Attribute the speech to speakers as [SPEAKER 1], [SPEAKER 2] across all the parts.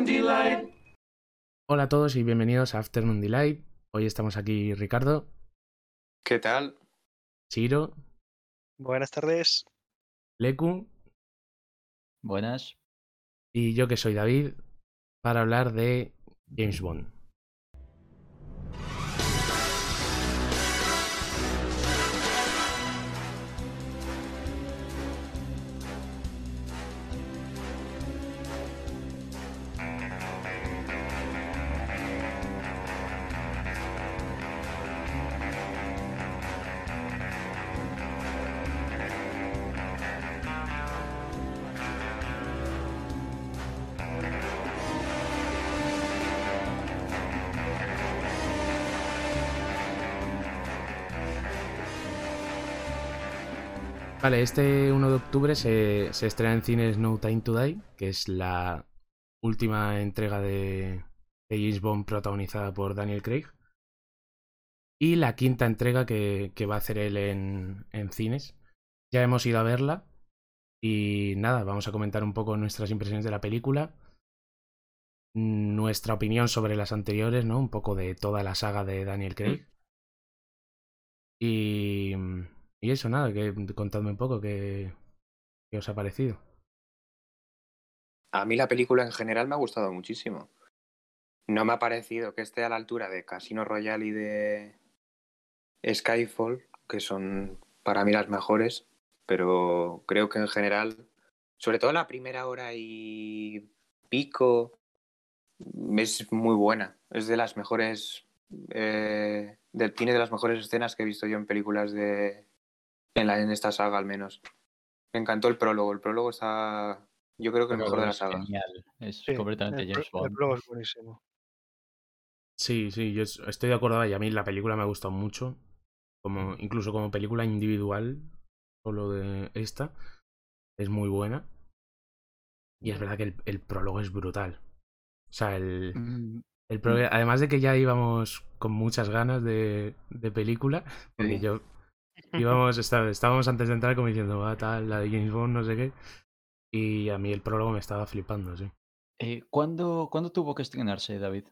[SPEAKER 1] Afternoon Delight.
[SPEAKER 2] Hola a todos y bienvenidos a Afternoon Delight. Hoy estamos aquí Ricardo,
[SPEAKER 3] ¿Qué tal?
[SPEAKER 2] Chiro,
[SPEAKER 4] Buenas tardes.
[SPEAKER 2] Leku
[SPEAKER 5] Buenas.
[SPEAKER 2] y yo que soy David para hablar de James Bond. Vale, este 1 de octubre se, se estrena en cines No Time to Die, que es la última entrega de, de James Bond protagonizada por Daniel Craig. Y la quinta entrega que, que va a hacer él en, en cines. Ya hemos ido a verla. Y nada, vamos a comentar un poco nuestras impresiones de la película. Nuestra opinión sobre las anteriores, ¿no? Un poco de toda la saga de Daniel Craig. Y, y eso, nada, que contadme un poco qué, os ha parecido.
[SPEAKER 3] A mí la película en general me ha gustado muchísimo. No me ha parecido que esté a la altura de Casino Royale y de Skyfall, que son para mí las mejores, pero creo que en general, sobre todo la primera hora y pico, es muy buena. Es de las mejores, eh, tiene de las mejores escenas que he visto yo en películas de, en, la, en esta saga al menos. Me encantó el prólogo, el prólogo está, yo creo que el mejor de la
[SPEAKER 5] Es
[SPEAKER 3] saga.
[SPEAKER 5] Genial. Es
[SPEAKER 4] Sí,
[SPEAKER 5] completamente
[SPEAKER 4] el,
[SPEAKER 5] James
[SPEAKER 4] pro- el
[SPEAKER 5] Bond.
[SPEAKER 4] prólogo es buenísimo.
[SPEAKER 2] Sí, sí, yo es- estoy de acuerdo y a mí la película me ha gustado mucho. Como, incluso como película individual, solo de esta, es muy buena. Y es verdad que el, el prólogo es brutal. O sea, el,
[SPEAKER 5] Mm,
[SPEAKER 2] el pro- además de que ya íbamos con muchas ganas de, de película, porque
[SPEAKER 3] Sí.
[SPEAKER 2] yo íbamos, está- estábamos antes de entrar como diciendo, va tal, la de James Bond, no sé qué. Y a mí el prólogo me estaba flipando, sí.
[SPEAKER 5] eh, ¿cuándo, ¿Cuándo tuvo que estrenarse, David?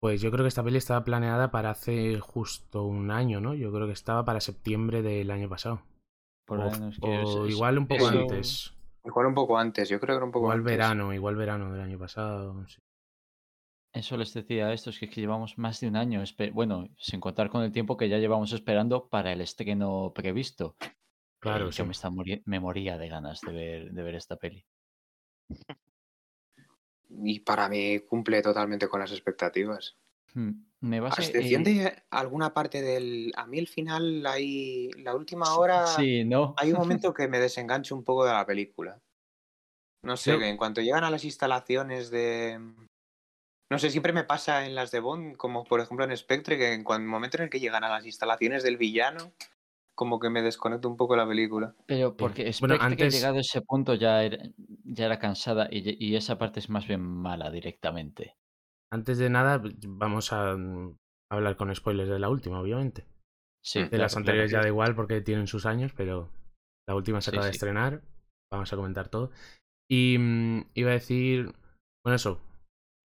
[SPEAKER 2] Pues yo creo que esta peli estaba planeada para hace justo un año, ¿no? Yo creo que estaba para septiembre del año pasado.
[SPEAKER 5] Por
[SPEAKER 2] o
[SPEAKER 5] ahí nos
[SPEAKER 2] o
[SPEAKER 5] es-
[SPEAKER 2] igual un poco
[SPEAKER 3] eso-
[SPEAKER 2] antes.
[SPEAKER 3] Igual un poco antes, yo creo que era un poco
[SPEAKER 2] Igual
[SPEAKER 3] antes.
[SPEAKER 2] verano, igual verano del año pasado. sí.
[SPEAKER 5] Eso les decía a estos que, es que llevamos más de un año, bueno, sin contar con el tiempo que ya llevamos esperando para el estreno previsto.
[SPEAKER 2] Claro,
[SPEAKER 5] Eh,
[SPEAKER 2] sí.
[SPEAKER 5] Yo me, está muri- me moría de ganas de ver, de ver esta peli.
[SPEAKER 3] Y para mí cumple totalmente con las expectativas.
[SPEAKER 5] Hmm, Me
[SPEAKER 3] A
[SPEAKER 5] base,
[SPEAKER 3] excepción
[SPEAKER 5] eh,
[SPEAKER 3] de alguna parte del... A mí el final, ahí, la última hora,
[SPEAKER 5] Sí, ¿no?
[SPEAKER 3] hay un momento que me desengancho un poco de la película. No sé, que en cuanto llegan a las instalaciones de... No sé, siempre me pasa en las de Bond, como por ejemplo en Spectre, que en el momento en el que llegan a las instalaciones del villano, como que me desconecto un poco la película.
[SPEAKER 5] Pero porque
[SPEAKER 2] Bueno,
[SPEAKER 5] Spectre,
[SPEAKER 2] antes-
[SPEAKER 5] llegado a ese punto, ya era, ya era cansada y, y esa parte es más bien mala directamente.
[SPEAKER 2] Antes de nada, vamos a mm, hablar con spoilers de la última, obviamente.
[SPEAKER 5] Sí,
[SPEAKER 2] De
[SPEAKER 5] claro,
[SPEAKER 2] las anteriores
[SPEAKER 5] claro.
[SPEAKER 2] ya da igual porque tienen sus años, pero la última se
[SPEAKER 5] Sí,
[SPEAKER 2] acaba de
[SPEAKER 5] sí.
[SPEAKER 2] estrenar. Vamos a comentar todo. Y mm, iba a decir, bueno, eso.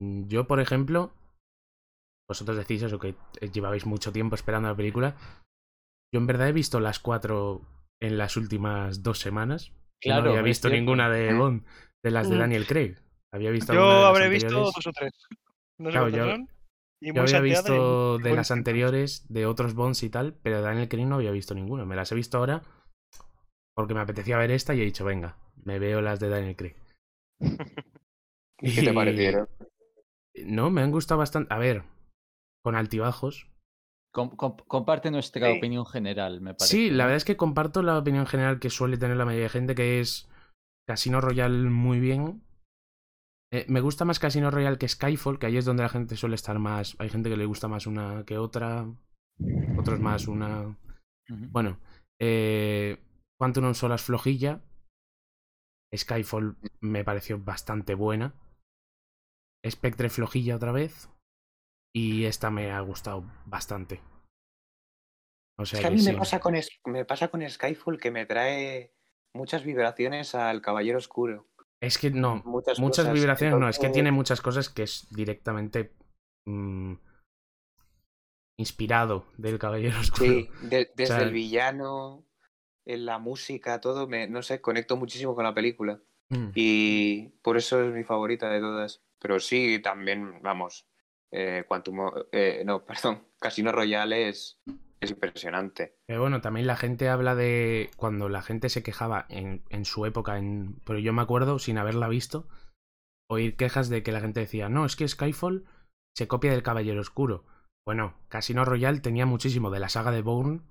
[SPEAKER 2] Mm, Yo, por ejemplo, vosotros decís eso, que llevabais mucho tiempo esperando la película. Yo en verdad he visto las cuatro en las últimas dos semanas.
[SPEAKER 5] Claro,
[SPEAKER 2] no había visto
[SPEAKER 5] cierto.
[SPEAKER 2] ninguna de
[SPEAKER 3] Mm.
[SPEAKER 2] Bond, de las de
[SPEAKER 4] Mm.
[SPEAKER 2] Daniel Craig. Había visto
[SPEAKER 4] Yo habré visto dos o tres. No sé
[SPEAKER 2] Claro, yo-
[SPEAKER 4] y
[SPEAKER 2] había
[SPEAKER 4] y
[SPEAKER 2] visto de las anteriores, de otros Bonds y tal, pero de Daniel Craig no había visto ninguna. Me las he visto ahora porque me apetecía ver esta y he dicho, venga, me veo las de Daniel Craig.
[SPEAKER 3] ¿Y qué te parecieron?
[SPEAKER 2] No, me han gustado bastante. A ver, con altibajos.
[SPEAKER 5] Com- com- comparte nuestra
[SPEAKER 4] Sí.
[SPEAKER 5] opinión general, me parece.
[SPEAKER 2] Sí, la verdad es que comparto la opinión general que suele tener la mayoría de gente, que es Casino Royale muy bien. Eh, me gusta más Casino Royale que Skyfall, que ahí es donde la gente suele estar más. Hay gente que le gusta más una que otra. Otros más una.
[SPEAKER 5] Ujú.
[SPEAKER 2] Bueno, eh, Quantum Solas flojilla. Skyfall me pareció bastante buena. Spectre flojilla otra vez. Y esta me ha gustado bastante. O sea
[SPEAKER 3] Es que a
[SPEAKER 2] que
[SPEAKER 3] mí
[SPEAKER 2] sí.
[SPEAKER 3] me, pasa con, me pasa con Skyfall que me trae muchas vibraciones al Caballero Oscuro.
[SPEAKER 2] Es que no,
[SPEAKER 3] muchas,
[SPEAKER 2] muchas
[SPEAKER 3] cosas.
[SPEAKER 2] vibraciones no, es que tiene muchas cosas que es directamente mm, inspirado del Caballero Oscuro.
[SPEAKER 3] Sí, de- desde
[SPEAKER 2] sea,
[SPEAKER 3] el villano, en la música, todo, me, no sé, conecto muchísimo con la película.
[SPEAKER 2] Mm.
[SPEAKER 3] Y por eso es mi favorita de todas. Pero sí, también, vamos, eh, Quantum, eh, no, perdón, Casino Royale es, es impresionante.
[SPEAKER 2] Pero bueno, también la gente habla de cuando la gente se quejaba en, en su época, en... pero yo me acuerdo, sin haberla visto, oír quejas de que la gente decía, no, es que Skyfall se copia del Caballero Oscuro. Bueno, Casino Royale tenía muchísimo de la saga de Bourne,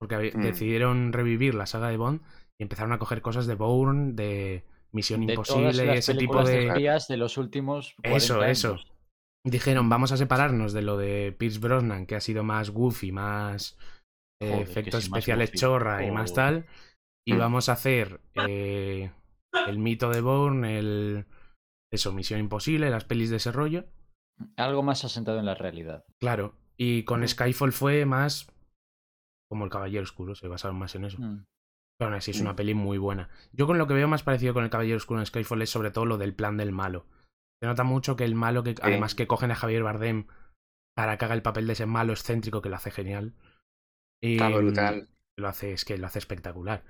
[SPEAKER 2] porque
[SPEAKER 3] Mm.
[SPEAKER 2] decidieron revivir la saga de Bond y empezaron a coger cosas de Bourne, de Misión
[SPEAKER 5] De todas
[SPEAKER 2] Imposible,
[SPEAKER 5] las
[SPEAKER 2] ese tipo de...
[SPEAKER 5] de los últimos 40
[SPEAKER 2] Eso, eso. Dijeron, vamos a separarnos de lo de Pierce Brosnan, que ha sido más goofy, más eh,
[SPEAKER 5] Joder,
[SPEAKER 2] efectos
[SPEAKER 5] sí, más
[SPEAKER 2] especiales
[SPEAKER 5] goofy.
[SPEAKER 2] chorra y más tal. Y
[SPEAKER 3] Mm.
[SPEAKER 2] vamos a hacer eh, el mito de Bourne, el... Eso, Misión Imposible, las pelis de ese rollo.
[SPEAKER 5] Algo más asentado en la realidad.
[SPEAKER 2] Claro. Y con
[SPEAKER 3] Ujú.
[SPEAKER 2] Skyfall fue más como el Caballero Oscuro, se basaron más en eso.
[SPEAKER 5] Mm.
[SPEAKER 2] Pero aún así es
[SPEAKER 3] Mm.
[SPEAKER 2] una peli muy buena. Yo con lo que veo más parecido con el Caballero Oscuro en Skyfall es sobre todo lo del plan del malo. Se nota mucho que el malo, que además que cogen a Javier Bardem para que haga el papel de ese malo excéntrico que lo hace genial. Y,
[SPEAKER 3] Está
[SPEAKER 2] mm,
[SPEAKER 3] brutal.
[SPEAKER 2] Lo hace, es que lo hace espectacular.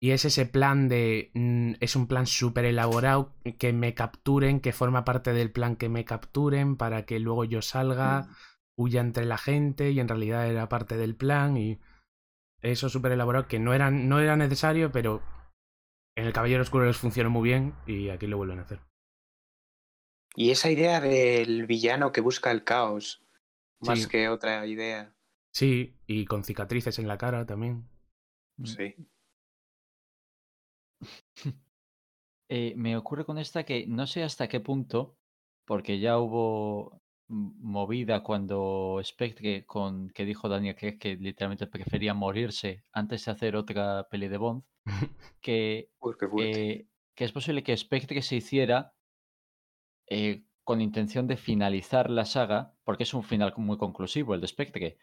[SPEAKER 2] Y es ese plan de. mm, Es un plan súper elaborado que me capturen, que forma parte del plan que me capturen para que luego yo salga, huya entre la gente y en realidad era parte del plan y eso súper elaborado que no era, no era necesario, pero en el Caballero Oscuro les funcionó muy bien y aquí lo vuelven a hacer.
[SPEAKER 3] Y esa idea del villano que busca el caos, más
[SPEAKER 2] Sí.
[SPEAKER 3] que otra idea.
[SPEAKER 2] Sí, y con cicatrices en la cara también.
[SPEAKER 5] Mm.
[SPEAKER 3] Sí.
[SPEAKER 5] Eh, me ocurre con esta que no sé hasta qué punto, porque ya hubo movida cuando Spectre con que dijo Daniel Craig que literalmente prefería morirse antes de hacer otra peli de Bond, que, eh, que es posible que Spectre se hiciera eh, con intención de finalizar la saga, porque es un final muy conclusivo el de Spectre.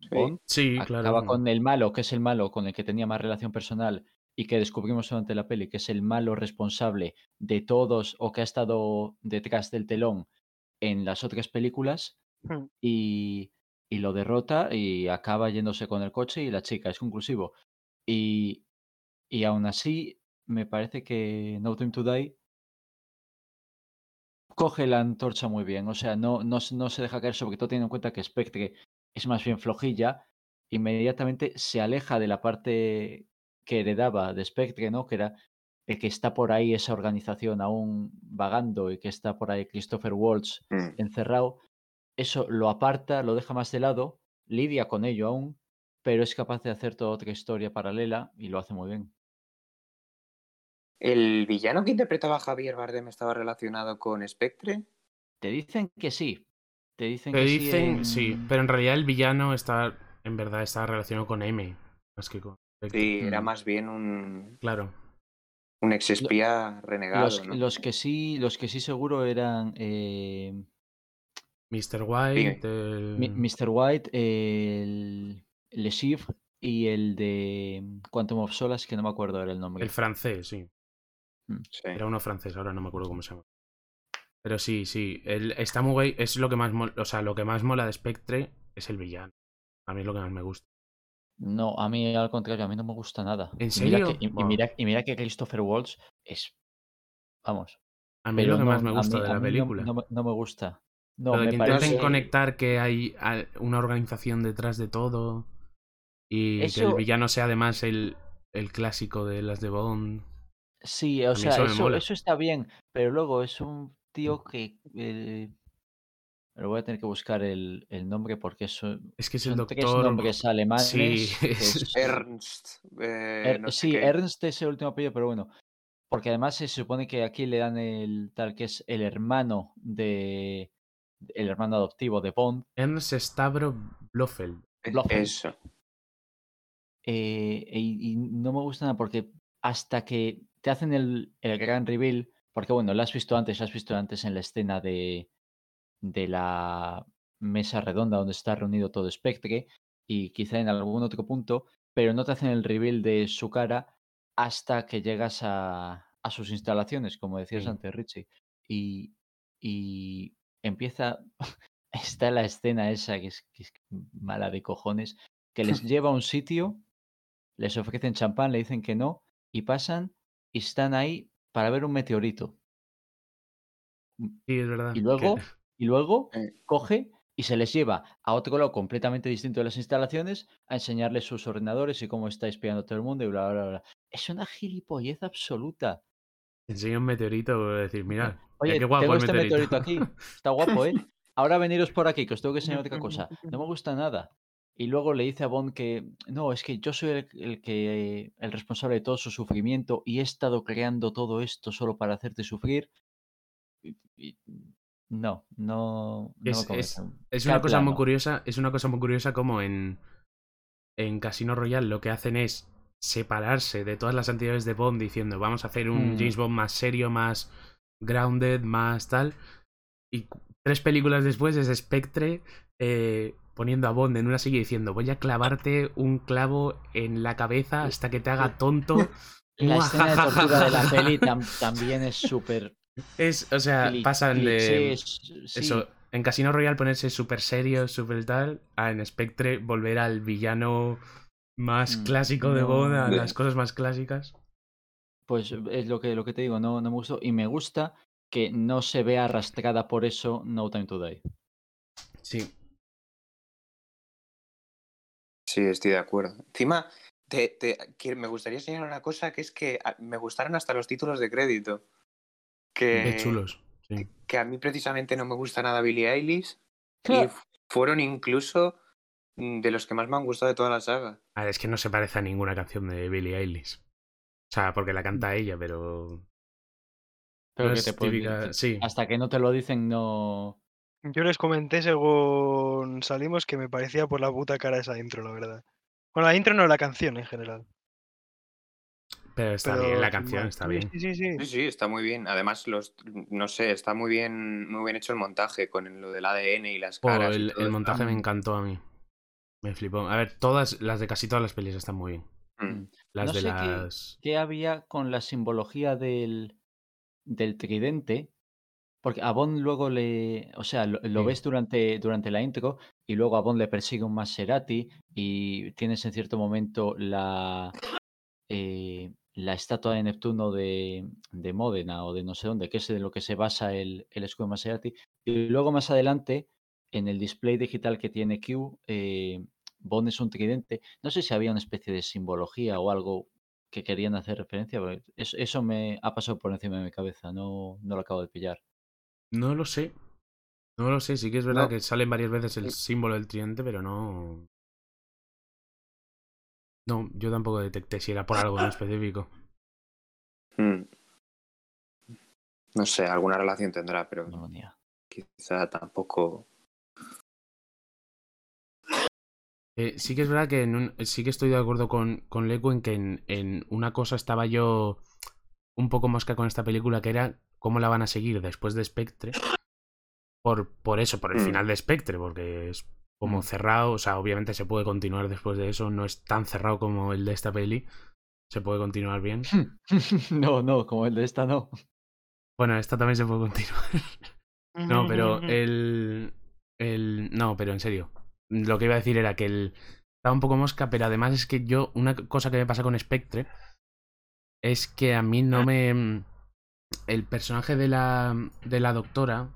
[SPEAKER 3] Sí.
[SPEAKER 5] Bond
[SPEAKER 2] Sí,
[SPEAKER 5] acaba
[SPEAKER 2] claro.
[SPEAKER 5] con el malo, que es el malo con el que tenía más relación personal y que descubrimos durante la peli, que es el malo responsable de todos o que ha estado detrás del telón en las otras películas
[SPEAKER 4] Hmm.
[SPEAKER 5] y, y lo derrota y acaba yéndose con el coche y la chica, es conclusivo. Y, y aún así, me parece que No Time to Die coge la antorcha muy bien, o sea, no, no, se- no se deja caer, sobre todo teniendo en cuenta que Spectre es más bien flojilla, inmediatamente se aleja de la parte que heredaba de Spectre, ¿no? Que era que está por ahí esa organización aún vagando y que está por ahí Christopher Waltz
[SPEAKER 3] Mm.
[SPEAKER 5] encerrado, eso lo aparta, lo deja más de lado, lidia con ello aún, pero es capaz de hacer toda otra historia paralela y lo hace muy bien.
[SPEAKER 3] ¿El villano que interpretaba Javier Bardem estaba relacionado con Spectre?
[SPEAKER 5] Te dicen que sí. Te dicen
[SPEAKER 2] Te
[SPEAKER 5] que sí
[SPEAKER 2] dicen,
[SPEAKER 5] en-
[SPEAKER 2] sí, pero en realidad el villano está, en verdad, está relacionado con M, más que con...
[SPEAKER 3] Sí, era
[SPEAKER 5] Mm.
[SPEAKER 3] más bien un,
[SPEAKER 2] Claro.
[SPEAKER 3] Un ex espía renegado,
[SPEAKER 5] Los,
[SPEAKER 3] ¿no?
[SPEAKER 5] los que sí, los que sí seguro eran eh,
[SPEAKER 2] Mr. White, el...
[SPEAKER 5] Mi- Mr. White, el Le Chiffre y el de Quantum of Solace, que no me acuerdo ahora el nombre.
[SPEAKER 2] el francés, sí.
[SPEAKER 3] Sí.
[SPEAKER 2] Era uno francés, ahora no me acuerdo cómo se llama. Pero sí, sí. El, está muy guay. Es lo que más mola. O sea, lo que más mola de Spectre es el villano. A mí es lo que más me gusta.
[SPEAKER 5] No, a mí al contrario, a mí no me gusta nada.
[SPEAKER 2] ¿En
[SPEAKER 5] Y mira
[SPEAKER 2] serio?
[SPEAKER 5] que- y, mira, y mira que Christopher Waltz es. Vamos.
[SPEAKER 2] A mí lo que
[SPEAKER 5] no,
[SPEAKER 2] más me gusta
[SPEAKER 5] mí-
[SPEAKER 2] de la
[SPEAKER 5] no-
[SPEAKER 2] película.
[SPEAKER 5] No, me- no me gusta. No,
[SPEAKER 2] lo de
[SPEAKER 5] me
[SPEAKER 2] que intenten
[SPEAKER 5] parece.
[SPEAKER 2] conectar que hay una organización detrás de todo. Y que el villano sea además el, el clásico de las de Bond.
[SPEAKER 5] Sí, o sea,
[SPEAKER 2] eso
[SPEAKER 5] eso, está bien, pero luego es un tío que. eh, pero voy a tener que buscar el, el nombre porque eso,
[SPEAKER 2] Es que es el
[SPEAKER 5] son tres
[SPEAKER 2] doctor.
[SPEAKER 5] nombres alemanes.
[SPEAKER 2] Sí,
[SPEAKER 5] que
[SPEAKER 2] es-
[SPEAKER 5] es-
[SPEAKER 3] Ernst. eh,
[SPEAKER 5] Er-
[SPEAKER 3] no sé
[SPEAKER 5] sí,
[SPEAKER 3] qué.
[SPEAKER 5] Ernst es el último apellido, pero bueno. Porque además se supone que aquí le dan el tal que es el hermano de. El hermano adoptivo de Bond.
[SPEAKER 2] Ernst Stavro Blofeld.
[SPEAKER 5] Blofeld.
[SPEAKER 3] Eso.
[SPEAKER 5] eh, y, y no me gusta nada porque hasta que te hacen el, el gran reveal. Porque bueno, lo has visto antes, lo has visto antes en la escena de, de la mesa redonda donde está reunido todo Spectre. Y quizá en algún otro punto. Pero no te hacen el reveal de su cara hasta que llegas a, a sus instalaciones, como decías
[SPEAKER 2] Sí.
[SPEAKER 5] antes, Richie, y, y empieza, está la escena esa que es, que es mala de cojones, que les lleva a un sitio, les ofrecen champán, le dicen que no, y pasan y están ahí para ver un meteorito.
[SPEAKER 2] Sí, es verdad.
[SPEAKER 5] Y luego, y luego
[SPEAKER 3] Eh.
[SPEAKER 5] coge y se les lleva a otro lado completamente distinto de las instalaciones a enseñarles sus ordenadores y cómo está espiando a todo el mundo y bla, bla, bla. Es una gilipollez absoluta.
[SPEAKER 2] enseña un meteorito y decir, mira,
[SPEAKER 5] Oye,
[SPEAKER 2] qué guapo
[SPEAKER 5] tengo
[SPEAKER 2] el
[SPEAKER 5] este
[SPEAKER 2] meteorito.
[SPEAKER 5] meteorito aquí. Está guapo, ¿eh? Ahora veniros por aquí, que os tengo que enseñar otra cosa. No me gusta nada. Y luego le dice a Bond que no, es que yo soy el, el que el responsable de todo su sufrimiento y he estado creando todo esto solo para hacerte sufrir. Y- y- no, no, no
[SPEAKER 2] Es- es- una cosa muy curiosa, es una cosa muy curiosa como en, en Casino Royale lo que hacen es separarse de todas las entidades de Bond diciendo vamos a hacer un
[SPEAKER 5] Mm.
[SPEAKER 2] James Bond más serio, más grounded, más tal. Y tres películas después es Spectre eh, poniendo a Bond en una silla diciendo voy a clavarte un clavo en la cabeza hasta que te haga tonto.
[SPEAKER 5] La escena de tortura de la peli tam- también es súper.
[SPEAKER 2] Es, o sea, pasan de...
[SPEAKER 5] sí.
[SPEAKER 2] Eso, en Casino Royale ponerse súper serio, súper tal, a en Spectre volver al villano más
[SPEAKER 5] Mm,
[SPEAKER 2] clásico de
[SPEAKER 5] no.
[SPEAKER 2] Bond, a
[SPEAKER 3] De-
[SPEAKER 2] las cosas más clásicas.
[SPEAKER 5] Pues es lo que, lo que te digo, no, no me gustó. Y me gusta que no se vea arrastrada por eso No Time to Die.
[SPEAKER 2] Sí.
[SPEAKER 3] Sí, estoy de acuerdo. Encima, te, te- que me gustaría señalar una cosa, que es que a- me gustaron hasta los títulos de crédito. Que,
[SPEAKER 2] Qué chulos. Sí.
[SPEAKER 3] que a mí precisamente no me gusta nada Billie Eilish. Y f- fueron incluso de los que más me han gustado de toda la saga.
[SPEAKER 2] A ver, es que no se parece a ninguna canción de Billie Eilish. O sea, porque la canta ella, pero.
[SPEAKER 5] Pero
[SPEAKER 2] no
[SPEAKER 5] que
[SPEAKER 2] es
[SPEAKER 5] te puedo-
[SPEAKER 2] típica-
[SPEAKER 5] te-
[SPEAKER 2] sí.
[SPEAKER 5] Hasta que no te lo dicen, no.
[SPEAKER 4] Yo les comenté según salimos que me parecía por la puta cara esa intro, la verdad. Bueno, la intro no, la canción en general.
[SPEAKER 2] Pero está
[SPEAKER 4] Pero
[SPEAKER 2] bien, la canción está bien.
[SPEAKER 4] Sí, sí, sí.
[SPEAKER 3] Sí, sí, está muy bien. Además, los, no sé, está muy bien, muy bien hecho el montaje con lo del ADN y las
[SPEAKER 2] Oh,
[SPEAKER 3] caras. y
[SPEAKER 2] el,
[SPEAKER 3] todo
[SPEAKER 2] el
[SPEAKER 3] eso.
[SPEAKER 2] montaje me
[SPEAKER 5] Mm.
[SPEAKER 2] encantó a mí. Me flipó. A ver, todas, las de casi todas las pelis están muy bien.
[SPEAKER 3] Mm.
[SPEAKER 2] Las
[SPEAKER 5] No
[SPEAKER 2] de
[SPEAKER 5] sé qué-
[SPEAKER 2] las.
[SPEAKER 5] ¿Qué había con la simbología del, del tridente? Porque a Bond luego le. O sea, lo, lo
[SPEAKER 2] Sí.
[SPEAKER 5] ves durante, durante la intro y luego a Bond le persigue un Maserati y tienes en cierto momento la. eh, la estatua de Neptuno de, de Módena o de no sé dónde, que es de lo que se basa el, el escudo de Maserati. Y luego más adelante, en el display digital que tiene Q, eh, Bond es un tridente. No sé si había una especie de simbología o algo que querían hacer referencia, pero eso, eso me ha pasado por encima de mi cabeza, no, no lo acabo de pillar.
[SPEAKER 2] No lo sé. No lo sé, sí que es verdad
[SPEAKER 3] No.
[SPEAKER 2] que salen varias veces el símbolo del tridente, pero no. No, yo tampoco detecté si era por algo en específico.
[SPEAKER 3] Mm. No sé, alguna relación tendrá, pero
[SPEAKER 5] No,
[SPEAKER 3] quizá tampoco.
[SPEAKER 2] Eh, sí que es verdad que en un- sí que estoy de acuerdo con, con Leco en que en, en una cosa estaba yo un poco mosca con esta película, que era cómo la van a seguir después de Spectre. Por, por eso, por el
[SPEAKER 3] Mm.
[SPEAKER 2] final de Spectre, porque es como cerrado. O sea, obviamente se puede continuar después de eso. No es tan cerrado como el de esta peli. Se puede continuar bien.
[SPEAKER 5] no, no, como el de esta no.
[SPEAKER 2] Bueno, esta también se puede continuar. No, pero el, el. No, pero en serio. Lo que iba a decir era que el. Estaba un poco mosca, pero además es que yo. Una cosa que me pasa con Spectre. Es que a mí no me. El personaje de la. De la doctora.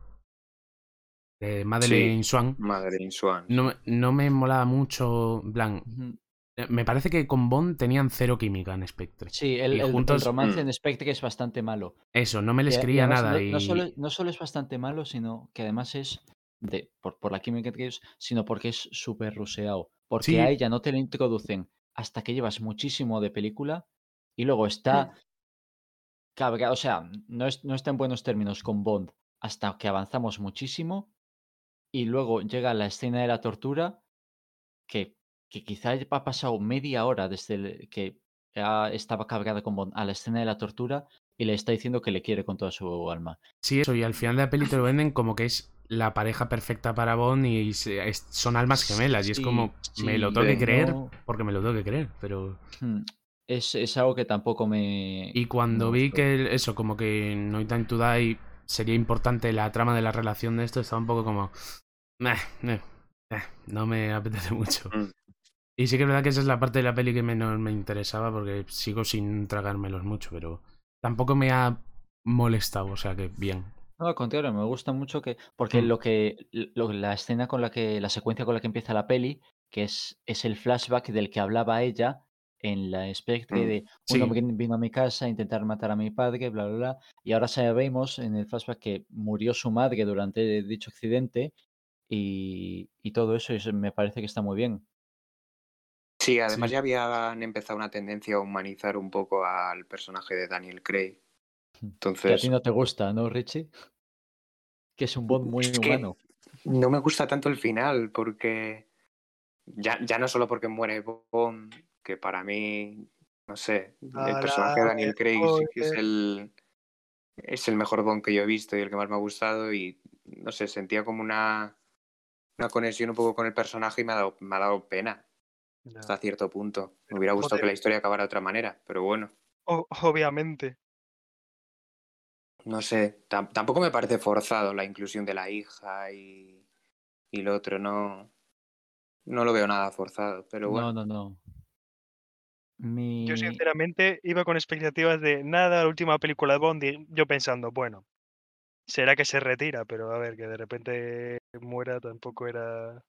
[SPEAKER 2] De Madeleine Swan.
[SPEAKER 3] Madeleine Swan.
[SPEAKER 2] No, me- no me molaba mucho.
[SPEAKER 5] Ujú.
[SPEAKER 2] eh, Me parece que con Bond tenían cero química en Spectre.
[SPEAKER 5] Sí, el, romance
[SPEAKER 3] Mm.
[SPEAKER 5] en Spectre es bastante malo.
[SPEAKER 2] Eso, no me les creía
[SPEAKER 5] además
[SPEAKER 2] nada.
[SPEAKER 5] No,
[SPEAKER 2] y...
[SPEAKER 5] no solo, no solo es bastante malo, sino que además es de, por, por la química que es, sino porque es súper ruseado. Porque
[SPEAKER 2] Sí.
[SPEAKER 5] a ella no te la introducen hasta que llevas muchísimo de película y luego está cabreado, o sea, no, es, no está en buenos términos con Bond hasta que avanzamos muchísimo y luego llega la escena de la tortura que, que quizá ha pasado media hora desde el- que estaba cabreada con Bond a la escena de la tortura y le está diciendo que le quiere con toda su alma.
[SPEAKER 2] Sí, eso, y al final de la peli te lo venden como que es la pareja perfecta para Bond y se- es- son almas gemelas. Y es
[SPEAKER 5] Sí,
[SPEAKER 2] como, me lo tengo que creer
[SPEAKER 5] no-
[SPEAKER 2] porque me lo tengo que creer, pero.
[SPEAKER 5] Hmm, es, es algo que tampoco me.
[SPEAKER 2] Y cuando
[SPEAKER 5] me
[SPEAKER 2] vi que el- eso, como que No Time to Die sería importante la trama de la relación de esto, estaba un poco como. "Meh, meh, no me apetece mucho.
[SPEAKER 3] Mm.
[SPEAKER 2] Y sí que es verdad que esa es la parte de la peli que menos me interesaba porque sigo sin tragármelos mucho, pero tampoco me ha molestado, o sea que bien.
[SPEAKER 5] No, al contrario, me gusta mucho que. Porque
[SPEAKER 2] Mm.
[SPEAKER 5] lo que. lo- la escena con la que. La secuencia con la que empieza la peli, que es, es el flashback del que hablaba ella en la Spectre
[SPEAKER 3] Mm,
[SPEAKER 5] de un
[SPEAKER 2] sí.
[SPEAKER 5] hombre que vino a mi casa a intentar matar a mi padre, bla, bla, bla. Y ahora sabemos en el flashback que murió su madre durante dicho accidente y, y todo eso, y me parece que está muy bien.
[SPEAKER 3] Sí, además
[SPEAKER 2] Sí.
[SPEAKER 3] ya habían empezado una tendencia a humanizar un poco al personaje de Daniel Craig.
[SPEAKER 5] Que a
[SPEAKER 3] Entonces,
[SPEAKER 5] ti no te gusta, ¿no, Richie? Que es un Bond muy
[SPEAKER 3] Es
[SPEAKER 5] humano.
[SPEAKER 3] no me gusta tanto el final porque ya, ya no solo porque muere Bond, que para mí, no sé, el personaje de Daniel Craig es el, es el mejor Bond que yo he visto y el que más me ha gustado y no sé, sentía como una, una conexión un poco con el personaje y me ha dado, me ha dado pena hasta cierto punto. Me hubiera gustado que la historia acabara de otra manera, pero bueno.
[SPEAKER 4] O- obviamente.
[SPEAKER 3] No sé, tam- tampoco me parece forzado la inclusión de la hija y, y lo otro, no, no lo veo nada forzado, pero bueno.
[SPEAKER 5] No, no, no. Mi...
[SPEAKER 4] Yo sinceramente iba con expectativas de nada, la última película de Bond, y yo pensando, bueno, será que se retira, pero a ver, que de repente muera tampoco era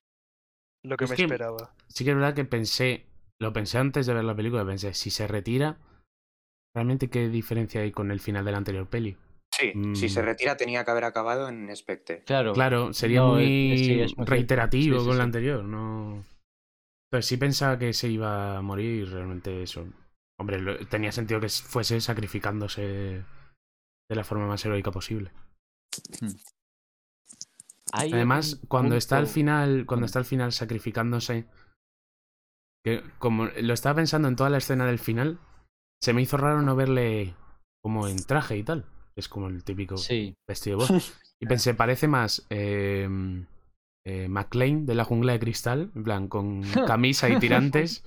[SPEAKER 4] lo que
[SPEAKER 2] Es
[SPEAKER 4] me
[SPEAKER 2] que-
[SPEAKER 4] esperaba.
[SPEAKER 2] Sí que es verdad que pensé, lo pensé antes de ver la película, pensé, si se retira, ¿realmente qué diferencia hay con el final de la anterior peli?
[SPEAKER 3] Sí, si se
[SPEAKER 2] Mm.
[SPEAKER 3] retira tenía que haber acabado en Spectre.
[SPEAKER 5] Claro,
[SPEAKER 2] Claro, sería
[SPEAKER 5] No, es-
[SPEAKER 2] muy
[SPEAKER 5] es- sí, es muy cierto.
[SPEAKER 2] reiterativo
[SPEAKER 5] Sí, sí,
[SPEAKER 2] con la anterior, no. Entonces sí pensaba que se iba a morir y realmente eso. Hombre, lo- tenía sentido que fuese sacrificándose de la forma más heroica posible.
[SPEAKER 5] Hay
[SPEAKER 2] Además, cuando está al final, cuando está al final sacrificándose, que como lo estaba pensando en toda la escena del final, se me hizo raro no verle como en traje y tal. Es como el típico
[SPEAKER 5] Sí,
[SPEAKER 2] vestido de. Y pensé, parece más eh, eh, McLean de la jungla de cristal, en plan, con camisa y tirantes,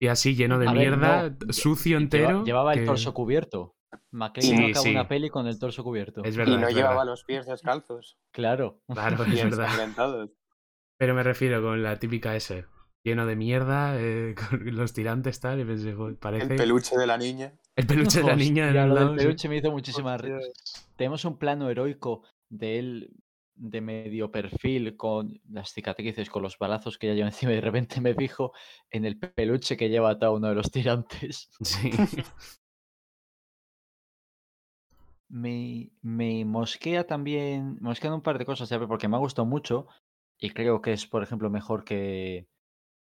[SPEAKER 2] y así lleno de
[SPEAKER 5] A ver,
[SPEAKER 2] mierda,
[SPEAKER 5] no,
[SPEAKER 2] sucio
[SPEAKER 5] lleva-
[SPEAKER 2] entero.
[SPEAKER 5] llevaba el torso cubierto. McLean
[SPEAKER 2] Sí,
[SPEAKER 5] no acaba
[SPEAKER 2] sí.
[SPEAKER 5] una peli con el torso cubierto.
[SPEAKER 2] Es
[SPEAKER 3] Y no
[SPEAKER 2] es
[SPEAKER 3] llevaba
[SPEAKER 2] verdad.
[SPEAKER 3] los pies descalzos
[SPEAKER 5] Claro.
[SPEAKER 2] Claro, es verdad. Pero me refiero con la típica S. Lleno de mierda, eh, con los tirantes tal, y pensé, joder, parece...
[SPEAKER 3] El peluche de la niña.
[SPEAKER 2] el peluche de la niña
[SPEAKER 5] Hostia, lo del
[SPEAKER 2] sí.
[SPEAKER 5] peluche me hizo muchísima ri-
[SPEAKER 4] Hostias.
[SPEAKER 5] Tenemos un plano heroico de él de medio perfil con las cicatrices, con los balazos que ya lleva encima y de repente me fijo en el peluche que lleva atado uno de los tirantes.
[SPEAKER 2] Sí.
[SPEAKER 5] Me, me mosquea también, me mosquean un par de cosas, ¿sabes? Porque me ha gustado mucho y creo que es, por ejemplo, mejor que,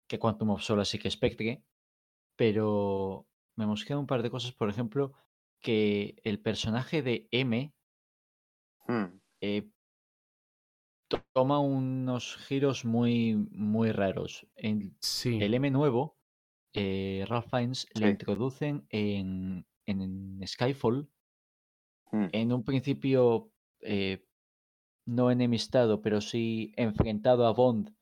[SPEAKER 5] que Quantum of Solace y que Spectre, pero me mosquean un par de cosas, por ejemplo, que el personaje de M
[SPEAKER 3] Hmm.
[SPEAKER 5] eh, toma unos giros muy, muy raros. En
[SPEAKER 2] sí.
[SPEAKER 5] el M nuevo, eh, Ralph Fiennes le introducen en, en Skyfall
[SPEAKER 3] Hmm.
[SPEAKER 5] en un principio eh, no enemistado, pero sí enfrentado a Bond,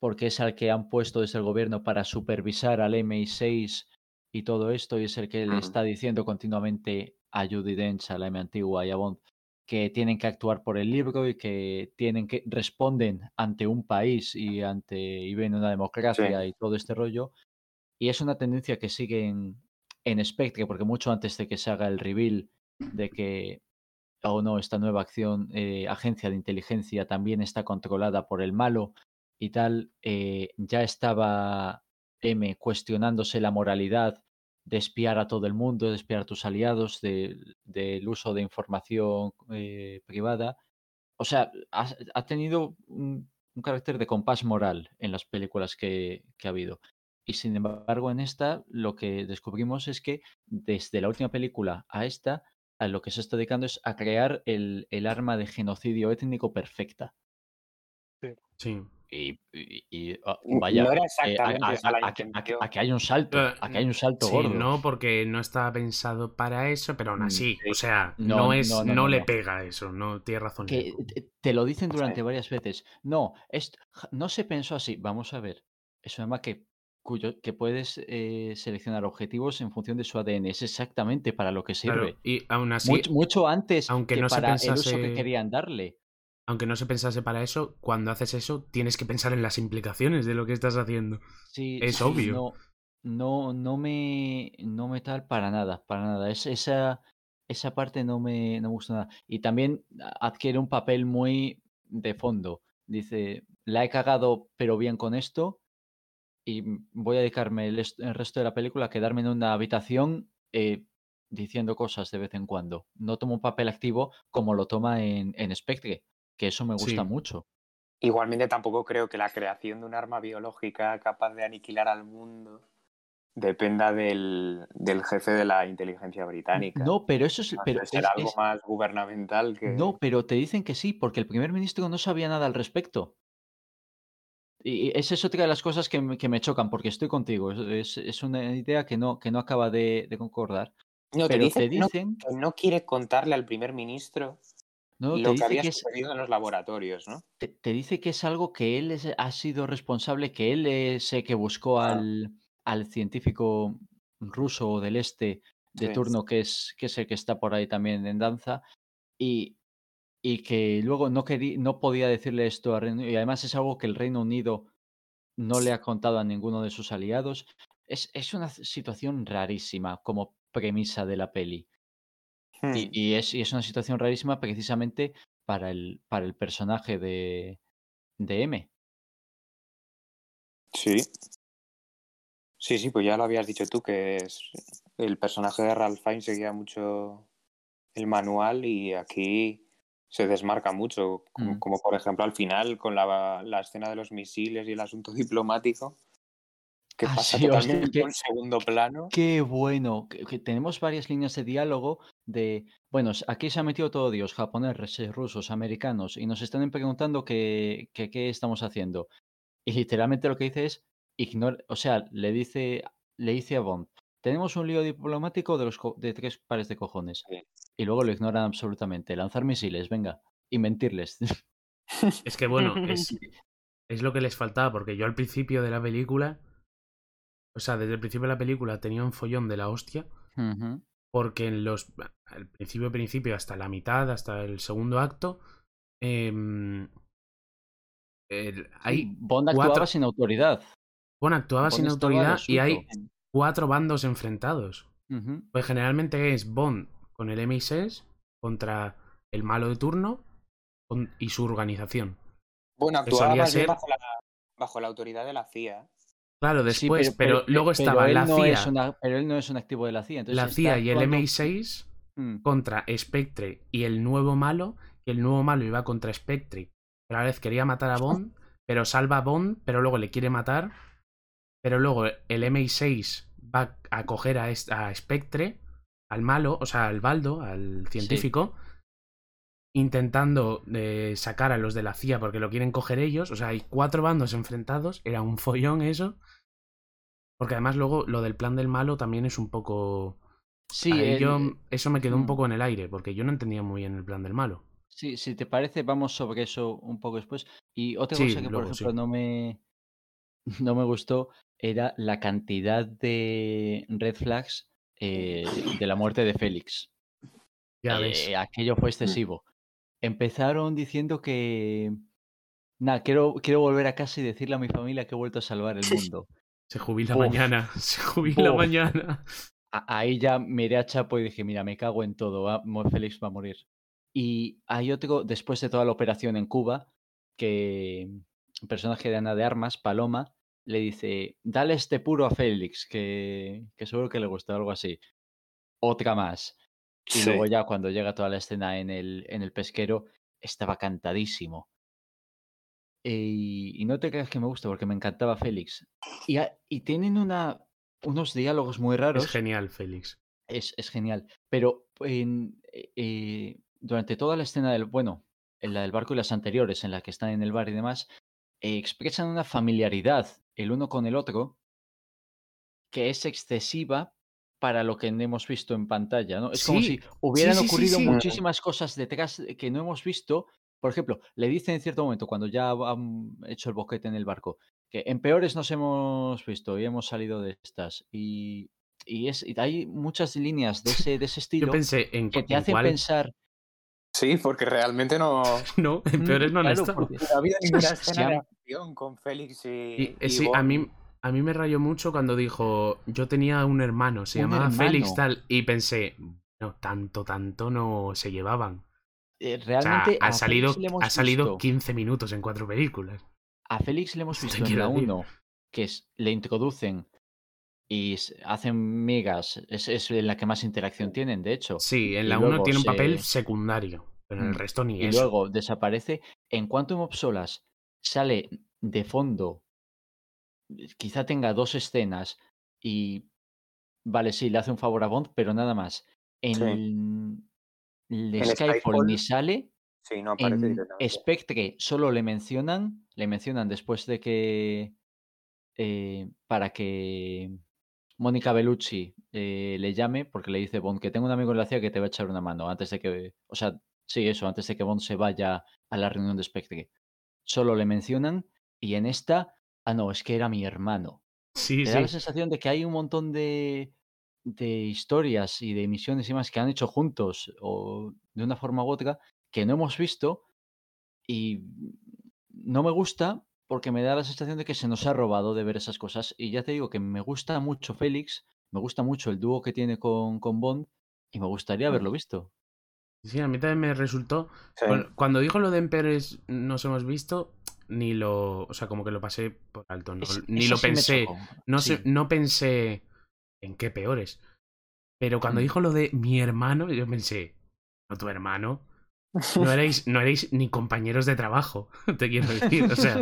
[SPEAKER 5] porque es al que han puesto desde el gobierno para supervisar al MI6 y todo esto, y es el que le
[SPEAKER 3] Ujú.
[SPEAKER 5] está diciendo continuamente a Judy Dench, a la M antigua y a Bond, que tienen que actuar por el libro y que tienen que responden ante un país y ante y ven una democracia y todo este rollo. Y es una tendencia que sigue en, en Spectre, porque mucho antes de que se haga el reveal de que o no, esta nueva acción, eh, agencia de inteligencia también está controlada por el malo y tal, eh, ya estaba M cuestionándose la moralidad de espiar a todo el mundo, de espiar a tus aliados, de- del uso de información eh, privada. O sea, ha, ha tenido un, un carácter de compás moral en las películas que, que ha habido. Y sin embargo, en esta lo que descubrimos es que desde la última película a esta, a lo que se está dedicando es a crear el, el arma de genocidio étnico perfecta.
[SPEAKER 2] Sí.
[SPEAKER 5] Y, y- y,
[SPEAKER 3] No
[SPEAKER 5] vaya, eh, que hay un salto, a que hay un salto
[SPEAKER 2] Sí,
[SPEAKER 5] gordo.
[SPEAKER 2] no, porque no estaba pensado para eso, pero aún
[SPEAKER 5] Mm,
[SPEAKER 2] así,
[SPEAKER 3] sí.
[SPEAKER 2] o sea,
[SPEAKER 5] No,
[SPEAKER 2] no, es,
[SPEAKER 5] no,
[SPEAKER 2] no,
[SPEAKER 5] no, no,
[SPEAKER 2] le
[SPEAKER 5] no.
[SPEAKER 2] pega eso, no tiene razón.
[SPEAKER 5] que te- lo dicen durante
[SPEAKER 3] Sí.
[SPEAKER 5] varias veces. No, no se pensó así. Vamos a ver. Es un arma que cuyo, que puedes eh, seleccionar objetivos en función de su ADN. Es exactamente para lo que
[SPEAKER 2] Claro,
[SPEAKER 5] sirve.
[SPEAKER 2] y aún así,
[SPEAKER 5] mucho, mucho antes
[SPEAKER 2] aunque
[SPEAKER 5] que
[SPEAKER 2] no se
[SPEAKER 5] para el uso que
[SPEAKER 2] pensase-
[SPEAKER 5] querían darle.
[SPEAKER 2] Aunque no se pensase para eso, cuando haces eso, tienes que pensar en las implicaciones de lo que estás haciendo.
[SPEAKER 5] Sí,
[SPEAKER 2] Es
[SPEAKER 5] sí,
[SPEAKER 2] obvio.
[SPEAKER 5] No, no, no me, no me tal para nada, para nada. Es, esa, esa parte no me, no me gusta nada. Y también adquiere un papel muy de fondo. Dice, la he cagado, pero bien con esto. Y voy a dedicarme el resto de la película a quedarme en una habitación eh, diciendo cosas de vez en cuando. No tomo un papel activo como lo toma en, en Spectre, que eso me gusta
[SPEAKER 2] Sí.
[SPEAKER 5] mucho.
[SPEAKER 3] Igualmente tampoco creo que la creación de un arma biológica capaz de aniquilar al mundo dependa del, del jefe de la inteligencia británica.
[SPEAKER 5] No, pero eso es, pero
[SPEAKER 3] algo
[SPEAKER 5] es-
[SPEAKER 3] más gubernamental que...
[SPEAKER 5] No, pero te dicen que sí, porque el primer ministro no sabía nada al respecto. Y esa es otra de las cosas que me, que me chocan, porque estoy contigo. Es, es- una idea que no, que no acaba de, de concordar.
[SPEAKER 3] No, te
[SPEAKER 5] Pero
[SPEAKER 3] dicen
[SPEAKER 5] te
[SPEAKER 3] no-
[SPEAKER 5] dicen,
[SPEAKER 3] que no quiere contarle al primer ministro
[SPEAKER 5] no, te
[SPEAKER 3] lo que
[SPEAKER 5] dice
[SPEAKER 3] había
[SPEAKER 5] que es,
[SPEAKER 3] sucedido en los laboratorios, ¿no?
[SPEAKER 5] te, te dice que es algo que él es- ha sido responsable, que él es el que buscó
[SPEAKER 3] Ah.
[SPEAKER 5] al, al científico ruso del este de
[SPEAKER 3] Sí.
[SPEAKER 5] turno, que es, que es el que está por ahí también en danza, y, y que luego no, quería, no podía decirle esto a Reino y además es algo que el Reino Unido no le ha contado a ninguno de sus aliados. Es, es una situación rarísima como premisa de la peli.
[SPEAKER 3] Hmm.
[SPEAKER 5] Y, y es, y es una situación rarísima precisamente para el, para el personaje de, de M.
[SPEAKER 3] Sí. Sí, sí, pues ya lo habías dicho tú, que es el personaje de Ralph Fiennes seguía mucho el manual y aquí se desmarca mucho, como,
[SPEAKER 5] Mm.
[SPEAKER 3] como por ejemplo al final con la, la escena de los misiles y el asunto diplomático, que
[SPEAKER 5] Ah,
[SPEAKER 3] pasa
[SPEAKER 5] sí, hostia, qué-
[SPEAKER 3] segundo plano.
[SPEAKER 5] Qué bueno. que- que tenemos varias líneas de diálogo de, bueno, aquí se ha metido todo Dios, japoneses, rusos, americanos, y nos están preguntando que, que qué estamos haciendo. Y literalmente lo que dice es, ignora, o sea, le dice, le dice a Bond, tenemos un lío diplomático de, los co- de tres pares de cojones.
[SPEAKER 3] Sí.
[SPEAKER 5] Y luego lo ignoran absolutamente. Lanzar misiles, venga, y mentirles.
[SPEAKER 2] Es que bueno, es, es lo que les faltaba, porque yo al principio de la película, o sea, desde el principio de la película tenía un follón de la hostia, porque en los, al principio, principio, hasta la mitad, hasta el segundo acto, em, el- hay,
[SPEAKER 5] Sí, Bond actuaba sin autoridad.
[SPEAKER 2] bueno, actuaba sin
[SPEAKER 5] Bond
[SPEAKER 2] autoridad y hay cuatro bandos enfrentados. Pues generalmente es Bond con el MI6 contra el malo de turno con- y su organización.
[SPEAKER 3] Bueno, actuaba más
[SPEAKER 2] ser-
[SPEAKER 3] bajo la, bajo la autoridad de la CIA.
[SPEAKER 2] Claro,
[SPEAKER 5] Sí,
[SPEAKER 2] después, pero, luego estaba la
[SPEAKER 5] no
[SPEAKER 2] CIA,
[SPEAKER 5] es una- pero él no es un activo de la CIA. entonces
[SPEAKER 2] la CIA y el
[SPEAKER 5] actuando-
[SPEAKER 2] MI6
[SPEAKER 5] Mm,
[SPEAKER 2] contra Spectre y el nuevo malo, que el nuevo malo iba contra Spectre, pero a la vez quería matar a Bond, pero salva a Bond, pero luego le quiere matar, pero luego el MI6 va a coger a Spectre, al malo, o sea, al baldo, al científico, intentando eh, sacar a los de la CIA porque lo quieren coger ellos, o sea, hay cuatro bandos enfrentados, era un follón eso, porque además luego lo del plan del malo también es un poco...
[SPEAKER 5] Sí, el-
[SPEAKER 2] yo, eso me quedó un
[SPEAKER 5] mm.
[SPEAKER 2] poco en el aire, porque yo no entendía muy bien el plan del malo.
[SPEAKER 5] sí, si te parece, vamos sobre eso un poco después. Y otra
[SPEAKER 2] Sí,
[SPEAKER 5] cosa que, por ejemplo,
[SPEAKER 2] sí.
[SPEAKER 5] no me no me gustó era la cantidad de red flags eh, de la muerte de Félix.
[SPEAKER 2] Ya
[SPEAKER 5] Eh,
[SPEAKER 2] ves.
[SPEAKER 5] aquello fue excesivo. Empezaron diciendo que. Nada, quiero, quiero volver a casa y decirle a mi familia que he vuelto a salvar el mundo.
[SPEAKER 2] Se jubila mañana. Se jubila mañana.
[SPEAKER 5] A- ahí ya miré a Chapo y dije, mira, me cago en todo, va, Mo- Félix va a morir. Y hay otro, después de toda la operación en Cuba, que un personaje de Ana de Armas, Paloma, le dice, dale este puro a Félix, que, que seguro que le gusta, algo así. Otra más. Y
[SPEAKER 3] Sí.
[SPEAKER 5] luego ya cuando llega toda la escena en el, en el pesquero, estaba cantadísimo. Y, y no te creas que me gusta porque me encantaba Félix. Y, y tienen una, unos diálogos muy raros
[SPEAKER 2] Es genial, Félix.
[SPEAKER 5] es, es genial. Pero en, eh, eh, durante toda la escena del, bueno, en la del barco y las anteriores, en la que están en el bar y demás, eh, expresan una familiaridad el uno con el otro que es excesiva para lo que hemos visto en pantalla, ¿no? Es como
[SPEAKER 2] Sí,
[SPEAKER 5] si hubieran
[SPEAKER 2] sí, sí,
[SPEAKER 5] ocurrido
[SPEAKER 2] sí.
[SPEAKER 5] muchísimas cosas detrás que no hemos visto. Por ejemplo, le dice en cierto momento, cuando ya han hecho el boquete en el barco, que en peores nos hemos visto y hemos salido de estas. Y, y es, y hay muchas líneas de ese, de ese
[SPEAKER 2] Yo
[SPEAKER 5] estilo
[SPEAKER 2] pensé en,
[SPEAKER 5] que te
[SPEAKER 2] en
[SPEAKER 5] hacen
[SPEAKER 2] cuál-
[SPEAKER 5] pensar.
[SPEAKER 3] Sí, porque realmente no,
[SPEAKER 2] No, en peores no han
[SPEAKER 5] Claro,
[SPEAKER 2] estado.
[SPEAKER 5] porque-
[SPEAKER 3] no ha habido ninguna escena de acción con Félix y,
[SPEAKER 2] Y, eh,
[SPEAKER 3] y
[SPEAKER 2] sí, a
[SPEAKER 3] Bond.
[SPEAKER 2] mí, a mí me rayó mucho cuando dijo, yo tenía un hermano, se
[SPEAKER 5] Un
[SPEAKER 2] llamaba Félix tal, y pensé, no, tanto, tanto no se llevaban.
[SPEAKER 5] eh,
[SPEAKER 2] O sea,
[SPEAKER 5] realmente
[SPEAKER 2] ha salido, ha salido
[SPEAKER 5] visto-
[SPEAKER 2] 15 minutos en cuatro películas.
[SPEAKER 5] A Félix le hemos visto en la
[SPEAKER 2] decir.
[SPEAKER 5] 1 que es, le introducen y hacen migas. Es, es en la que más interacción tienen, de hecho.
[SPEAKER 2] Sí, en
[SPEAKER 5] Y
[SPEAKER 2] la 1
[SPEAKER 5] luego
[SPEAKER 2] tiene un papel
[SPEAKER 5] se-
[SPEAKER 2] secundario, pero en el
[SPEAKER 5] Mm,
[SPEAKER 2] resto ni
[SPEAKER 5] y
[SPEAKER 2] eso.
[SPEAKER 5] luego desaparece. En Quantum of Solas sale de fondo, quizá tenga dos escenas y, vale, sí, le hace un favor a Bond, pero nada más. En
[SPEAKER 3] Sí.
[SPEAKER 5] el, el Skyfall
[SPEAKER 3] Skyfall
[SPEAKER 5] ni sale,
[SPEAKER 3] Sí, no aparece
[SPEAKER 5] en. Spectre solo le mencionan, le mencionan después de que, eh, para que Mónica Bellucci eh, le llame, porque le dice Bond que tengo un amigo en la CIA que te va a echar una mano antes de que, o sea, sí, eso, antes de que Bond se vaya a la reunión de Spectre. Solo le mencionan y en esta, ah, no, es que era mi hermano.
[SPEAKER 2] Sí,
[SPEAKER 5] Te da la
[SPEAKER 2] sí.
[SPEAKER 5] sensación de que hay un montón de, de historias y de misiones y más que han hecho juntos o de una forma u otra que no hemos visto y no me gusta porque me da la sensación de que se nos ha robado de ver esas cosas. Y ya te digo que me gusta mucho Félix, me gusta mucho el dúo que tiene con, con Bond y me gustaría haberlo visto.
[SPEAKER 2] Sí, a mí también me resultó.
[SPEAKER 3] Sí.
[SPEAKER 2] Cuando dijo lo de en peores nos hemos visto, ni lo. O sea, como que lo pasé por alto. no-
[SPEAKER 5] Es-
[SPEAKER 2] ni lo
[SPEAKER 5] sí
[SPEAKER 2] pensé. No,
[SPEAKER 5] sí.
[SPEAKER 2] sé, no pensé en qué peores. Pero cuando
[SPEAKER 5] Mm.
[SPEAKER 2] dijo lo de mi hermano, yo pensé, no tu hermano. No erais, no erais ni compañeros de trabajo, te quiero decir. O sea,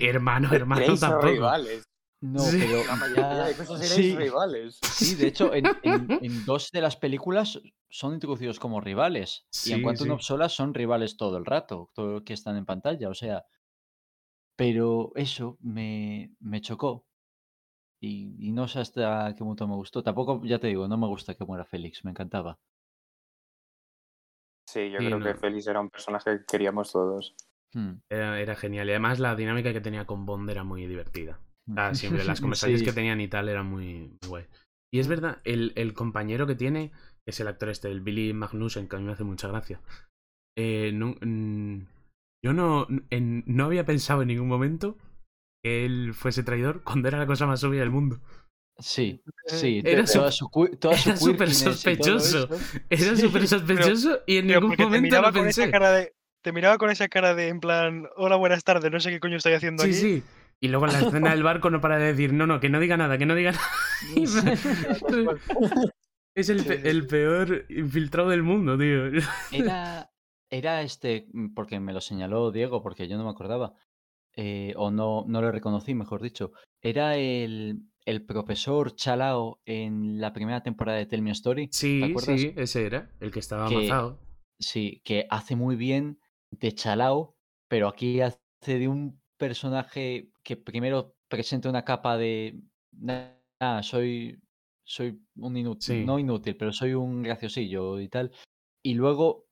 [SPEAKER 2] hermano, hermano
[SPEAKER 3] Erais
[SPEAKER 2] tampoco.
[SPEAKER 3] rivales.
[SPEAKER 5] No,
[SPEAKER 2] Sí.
[SPEAKER 5] pero
[SPEAKER 3] La mayoría
[SPEAKER 5] ya-
[SPEAKER 3] de cosas erais
[SPEAKER 5] sí,
[SPEAKER 3] rivales.
[SPEAKER 5] sí, de hecho, en, en- en dos de las películas son introducidos como rivales. y en
[SPEAKER 2] Sí,
[SPEAKER 5] Quantum
[SPEAKER 2] sí.
[SPEAKER 5] of Solace son rivales todo el rato, todo lo que están en pantalla, o sea. Pero eso me, me chocó. Y, y no sé hasta qué punto me gustó. Tampoco, ya te digo, no me gusta que muera Félix, me encantaba.
[SPEAKER 3] Sí, yo creo
[SPEAKER 2] no.
[SPEAKER 3] que Félix era un personaje que queríamos todos.
[SPEAKER 5] Hmm.
[SPEAKER 2] Era, era genial. Y además la dinámica que tenía con Bond era muy divertida. Siempre las conversaciones
[SPEAKER 5] Sí.
[SPEAKER 2] que tenían y tal eran muy, muy guay. Y es verdad, el, el compañero que tiene, es el actor este, el Billy Magnussen, que a mí me hace mucha gracia. eh, no- mm, yo no, en- no había pensado en ningún momento que él fuese traidor cuando era la cosa más obvia del mundo.
[SPEAKER 5] Sí, sí,
[SPEAKER 2] Era súper sospechoso. Era
[SPEAKER 5] Sí,
[SPEAKER 2] súper sospechoso y en ningún momento lo pensé.
[SPEAKER 4] cara de. Te miraba con esa cara de en plan, hola, buenas tardes, no sé qué coño estoy haciendo
[SPEAKER 2] Sí,
[SPEAKER 4] aquí.
[SPEAKER 2] sí. Y luego en la escena del barco no para de decir, no, no, que no diga nada, que no diga nada. Es el, pe- el peor infiltrado del mundo, tío.
[SPEAKER 5] Era, era este, mm, porque me lo señaló Diego, porque yo no me acordaba, eh, o no, no lo reconocí, mejor dicho. Era el, el profesor Chalao en la primera temporada de Tell Me a Story. ¿Te
[SPEAKER 2] Sí, sí, ese era, el que estaba
[SPEAKER 5] Que-
[SPEAKER 2] amazado.
[SPEAKER 5] Sí, que hace muy bien de Chalao, pero aquí hace de un personaje que primero presenta una capa de. Nada, soy. Soy un inútil.
[SPEAKER 2] Sí.
[SPEAKER 5] No inútil, pero soy un graciosillo y tal. Y luego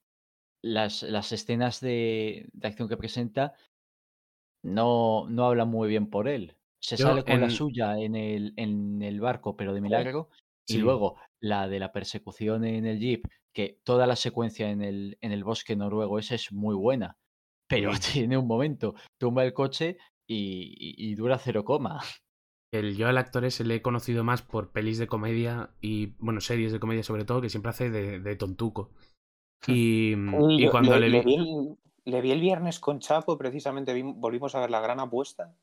[SPEAKER 5] las, las escenas de, de acción que presenta no, no hablan muy bien por él. Se
[SPEAKER 2] Yo
[SPEAKER 5] sale con la suya en el, en el barco, pero de milagro. Y luego la de la persecución en el jeep, que toda la secuencia en el, en el bosque noruego esa es muy buena. Pero tiene un momento, tumba el coche y, y- y dura cero coma.
[SPEAKER 2] El, yo al actor ese le he conocido más por pelis de comedia y, bueno, series de comedia sobre todo, que siempre hace de, de tontuco. Y,
[SPEAKER 3] Uy,
[SPEAKER 2] y
[SPEAKER 3] yo-
[SPEAKER 2] cuando le, vi...
[SPEAKER 3] vi el, le vi el viernes con Chapo, precisamente vi- volvimos a ver la gran apuesta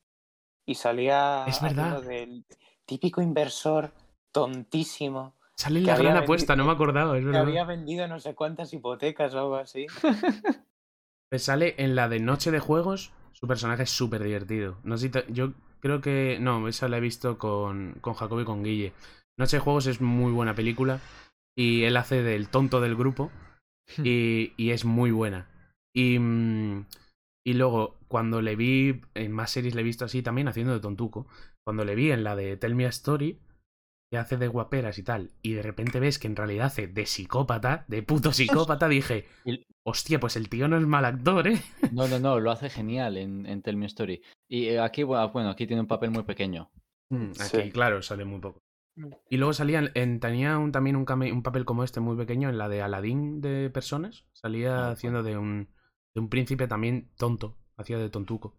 [SPEAKER 3] y salía
[SPEAKER 2] Es verdad.
[SPEAKER 3] del típico inversor tontísimo
[SPEAKER 2] Sale en
[SPEAKER 3] que
[SPEAKER 2] la gran apuesta, no me acordaba, es
[SPEAKER 3] que
[SPEAKER 2] verdad.
[SPEAKER 3] había vendido no sé cuántas hipotecas o algo así.
[SPEAKER 2] Pues sale en la de Noche de Juegos, su personaje es súper divertido. No sé si te- yo creo que... No, esa la he visto con, con Jacob y con Guille. Noche de Juegos es muy buena película y él hace del tonto del grupo y, y es muy buena. Y, mm, y luego, cuando le vi, en más series le he visto así también haciendo de tontuco, cuando le vi en la de Tell Me a Story, que hace de guaperas y tal, y de repente ves que en realidad hace de psicópata, de puto psicópata, dije, hostia, pues el tío no es mal actor, ¿eh?
[SPEAKER 5] No, no, no, lo hace genial en, en Tell Me Story. Y eh, aquí, bu- bueno, aquí tiene un papel muy pequeño.
[SPEAKER 2] Mm, Aquí,
[SPEAKER 3] Sí.
[SPEAKER 2] claro, sale muy poco.
[SPEAKER 4] Mm.
[SPEAKER 2] Y luego salía, en- en, tenía un, también un, came- un papel como este muy pequeño en la de Aladdin de personas. Salía
[SPEAKER 5] Ah,
[SPEAKER 2] haciendo de un, de un príncipe también tonto, hacía de tontuco.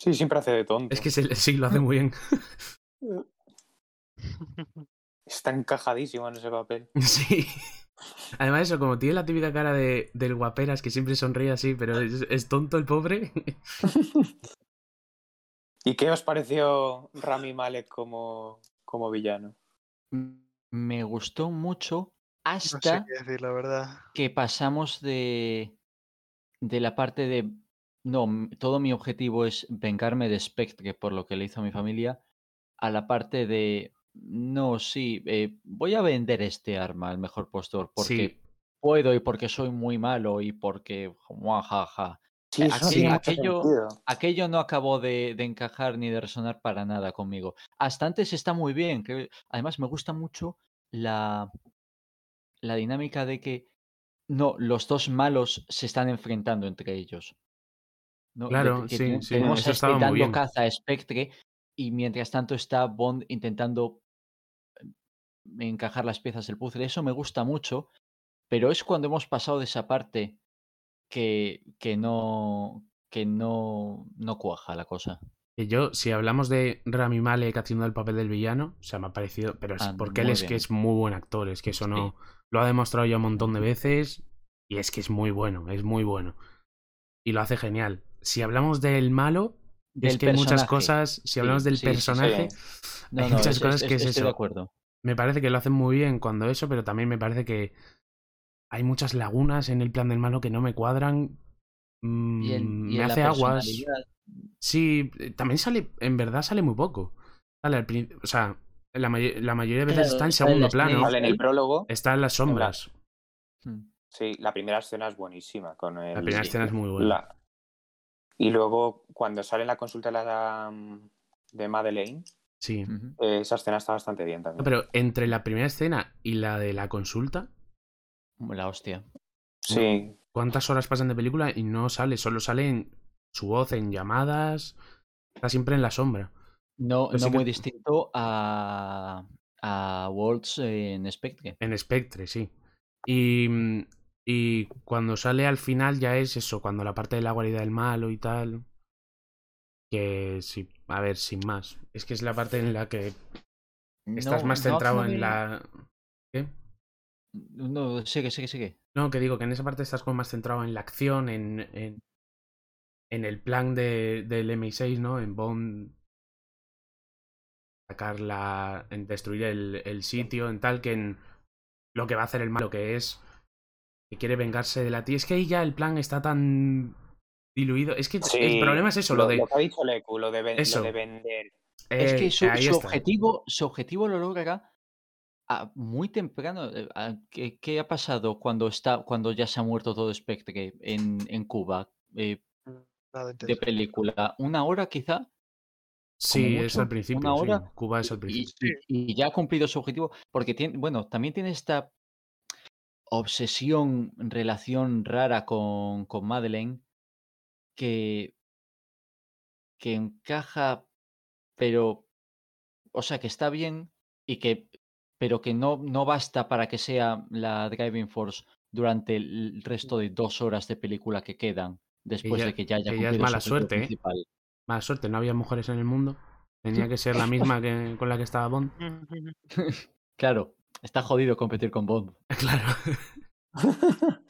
[SPEAKER 3] Sí, siempre hace de tonto.
[SPEAKER 2] Es que se- sí, lo hace muy bien.
[SPEAKER 3] Está encajadísimo en ese papel.
[SPEAKER 2] Sí. Además, eso, como tiene la típica cara de, del guaperas que siempre sonríe así, pero es, es tonto el pobre.
[SPEAKER 3] ¿Y qué os pareció Rami Malek como, como villano?
[SPEAKER 5] Me gustó mucho
[SPEAKER 4] No sé
[SPEAKER 5] hasta
[SPEAKER 4] qué decir, la verdad.
[SPEAKER 5] que pasamos de, de la parte de, no, todo mi objetivo es vengarme de Spectre por lo que le hizo a mi familia, a la parte de, no, sí, eh, voy a vender este arma al mejor postor porque
[SPEAKER 2] Sí,
[SPEAKER 5] puedo y porque soy muy malo y porque, muajaja.
[SPEAKER 3] Sí, no
[SPEAKER 5] aquello- aquello- no acabó de, de encajar ni de resonar para nada conmigo. Hasta antes está muy bien. Además, me gusta mucho la, la dinámica de que no, los dos malos se están enfrentando entre ellos. ¿no? De
[SPEAKER 2] Claro,
[SPEAKER 5] que
[SPEAKER 2] sí,
[SPEAKER 5] ten-
[SPEAKER 2] sí,
[SPEAKER 5] tenemos
[SPEAKER 2] eso
[SPEAKER 5] a este dando
[SPEAKER 2] bien.
[SPEAKER 5] caza a Spectre y mientras tanto está Bond intentando encajar las piezas del puzzle. Eso me gusta mucho, pero es cuando hemos pasado de esa parte que, que no que no, no cuaja la cosa.
[SPEAKER 2] yo, si hablamos de Rami Malek haciendo el papel del villano, o sea, me ha parecido, pero es
[SPEAKER 5] Ah,
[SPEAKER 2] porque él es que es muy buen actor, es que eso
[SPEAKER 5] Sí.
[SPEAKER 2] no, lo ha demostrado ya un montón de veces y es que es muy bueno, es muy bueno. Y lo hace genial. Si hablamos del malo, es que hay muchas cosas, si hablamos del
[SPEAKER 5] sí, sí, sí.
[SPEAKER 2] personaje,
[SPEAKER 5] No,
[SPEAKER 2] hay
[SPEAKER 5] no,
[SPEAKER 2] muchas
[SPEAKER 5] es-
[SPEAKER 2] cosas
[SPEAKER 5] es-
[SPEAKER 2] que es
[SPEAKER 5] estoy de
[SPEAKER 2] eso.
[SPEAKER 5] acuerdo.
[SPEAKER 2] Me parece que lo hacen muy bien cuando eso, pero también me parece que hay muchas lagunas en el plan del malo que no me cuadran. Mm,
[SPEAKER 5] Y,
[SPEAKER 2] me
[SPEAKER 5] en la
[SPEAKER 2] hace aguas. Sí, eh, también sale, en verdad sale muy poco. Sale al o sea, la, may- la mayoría de veces
[SPEAKER 5] Claro,
[SPEAKER 2] está en
[SPEAKER 5] está en
[SPEAKER 2] segundo
[SPEAKER 5] la
[SPEAKER 2] plano.
[SPEAKER 3] Vale, en el prólogo,
[SPEAKER 2] Está en las sombras.
[SPEAKER 5] mm,
[SPEAKER 3] sí, la primera escena es buenísima. Con el,
[SPEAKER 2] La primera
[SPEAKER 5] sí.
[SPEAKER 2] escena es muy buena.
[SPEAKER 3] la- Y luego, cuando sale en la consulta de, la, de Madeleine,
[SPEAKER 2] Sí.
[SPEAKER 3] eh, esa escena está bastante bien
[SPEAKER 2] No,
[SPEAKER 3] también.
[SPEAKER 2] pero entre la primera escena y la de la consulta,
[SPEAKER 5] La hostia.
[SPEAKER 3] Sí,
[SPEAKER 2] ¿cuántas horas pasan de película y no sale? Solo sale en su voz en llamadas. Está siempre en la sombra.
[SPEAKER 5] No,
[SPEAKER 2] Pero
[SPEAKER 5] no
[SPEAKER 2] sí que-
[SPEAKER 5] muy distinto a, a Waltz en Spectre.
[SPEAKER 2] En Spectre, sí. Y, y cuando sale al final ya es eso, cuando la parte de la guarida del malo y tal. Que sí, a ver, sin más. Es que es la parte en la que estás
[SPEAKER 5] No-
[SPEAKER 2] más centrado en la. ¿Qué?
[SPEAKER 5] No, sigue, sigue, sigue.
[SPEAKER 2] No, que digo que en esa parte estás como más centrado en la acción, en, en, en el plan de, del MI6, ¿no? En Bond sacar la. en destruir el, el sitio, en tal que en lo que va a hacer el malo, que es que quiere vengarse de la tía. Es que ahí ya el plan está tan diluido. Es que
[SPEAKER 3] sí.
[SPEAKER 2] el problema es eso, lo, de.
[SPEAKER 3] que ha dicho Leku, lo de, ven- lo de vender.
[SPEAKER 5] Es
[SPEAKER 2] eh,
[SPEAKER 5] que su, su objetivo, su objetivo lo logra a- muy temprano. eh, a- ¿Qué, qué ha pasado cuando está, cuando ya se ha muerto todo Spectre en, en Cuba? Eh,
[SPEAKER 4] Nada
[SPEAKER 5] de película. ¿Una hora quizá?
[SPEAKER 2] Sí, es al principio.
[SPEAKER 5] una
[SPEAKER 2] sí.
[SPEAKER 5] hora,
[SPEAKER 2] Cuba es al
[SPEAKER 5] Y,
[SPEAKER 2] principio.
[SPEAKER 5] y- y ya ha cumplido su objetivo. Porque tiene, bueno, también tiene esta obsesión, relación rara con, con Madeleine que, que encaja, pero, o sea, que está bien y que, pero que no, no basta para que sea la driving force durante el resto de dos horas de película que quedan después
[SPEAKER 2] ya-
[SPEAKER 5] de que ya haya
[SPEAKER 2] que ya es
[SPEAKER 5] su
[SPEAKER 2] mala suerte, ¿eh? Mala suerte, no había mujeres en el mundo. Tenía que ser la misma que con la que estaba Bond.
[SPEAKER 5] Claro, está jodido competir con Bond.
[SPEAKER 2] Claro.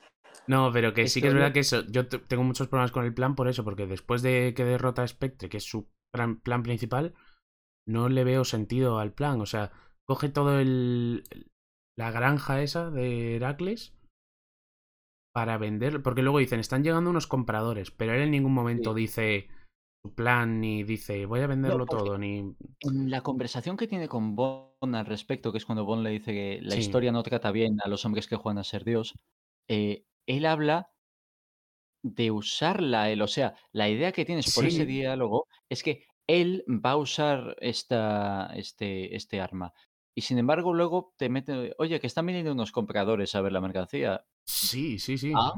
[SPEAKER 2] No, pero que sí que es verdad que eso, yo te- tengo muchos problemas con el plan por eso, porque después de que derrota a Spectre, que es su plan, plan principal, no le veo sentido al plan. O sea, coge todo el la granja esa de Heracles para vender, porque luego dicen, están llegando unos compradores, pero él en ningún momento
[SPEAKER 5] Sí.
[SPEAKER 2] dice su plan ni dice, voy a venderlo todo, ni
[SPEAKER 5] En la conversación que tiene con Bond al respecto, que es cuando Bond le dice que la
[SPEAKER 2] Sí.
[SPEAKER 5] historia no trata bien a los hombres que juegan a ser Dios, eh, él habla de usarla él. O sea, la idea que tienes por ese diálogo es que él va a usar esta, este, este arma. y sin embargo luego te meten, oye, que están viniendo unos compradores a ver la mercancía.
[SPEAKER 2] Sí, sí, sí.
[SPEAKER 5] Ah,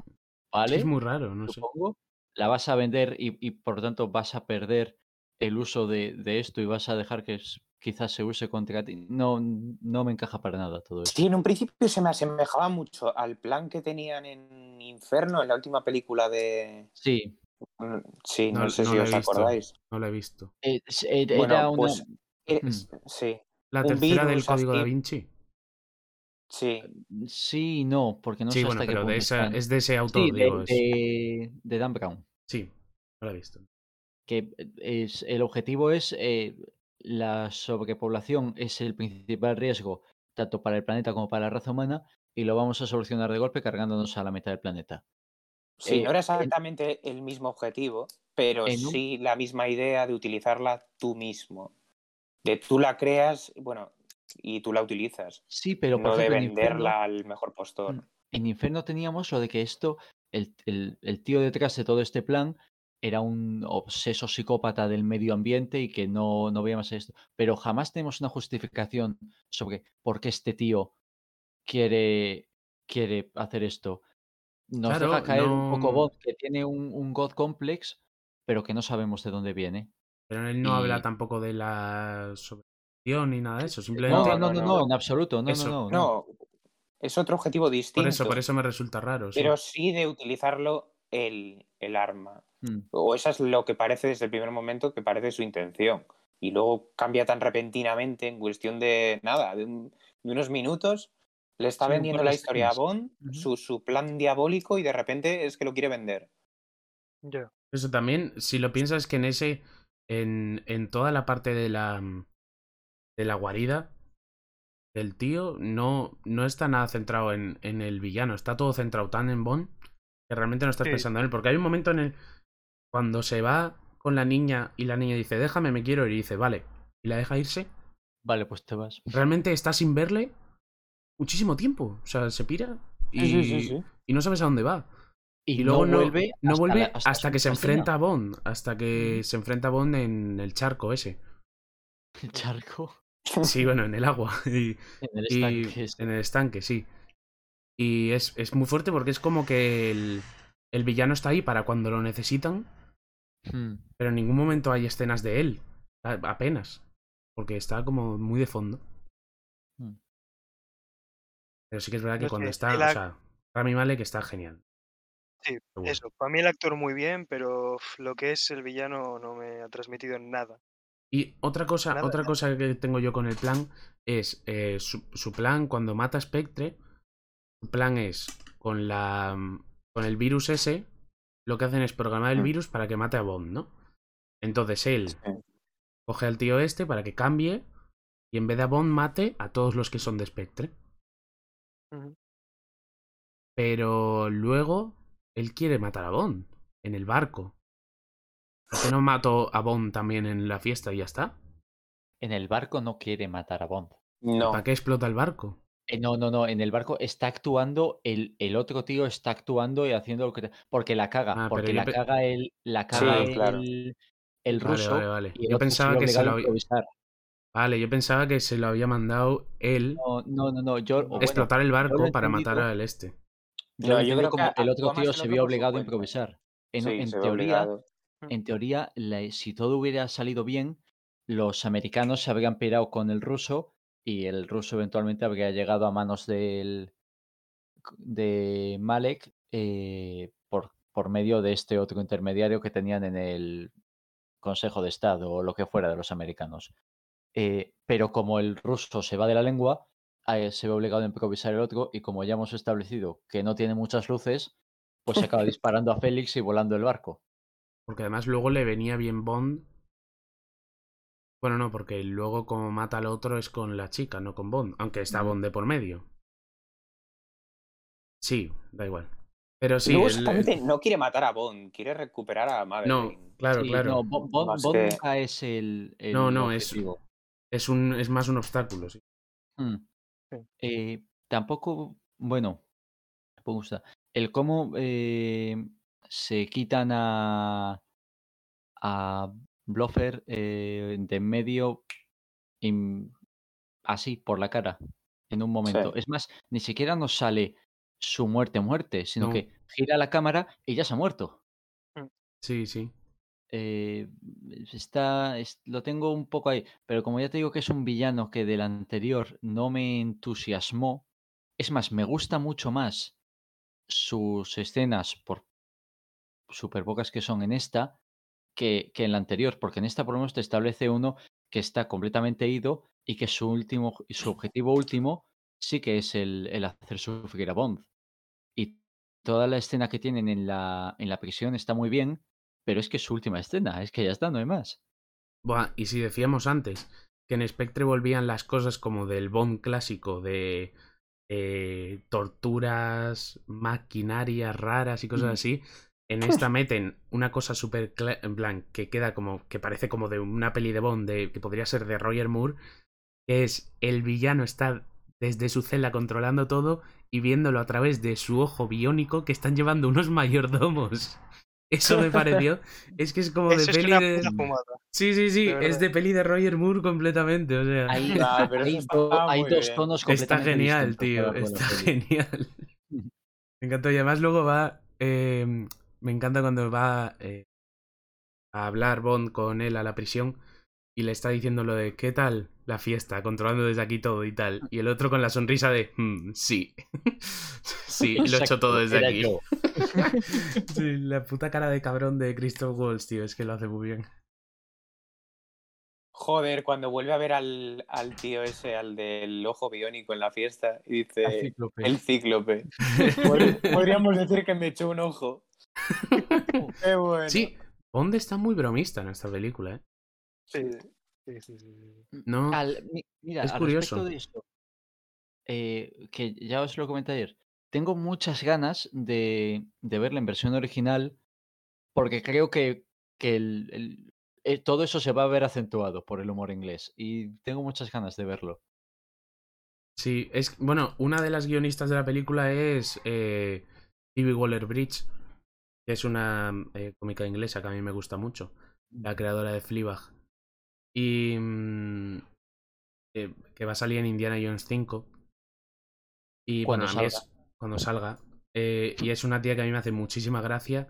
[SPEAKER 5] vale,
[SPEAKER 2] es muy raro, no sé.
[SPEAKER 5] supongo. La vas a vender y, y por lo tanto vas a perder el uso de, de esto y vas a dejar que s- quizás se use contra ti. No, no me encaja para nada todo eso.
[SPEAKER 3] Sí, en un principio se me asemejaba mucho al plan que tenían en Inferno, en la última película de...
[SPEAKER 5] Sí,
[SPEAKER 3] Mm, Sí, no,
[SPEAKER 2] No-
[SPEAKER 3] sé
[SPEAKER 2] no
[SPEAKER 3] si os
[SPEAKER 2] visto.
[SPEAKER 3] acordáis.
[SPEAKER 2] No lo he visto.
[SPEAKER 5] eh, eh, era una...
[SPEAKER 3] pues es-
[SPEAKER 5] Mm.
[SPEAKER 3] sí,
[SPEAKER 2] La
[SPEAKER 3] Un
[SPEAKER 2] tercera del código da. Vinci.
[SPEAKER 3] sí.
[SPEAKER 5] Sí y no, porque no
[SPEAKER 2] sí,
[SPEAKER 5] sé
[SPEAKER 2] bueno,
[SPEAKER 5] hasta qué
[SPEAKER 2] pero de esa, es de ese autor,
[SPEAKER 5] Sí, de,
[SPEAKER 2] digo. es-
[SPEAKER 5] de, de Dan Brown.
[SPEAKER 2] Sí, no la he visto.
[SPEAKER 5] que es, el objetivo es eh, la sobrepoblación es el principal riesgo tanto para el planeta como para la raza humana y lo vamos a solucionar de golpe cargándonos a la mitad del planeta.
[SPEAKER 3] Sí,
[SPEAKER 5] Eh,
[SPEAKER 3] no era
[SPEAKER 5] en-
[SPEAKER 3] exactamente el mismo objetivo, pero
[SPEAKER 5] un-
[SPEAKER 3] sí la misma idea de utilizarla tú mismo. De tú la creas, bueno, y tú la utilizas.
[SPEAKER 5] Sí, pero por
[SPEAKER 3] no de
[SPEAKER 5] ejemplo, en Inferno-
[SPEAKER 3] venderla al mejor postor.
[SPEAKER 5] Mm, En Inferno teníamos lo de que esto, el, el- el tío detrás de todo este plan era un obseso psicópata del medio ambiente y que no, no veía más esto. Pero jamás tenemos una justificación sobre por qué este tío quiere, quiere hacer esto. Nos
[SPEAKER 2] Claro,
[SPEAKER 5] deja caer un poco Bond que tiene un, un God Complex, pero que no sabemos de dónde viene.
[SPEAKER 2] Pero él no habla tampoco de la sobreacción ni nada de eso.
[SPEAKER 5] No,
[SPEAKER 2] Simplemente.
[SPEAKER 5] no, no, no,
[SPEAKER 3] no,
[SPEAKER 5] no, en absoluto. No,
[SPEAKER 2] Eso.
[SPEAKER 5] no, no, no.
[SPEAKER 3] No, es otro objetivo distinto.
[SPEAKER 2] por eso, por eso me resulta raro. sí.
[SPEAKER 3] Pero sí de utilizarlo el, el arma.
[SPEAKER 5] Mm.
[SPEAKER 3] O eso es lo que parece desde el primer momento que parece su intención. Y luego cambia tan repentinamente en cuestión de nada, de, un- de unos minutos. Le está
[SPEAKER 5] Sí,
[SPEAKER 3] vendiendo la historia a. Bond, su, su plan diabólico, y de repente es que lo quiere vender.
[SPEAKER 4] Ya.
[SPEAKER 2] Eso también, si lo piensas que en ese. En, en toda la parte de la. de la guarida. El tío no, no está nada centrado en, en el villano. Está todo centrado tan en Bond que realmente no estás
[SPEAKER 4] Sí.
[SPEAKER 2] pensando en él. Porque hay un momento en el. Cuando se va con la niña y la niña dice, déjame, me quiero ir. Y dice, vale. Y la deja irse.
[SPEAKER 5] Vale, pues te vas.
[SPEAKER 2] Realmente está sin verle muchísimo tiempo. O sea, se pira y,
[SPEAKER 3] Sí, sí, sí, sí.
[SPEAKER 2] y no sabes a dónde va.
[SPEAKER 5] Y,
[SPEAKER 2] Y luego
[SPEAKER 5] no vuelve
[SPEAKER 2] no
[SPEAKER 5] hasta,
[SPEAKER 2] vuelve
[SPEAKER 5] la- hasta
[SPEAKER 2] que se enfrenta a Bond. Hasta que
[SPEAKER 5] Mm.
[SPEAKER 2] se enfrenta a Bond en el charco ese.
[SPEAKER 5] El charco
[SPEAKER 2] Sí, bueno, en el agua. Y,
[SPEAKER 5] en el
[SPEAKER 2] y-
[SPEAKER 5] estanque.
[SPEAKER 2] en el estanque, sí. Y es, es muy fuerte porque es como que el, el villano está ahí para cuando lo necesitan,
[SPEAKER 5] Mm.
[SPEAKER 2] pero en ningún momento hay escenas de él. A- Apenas. Porque está como muy de fondo.
[SPEAKER 5] Mm.
[SPEAKER 2] Pero sí que es verdad que
[SPEAKER 4] No sé,
[SPEAKER 2] cuando está.
[SPEAKER 4] el
[SPEAKER 2] O sea, Rami Malek está genial.
[SPEAKER 4] Sí. Eso, para mí el actor muy bien, pero lo que es el villano no me ha transmitido nada.
[SPEAKER 2] Y otra cosa,
[SPEAKER 4] Nada,
[SPEAKER 2] otra
[SPEAKER 4] nada.
[SPEAKER 2] cosa que tengo yo con el plan es eh, su, su plan cuando mata a Spectre. Su plan es con la con el virus ese. Lo que hacen es programar el
[SPEAKER 3] Mm.
[SPEAKER 2] virus para que mate a Bond, ¿no? Entonces él
[SPEAKER 3] Sí.
[SPEAKER 2] coge al tío este para que cambie y en vez de a Bond mate a todos los que son de Spectre. Pero luego él quiere matar a Bond en el barco. ¿Por qué no mato a Bond también en la fiesta y ya está?
[SPEAKER 5] En el barco no quiere matar a Bond.
[SPEAKER 3] No.
[SPEAKER 2] ¿Para qué explota el barco?
[SPEAKER 5] Eh, no, no, no. En el barco está actuando, el, el otro tío está actuando y haciendo lo que. te- Porque la caga.
[SPEAKER 2] Ah,
[SPEAKER 5] porque la
[SPEAKER 2] pe-
[SPEAKER 5] caga el, la
[SPEAKER 3] Sí,
[SPEAKER 5] caga el,
[SPEAKER 3] claro.
[SPEAKER 5] el ruso.
[SPEAKER 2] vale, vale.
[SPEAKER 5] Y el
[SPEAKER 2] Yo pensaba que se lo había... Vale, yo pensaba que se lo había mandado él
[SPEAKER 5] No, no, no, no. Yo, bueno,
[SPEAKER 2] explotar el barco para matar al este.
[SPEAKER 5] yo
[SPEAKER 3] No, creo que
[SPEAKER 5] el otro tío se vio obligado a improvisar. En,
[SPEAKER 3] Sí,
[SPEAKER 5] teoría,
[SPEAKER 3] obligado.
[SPEAKER 5] en teoría, la- si todo hubiera salido bien, los americanos se habrían pirado con el ruso y el ruso eventualmente habría llegado a manos del de Malek eh, por, por medio de este otro intermediario que tenían en el Consejo de Estado o lo que fuera de los americanos. Eh, pero como el ruso se va de la lengua, eh, se ve obligado a improvisar el otro y como ya hemos establecido que no tiene muchas luces, pues se acaba disparando a Félix y volando el barco.
[SPEAKER 2] Porque además luego le venía bien Bond. Bueno, no, porque luego como mata al otro es con la chica, no con Bond. Aunque está. Bond de por medio. Sí, da igual. Pero sí,
[SPEAKER 3] Luego
[SPEAKER 2] el-
[SPEAKER 3] exactamente no quiere matar a Bond, quiere recuperar a
[SPEAKER 2] no,
[SPEAKER 3] Maverick.
[SPEAKER 2] claro,
[SPEAKER 5] Sí,
[SPEAKER 2] claro.
[SPEAKER 5] No, Bo- Bond,
[SPEAKER 3] Más
[SPEAKER 5] Bond
[SPEAKER 3] que-
[SPEAKER 5] nunca es el, el
[SPEAKER 2] No, no, es-. Es, un, es más un obstáculo, sí.
[SPEAKER 5] Mm.
[SPEAKER 4] Sí.
[SPEAKER 5] Eh, tampoco, bueno, me gusta. El cómo eh, se quitan a, a Bloffer eh, de en medio im- así por la cara en un momento. Es más, ni siquiera nos sale su muerte, muerte, sino
[SPEAKER 2] No.
[SPEAKER 5] que gira la cámara y ya se ha muerto.
[SPEAKER 2] Sí, sí.
[SPEAKER 5] Eh, está, es- lo tengo un poco ahí, pero como ya te digo que es un villano que del anterior no me entusiasmó, es más, me gusta mucho más sus escenas, por súper pocas que son en esta, que, que en la anterior, porque en esta por lo menos te establece uno que está completamente ido y que su último, su objetivo último sí que es el, el hacer sufrir a Bond. Y toda la escena que tienen en la, en la prisión está muy bien, pero es que es su última escena, es que ya está, no hay más.
[SPEAKER 2] Buah, y si decíamos antes que en Spectre volvían las cosas como del Bond clásico de eh, torturas, maquinarias raras y cosas
[SPEAKER 5] Mm.
[SPEAKER 2] así, en esta meten una cosa súper en plan que queda como que parece como de una peli de Bond de, que podría ser de Roger Moore, que es el villano está desde su celda controlando todo y viéndolo a través de su ojo biónico que están llevando unos mayordomos. Eso me pareció. Es que es como de
[SPEAKER 4] es
[SPEAKER 2] peli
[SPEAKER 4] una
[SPEAKER 2] de. Sí, sí, sí,
[SPEAKER 4] de
[SPEAKER 2] es de peli de Roger Moore completamente, o sea.
[SPEAKER 5] Hay,
[SPEAKER 1] Nah, pero
[SPEAKER 5] hay
[SPEAKER 1] eso
[SPEAKER 5] do-
[SPEAKER 1] está
[SPEAKER 5] hay
[SPEAKER 1] muy
[SPEAKER 5] dos tonos
[SPEAKER 2] Está
[SPEAKER 5] completamente
[SPEAKER 2] genial,
[SPEAKER 5] distintos
[SPEAKER 2] tío, está genial. Me encantó y además luego va. eh, me encanta cuando va eh, a hablar Bond con él a la prisión y le está diciendo lo de ¿qué tal la fiesta? Controlando desde aquí todo y tal. Y el otro con la sonrisa de "Mm, sí. sí, lo he hecho todo desde aquí. Sí, la puta cara de cabrón de Christoph Waltz, tío, es que lo hace muy bien.
[SPEAKER 1] Joder, cuando vuelve a ver al, al tío ese, al del ojo biónico en la fiesta, y dice
[SPEAKER 5] El cíclope.
[SPEAKER 1] el cíclope. Pod- Podríamos decir que me echó un ojo. Qué bueno.
[SPEAKER 2] Sí, Bond está muy bromista en esta película, ¿eh?
[SPEAKER 4] Sí, sí, sí, sí, sí.
[SPEAKER 2] No.
[SPEAKER 5] Al- mira,
[SPEAKER 2] Es
[SPEAKER 5] al
[SPEAKER 2] curioso.
[SPEAKER 5] respecto de esto, eh, que ya os lo comenté ayer, tengo muchas ganas de, de verla en versión original porque creo que, que el- el- eh, todo eso se va a ver acentuado por el humor inglés y tengo muchas ganas de verlo.
[SPEAKER 2] Sí, es. Bueno, una de las guionistas de la película es eh, Phoebe Waller Bridge, que es una eh, cómica inglesa que a mí me gusta mucho, la creadora de Fleabag. Y. mm, eh, que va a salir en Indiana Jones 5. Y
[SPEAKER 5] Cuando
[SPEAKER 2] bueno,
[SPEAKER 5] salga.
[SPEAKER 2] es. Cuando salga. Eh, y es una tía que a mí me hace muchísima gracia.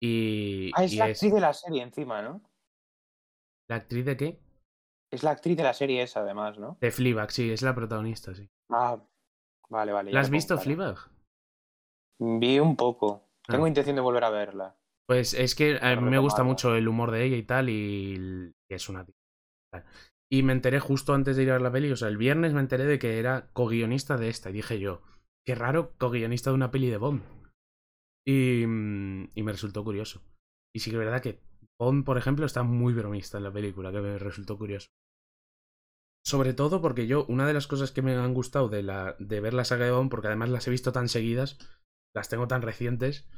[SPEAKER 2] Y.
[SPEAKER 1] Ah, es
[SPEAKER 2] y
[SPEAKER 1] la
[SPEAKER 2] es-
[SPEAKER 1] actriz de la serie encima, ¿no?
[SPEAKER 2] ¿La actriz de qué?
[SPEAKER 1] Es la actriz de la serie esa, además, ¿no?
[SPEAKER 2] De Fleabag, sí, es la protagonista, sí.
[SPEAKER 1] Ah, vale, vale.
[SPEAKER 2] ¿La has visto. Fleabag?
[SPEAKER 1] Vi un poco. Tengo
[SPEAKER 2] Ah.
[SPEAKER 1] intención de volver a verla.
[SPEAKER 2] Pues es que a
[SPEAKER 1] Para
[SPEAKER 2] mí me gusta mucho el humor de ella y tal, y y es una tía. Y me enteré justo antes de ir a ver la peli, o sea, el viernes me enteré de que era co-guionista de esta, y dije yo, qué raro co-guionista de una peli de Bond. Y, mm, y me resultó curioso. Y sí que es verdad que Bond, por ejemplo, está muy bromista en la película, que me resultó curioso. Sobre todo porque yo, una de las cosas que me han gustado de, la, de ver la saga de Bond, porque además las he visto tan seguidas, las tengo tan recientes,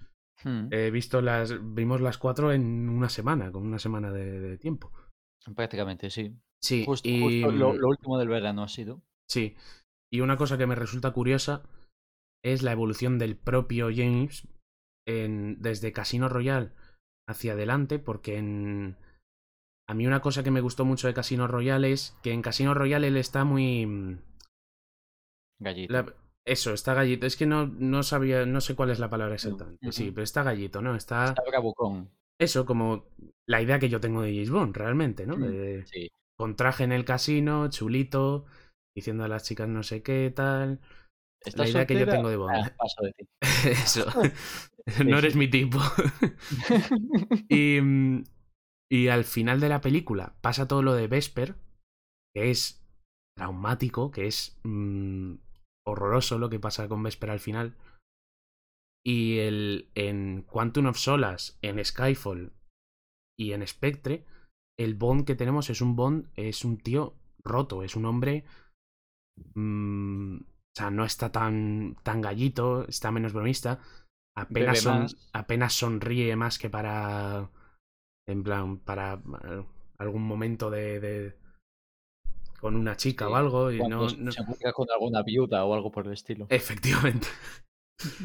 [SPEAKER 5] Hmm,
[SPEAKER 2] He visto las. Vimos las cuatro en una semana, con una semana de, de tiempo.
[SPEAKER 5] Prácticamente, sí.
[SPEAKER 2] Sí,
[SPEAKER 5] Justo,
[SPEAKER 2] y,
[SPEAKER 5] justo lo, lo último del verano ha sido.
[SPEAKER 2] sí. Y una cosa que me resulta curiosa es la evolución del propio James en, desde Casino Royale hacia adelante, porque en. A mí una cosa que me gustó mucho de Casino Royale es que en Casino Royale él está muy. mm,
[SPEAKER 5] Gallito.
[SPEAKER 2] la- eso, está gallito. Es que no, no sabía, no sé cuál es la palabra exactamente. Sí, pero está gallito, ¿no? Está.
[SPEAKER 5] Está bravucón.
[SPEAKER 2] Eso, como la idea que yo tengo de James Bond, realmente, ¿no? De-
[SPEAKER 5] Sí.
[SPEAKER 2] con traje en el casino, chulito, diciendo a las chicas no sé qué tal.
[SPEAKER 5] ¿Estás
[SPEAKER 2] idea que yo tengo de Bond.
[SPEAKER 5] Ah, paso de ti.
[SPEAKER 2] Eso. no eres mi tipo. y, mm, y al final de la película pasa todo lo de Vesper, que es traumático, que es mm, horroroso lo que pasa con Vesper al final. Y el, en Quantum of Solas, en Skyfall y en Spectre, el Bond que tenemos es un Bond, es un tío roto, es un hombre. mm, o sea, no está tan, tan gallito, está menos bromista. Apenas, son- apenas sonríe más que para. En plan, para eh, algún momento de. de- con una chica
[SPEAKER 5] Sí,
[SPEAKER 2] o algo. Y no,
[SPEAKER 5] se con alguna viuda o algo por el estilo.
[SPEAKER 2] Efectivamente.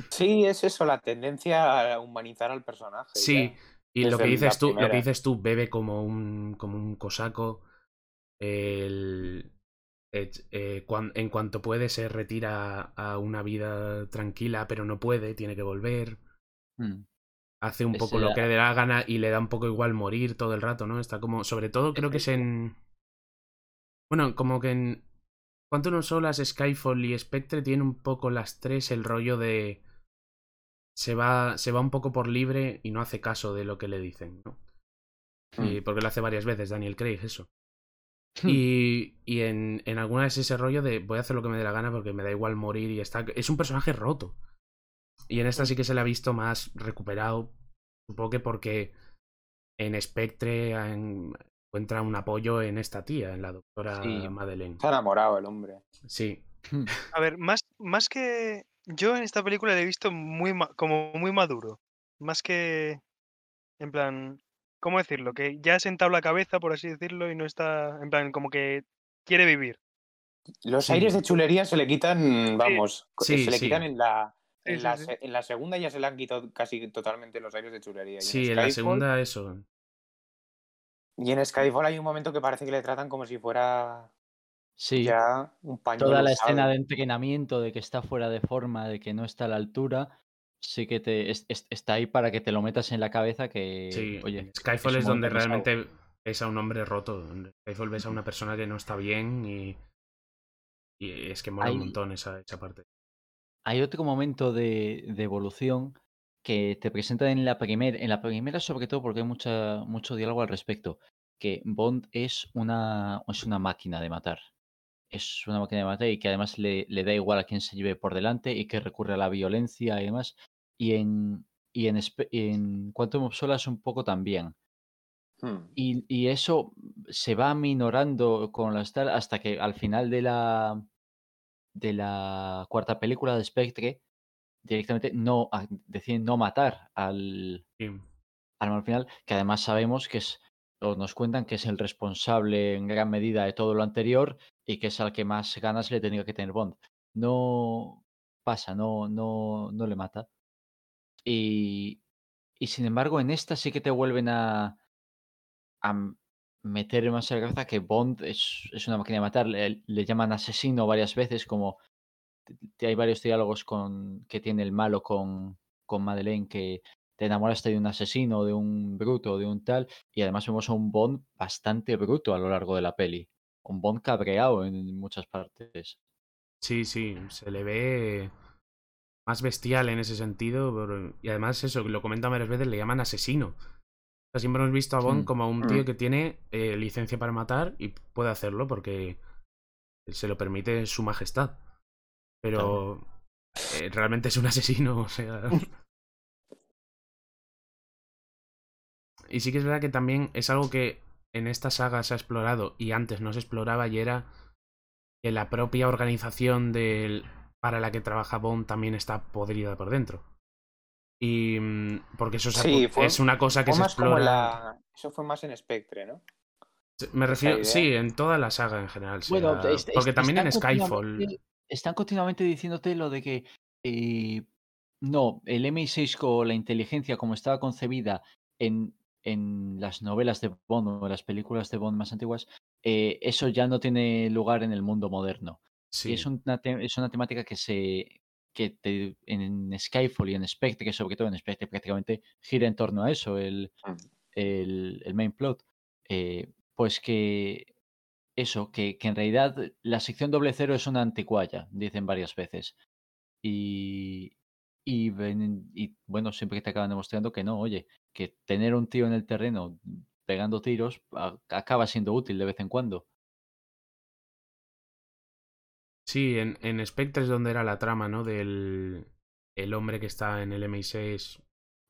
[SPEAKER 1] Sí, es eso, la tendencia a humanizar al personaje.
[SPEAKER 2] Sí,
[SPEAKER 1] ya.
[SPEAKER 2] y lo que dices tú, lo que dices tú, bebe como un, como un cosaco. El, eh, eh, cuan- en cuanto puede se retira a una vida tranquila, pero no puede, tiene que volver.
[SPEAKER 5] Mm.
[SPEAKER 2] Hace un poco lo que le da gana y le da un poco igual morir todo el rato, ¿no? Está como, sobre todo creo que es en... Bueno, como que en Quantum of Solace, Skyfall y Spectre tienen un poco las tres el rollo de... Se va, se va un poco por libre y no hace caso de lo que le dicen, ¿no? Y porque lo hace varias veces Daniel Craig, eso. Y, y en, en alguna es ese rollo de voy a hacer lo que me dé la gana porque me da igual morir y está. Es un personaje roto. Y en esta sí que se le ha visto más recuperado. Supongo que porque en Spectre en- encuentra un apoyo en esta tía, en la doctora
[SPEAKER 5] Sí.
[SPEAKER 2] Madeleine.
[SPEAKER 1] Está enamorado el hombre.
[SPEAKER 2] Sí.
[SPEAKER 4] A ver, más, más que. Yo en esta película le he visto muy ma- como muy maduro. Más que. En plan. ¿Cómo decirlo? Que ya ha sentado la cabeza, por así decirlo, y no está. En plan, como que quiere vivir.
[SPEAKER 1] Los
[SPEAKER 2] Sí.
[SPEAKER 1] aires de chulería se le quitan, vamos,
[SPEAKER 2] Sí,
[SPEAKER 1] se le
[SPEAKER 2] sí.
[SPEAKER 1] quitan en la, en,
[SPEAKER 4] sí,
[SPEAKER 1] la
[SPEAKER 4] sí.
[SPEAKER 1] se- en la segunda ya se le han quitado casi totalmente los aires de chulería. Y
[SPEAKER 2] Sí, en
[SPEAKER 1] en
[SPEAKER 2] la segunda eso.
[SPEAKER 1] Y en Skyfall hay un momento que parece que le tratan como si fuera
[SPEAKER 5] Sí,
[SPEAKER 1] ya un pañuelo
[SPEAKER 5] toda la
[SPEAKER 1] usado.
[SPEAKER 5] escena de entrenamiento, de que está fuera de forma, de que no está a la altura, sí que te es- es- está ahí para que te lo metas en la cabeza que,
[SPEAKER 2] Sí,
[SPEAKER 5] oye,
[SPEAKER 2] Skyfall es, donde
[SPEAKER 5] pesado.
[SPEAKER 2] realmente ves a un hombre roto. En Skyfall ves a una persona que no está bien y. Y es que mola un montón esa, esa parte.
[SPEAKER 5] Hay otro momento de, de evolución que te presentan en la primera, en la primera sobre todo porque hay mucha, mucho diálogo al respecto, que Bond es una, es una máquina de matar. Es una máquina de matar y que además le, le da igual a quién se lleve por delante y que recurre a la violencia y demás. Y en, y en, en Quantum of Solace un poco también.
[SPEAKER 1] Hmm.
[SPEAKER 5] Y, y eso se va minorando con las tal hasta que al final de la de la cuarta película de Spectre directamente no a- deciden no matar al,
[SPEAKER 2] Sí.
[SPEAKER 5] al final, que además sabemos que es o nos cuentan que es el responsable en gran medida de todo lo anterior y que es al que más ganas le tenía que tener Bond. No pasa, no, no, no le mata. Y, y sin embargo, en esta sí que te vuelven a, a meter más en la cabeza que Bond es, es una máquina de matar. Le, le llaman asesino varias veces, como hay varios diálogos con, que tiene el malo con, con Madeleine que te enamoraste de un asesino, de un bruto, de un tal, y además vemos a un Bond bastante bruto a lo largo de la peli. Un Bond cabreado en muchas partes.
[SPEAKER 2] Sí, sí, se le ve más bestial en ese sentido. Y además, eso, lo comentan varias veces, le llaman asesino. O sea, siempre hemos visto a Bond
[SPEAKER 5] Mm.
[SPEAKER 2] como a un tío
[SPEAKER 1] Mm.
[SPEAKER 2] que tiene eh, licencia para matar y puede hacerlo porque se lo permite su majestad. Pero eh, realmente es un asesino, o sea. Y sí que es verdad que también es algo que en esta saga se ha explorado y antes no se exploraba y era que la propia organización del, para la que trabaja Bond también está podrida por dentro. Y mm, porque eso
[SPEAKER 1] Sí, fue-
[SPEAKER 2] es una cosa que
[SPEAKER 1] Fue
[SPEAKER 2] se
[SPEAKER 1] más como
[SPEAKER 2] explora.
[SPEAKER 1] la... Eso fue más en Spectre, ¿no?
[SPEAKER 2] Me refiero, sí, en toda la saga en general. porque también en Skyfall.
[SPEAKER 5] Están continuamente diciéndote lo de que eh, no, el MI6 con la inteligencia como estaba concebida en, en las novelas de Bond o en las películas de Bond más antiguas, eh, eso ya no tiene lugar en el mundo moderno.
[SPEAKER 2] Sí,
[SPEAKER 5] es una, es una temática que se que te- en Skyfall y en Spectre, que sobre todo en Spectre prácticamente gira en torno a eso, el,
[SPEAKER 1] Mm.
[SPEAKER 5] el, el main plot. Eh, pues que eso, que, que en realidad la sección doble cero es una anticuaya, dicen varias veces. Y, y, ven- y, bueno, siempre te acaban demostrando que no, oye, que tener un tío en el terreno pegando tiros a- acaba siendo útil de vez en cuando.
[SPEAKER 2] sí, en, en Spectre es donde era la trama, ¿no? Del el hombre que está en el MI6.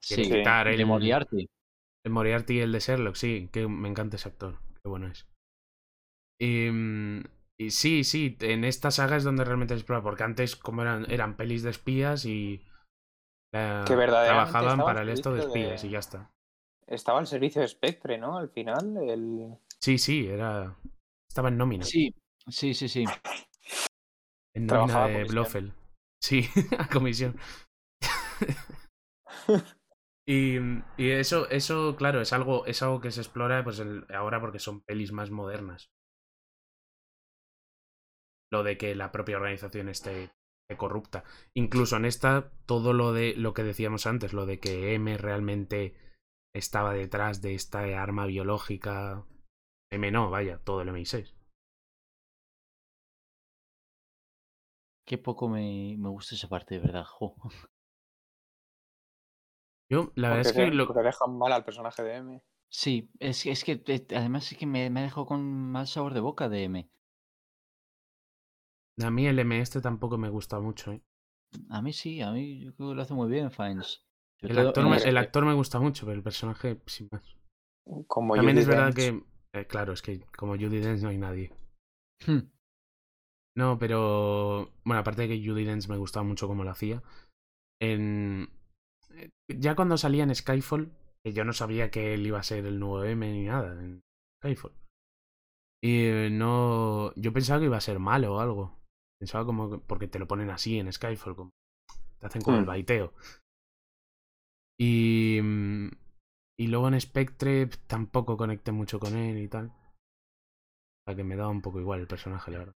[SPEAKER 2] Quiere
[SPEAKER 5] Sí,
[SPEAKER 2] quitar
[SPEAKER 5] de
[SPEAKER 2] el,
[SPEAKER 5] Moriarty.
[SPEAKER 2] el Moriarty y el de Sherlock, sí, que me encanta ese actor, qué bueno es. Y, mm, y sí, sí, en esta saga es donde realmente se explora, porque antes como eran, eran pelis de espías y eh,
[SPEAKER 1] Que verdaderamente
[SPEAKER 2] trabajaban para el esto de espías y ya está.
[SPEAKER 1] Estaba al servicio de Spectre, ¿no? Al final, el...
[SPEAKER 2] Sí, sí, era estaba en nómina,
[SPEAKER 5] Sí, sí, sí, sí.
[SPEAKER 2] en nómina de. Blofeld. Sí, a comisión. Y, y eso, eso, claro, es algo, es algo que se explora pues el- ahora porque son pelis más modernas. Lo de que la propia organización esté, esté corrupta. Incluso en esta, todo lo de lo que decíamos antes, lo de que M realmente estaba detrás de esta arma biológica. M no, vaya, todo el MI6.
[SPEAKER 5] Qué poco me, me gusta esa parte, de verdad. jo.
[SPEAKER 2] Yo, la verdad
[SPEAKER 3] Porque,
[SPEAKER 2] es que
[SPEAKER 3] de-
[SPEAKER 2] lo,
[SPEAKER 3] porque dejan mal al personaje de M.
[SPEAKER 5] Sí, es, es que además es que me, me ha dejado con mal sabor de boca de M.
[SPEAKER 2] a mí el M este tampoco me gusta mucho. ¿eh?
[SPEAKER 5] A mí sí, a mí yo creo que lo hace muy bien, Fines. Sobre
[SPEAKER 2] El
[SPEAKER 5] todo
[SPEAKER 2] actor, me, el actor me gusta mucho, pero el personaje, sin más.
[SPEAKER 3] Como
[SPEAKER 2] También es verdad que, eh, claro, es que como Judy Dench no hay nadie.
[SPEAKER 5] Hmm,
[SPEAKER 2] No, pero. Bueno, aparte de que Judy Dench me gustaba mucho como lo hacía. En. eh, Ya cuando salía en Skyfall, que yo no sabía que él iba a ser el nuevo M ni nada en Skyfall. Y eh, no. Yo pensaba que iba a ser malo o algo. Pensaba como. que- Porque te lo ponen así en Skyfall. Como... Te hacen como el
[SPEAKER 3] Hmm.
[SPEAKER 2] baiteo. Y. mm, Y luego en Spectre tampoco conecté mucho con él y tal. O sea que me daba un poco igual el personaje, la verdad.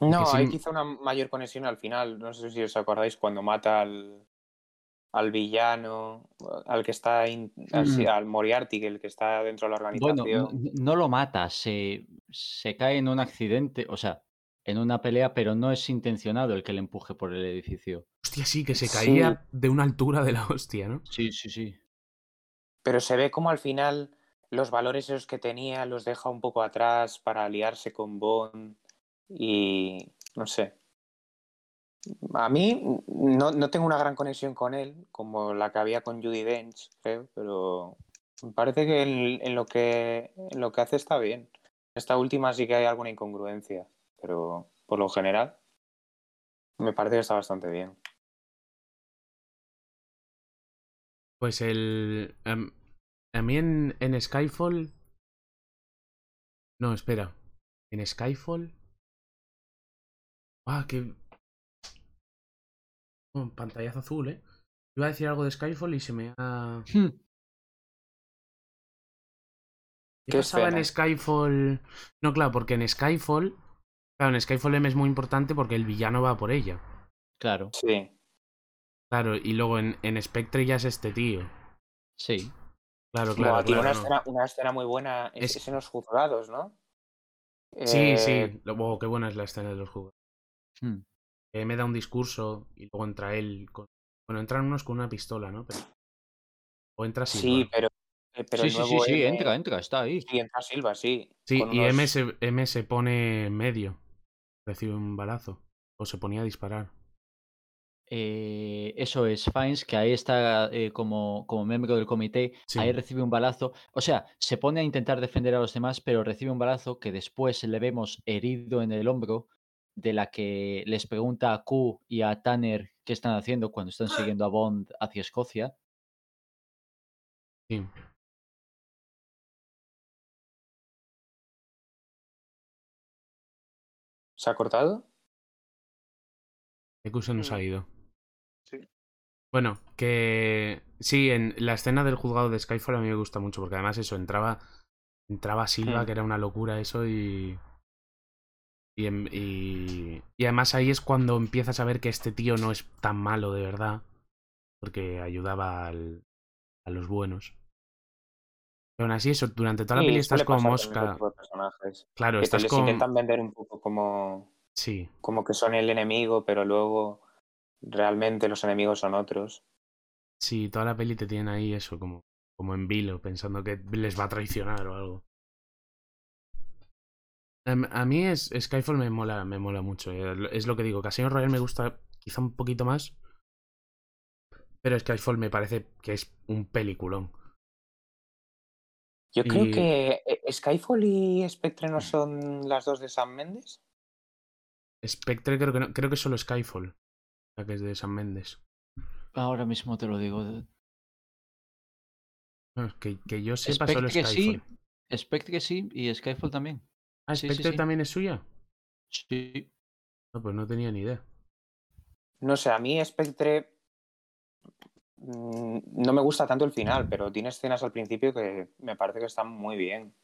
[SPEAKER 3] No,
[SPEAKER 2] sí-
[SPEAKER 3] hay quizá una mayor conexión al final. No sé si os acordáis cuando mata al, al villano, al que está in- al,
[SPEAKER 5] Mm.
[SPEAKER 3] al Moriarty, que el que está dentro de la
[SPEAKER 5] Bueno,
[SPEAKER 3] organización.
[SPEAKER 5] no lo mata, se, se cae en un accidente, o sea, en una pelea, pero no es intencionado el que le empuje por el edificio.
[SPEAKER 2] Hostia, sí, que se
[SPEAKER 3] Sí.
[SPEAKER 2] caía de una altura de la hostia, ¿no?
[SPEAKER 5] Sí, sí, sí.
[SPEAKER 3] Pero se ve como al final los valores esos que tenía los deja un poco atrás para aliarse con Bond y no sé. A mí no, no tengo una gran conexión con él, como la que había con Judy Dench, creo, pero me parece que en, en lo que en lo que hace está bien. Esta última sí que hay alguna incongruencia, pero por lo general me parece que está bastante bien.
[SPEAKER 2] Pues el. em, a mí en, en Skyfall. No, espera. En Skyfall. Ah, que. Oh, pantallazo azul, ¿eh? Iba a decir algo de Skyfall y se me ha.
[SPEAKER 5] Hmm,
[SPEAKER 2] ¿Qué
[SPEAKER 3] Qué
[SPEAKER 2] pasaba en. Skyfall? No, claro, porque en Skyfall. Claro, en Skyfall M es muy importante porque el villano va por ella.
[SPEAKER 5] Claro,
[SPEAKER 3] Sí.
[SPEAKER 2] Claro, y luego en, en Spectre ya es este tío.
[SPEAKER 5] sí.
[SPEAKER 2] Claro, claro.
[SPEAKER 3] tiene
[SPEAKER 2] claro,
[SPEAKER 3] una,
[SPEAKER 2] no.
[SPEAKER 3] escena, una escena muy buena, es,
[SPEAKER 2] Es-
[SPEAKER 3] en los juzgados, ¿no?
[SPEAKER 2] Sí,
[SPEAKER 3] Eh,
[SPEAKER 2] sí. Wow, qué buena es la escena de los juegos.
[SPEAKER 5] Hmm.
[SPEAKER 2] Eh, me da un discurso y luego entra él con... Bueno, entran unos con una pistola, ¿no? Pero... O entra Silva.
[SPEAKER 3] Sí, pero, eh, pero
[SPEAKER 5] sí, sí, sí,
[SPEAKER 3] nuevo
[SPEAKER 5] sí,
[SPEAKER 3] M-
[SPEAKER 5] entra, entra, está ahí.
[SPEAKER 3] Sí, entra Silva, sí.
[SPEAKER 2] Sí, y
[SPEAKER 3] unos-
[SPEAKER 2] M, se, M se pone en medio. Recibe un balazo. O se ponía a disparar.
[SPEAKER 5] Eh, eso es, Fines, que ahí está eh, como, como miembro del comité,
[SPEAKER 2] Sí.
[SPEAKER 5] ahí recibe un balazo. O sea, se pone a intentar defender a los demás, pero recibe un balazo que después le vemos herido en el hombro, de la que les pregunta a Q y a Tanner qué están haciendo cuando están siguiendo a Bond hacia Escocia.
[SPEAKER 2] Sí.
[SPEAKER 3] ¿Se ha cortado?
[SPEAKER 2] Eku se nos ha
[SPEAKER 4] Mm.
[SPEAKER 2] ido.
[SPEAKER 4] Sí.
[SPEAKER 2] Bueno, que sí, en la escena del juzgado de Skyfall a mí me gusta mucho, porque además eso, entraba, entraba Silva,
[SPEAKER 3] Hmm.
[SPEAKER 2] que era una locura eso, y, y, em- y, y además ahí es cuando empiezas a ver que este tío no es tan malo de verdad, porque ayudaba al- a los buenos. Pero aún así eso, durante toda la peli estás como mosca. Claro,
[SPEAKER 3] Que te
[SPEAKER 2] estás
[SPEAKER 3] les
[SPEAKER 2] con...
[SPEAKER 3] intentan vender un poco como,
[SPEAKER 2] Sí,
[SPEAKER 3] como que son el enemigo, pero luego realmente los enemigos son otros.
[SPEAKER 2] sí, toda la peli te tienen ahí eso, como, como en vilo, pensando que les va a traicionar o algo. Em, A mí es, Skyfall me mola, me mola mucho. eh, Es lo que digo, Casino Royale me gusta quizá un poquito más. Pero Skyfall me parece que es un peliculón.
[SPEAKER 3] Yo creo que eh, Skyfall y Spectre no son las dos de Sam Mendes.
[SPEAKER 2] Spectre creo que no, creo que solo Skyfall. La que es de San Méndez.
[SPEAKER 5] Ahora mismo te lo digo.
[SPEAKER 2] No, que, que yo sepa solo
[SPEAKER 5] Spectre sí,
[SPEAKER 2] Skyfall.
[SPEAKER 5] Spectre sí y Skyfall también.
[SPEAKER 2] Ah,
[SPEAKER 5] sí, sí,
[SPEAKER 2] Spectre
[SPEAKER 5] sí.
[SPEAKER 2] también es suya.
[SPEAKER 5] Sí.
[SPEAKER 2] No, pues no tenía ni idea.
[SPEAKER 3] No sé, a mí Spectre mm, no me gusta tanto el final, pero tiene escenas al principio que me parece que están muy bien.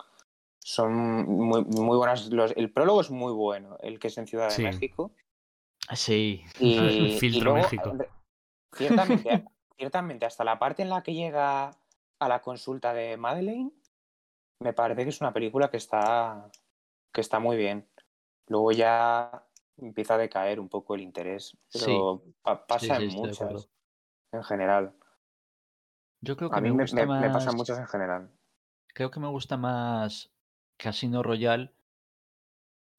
[SPEAKER 1] son muy, muy buenas. Los, el prólogo es muy bueno, el que es en Ciudad de. México.
[SPEAKER 5] Sí.
[SPEAKER 1] Y,
[SPEAKER 2] Filtro
[SPEAKER 1] y luego,
[SPEAKER 2] México.
[SPEAKER 1] Ciertamente, ciertamente, hasta la parte en la que llega a la consulta de Madeleine, me parece que es una película que está, que está muy bien. Luego ya empieza a decaer un poco el interés, pero pa- pasa
[SPEAKER 5] sí,
[SPEAKER 1] en muchas, en general.
[SPEAKER 5] Yo creo que
[SPEAKER 1] A mí
[SPEAKER 5] me gusta
[SPEAKER 1] me- me pasan
[SPEAKER 5] más-
[SPEAKER 1] muchas en general.
[SPEAKER 5] Creo que me gusta más Casino Royale,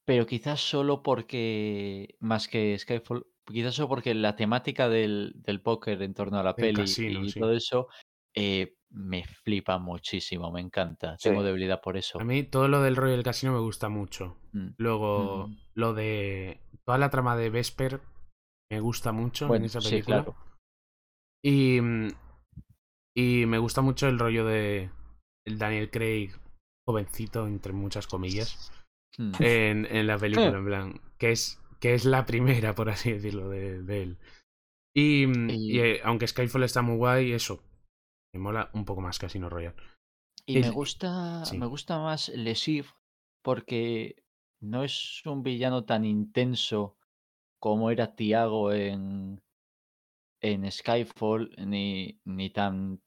[SPEAKER 5] pero quizás solo porque, más que Skyfall, quizás solo porque la temática del, del póker en torno a la peli
[SPEAKER 2] casino,
[SPEAKER 5] y
[SPEAKER 2] sí.
[SPEAKER 5] todo eso eh, me flipa muchísimo, me encanta.
[SPEAKER 1] Sí.
[SPEAKER 5] Tengo debilidad por eso.
[SPEAKER 2] A mí todo lo del rollo del casino me gusta mucho.
[SPEAKER 5] Mm.
[SPEAKER 2] Luego,
[SPEAKER 5] Mm.
[SPEAKER 2] lo de toda la trama de Vesper me gusta mucho
[SPEAKER 5] Bueno,
[SPEAKER 2] en esa
[SPEAKER 5] sí,
[SPEAKER 2] película.
[SPEAKER 5] claro.
[SPEAKER 2] Y, mm, y me gusta mucho el rollo de el Daniel Craig jovencito, entre muchas comillas,
[SPEAKER 5] Mm.
[SPEAKER 2] en, en la película, en plan, que es, que es la primera, por así decirlo, de, de él. Y, mm,
[SPEAKER 5] Y-
[SPEAKER 2] y, eh, aunque Skyfall está muy guay, eso, me mola un poco más Casino Royale.
[SPEAKER 5] Y me gusta,
[SPEAKER 2] sí.
[SPEAKER 5] me gusta más Le Chiffre porque no es un villano tan intenso como era Tiago en, en Skyfall, ni, ni tan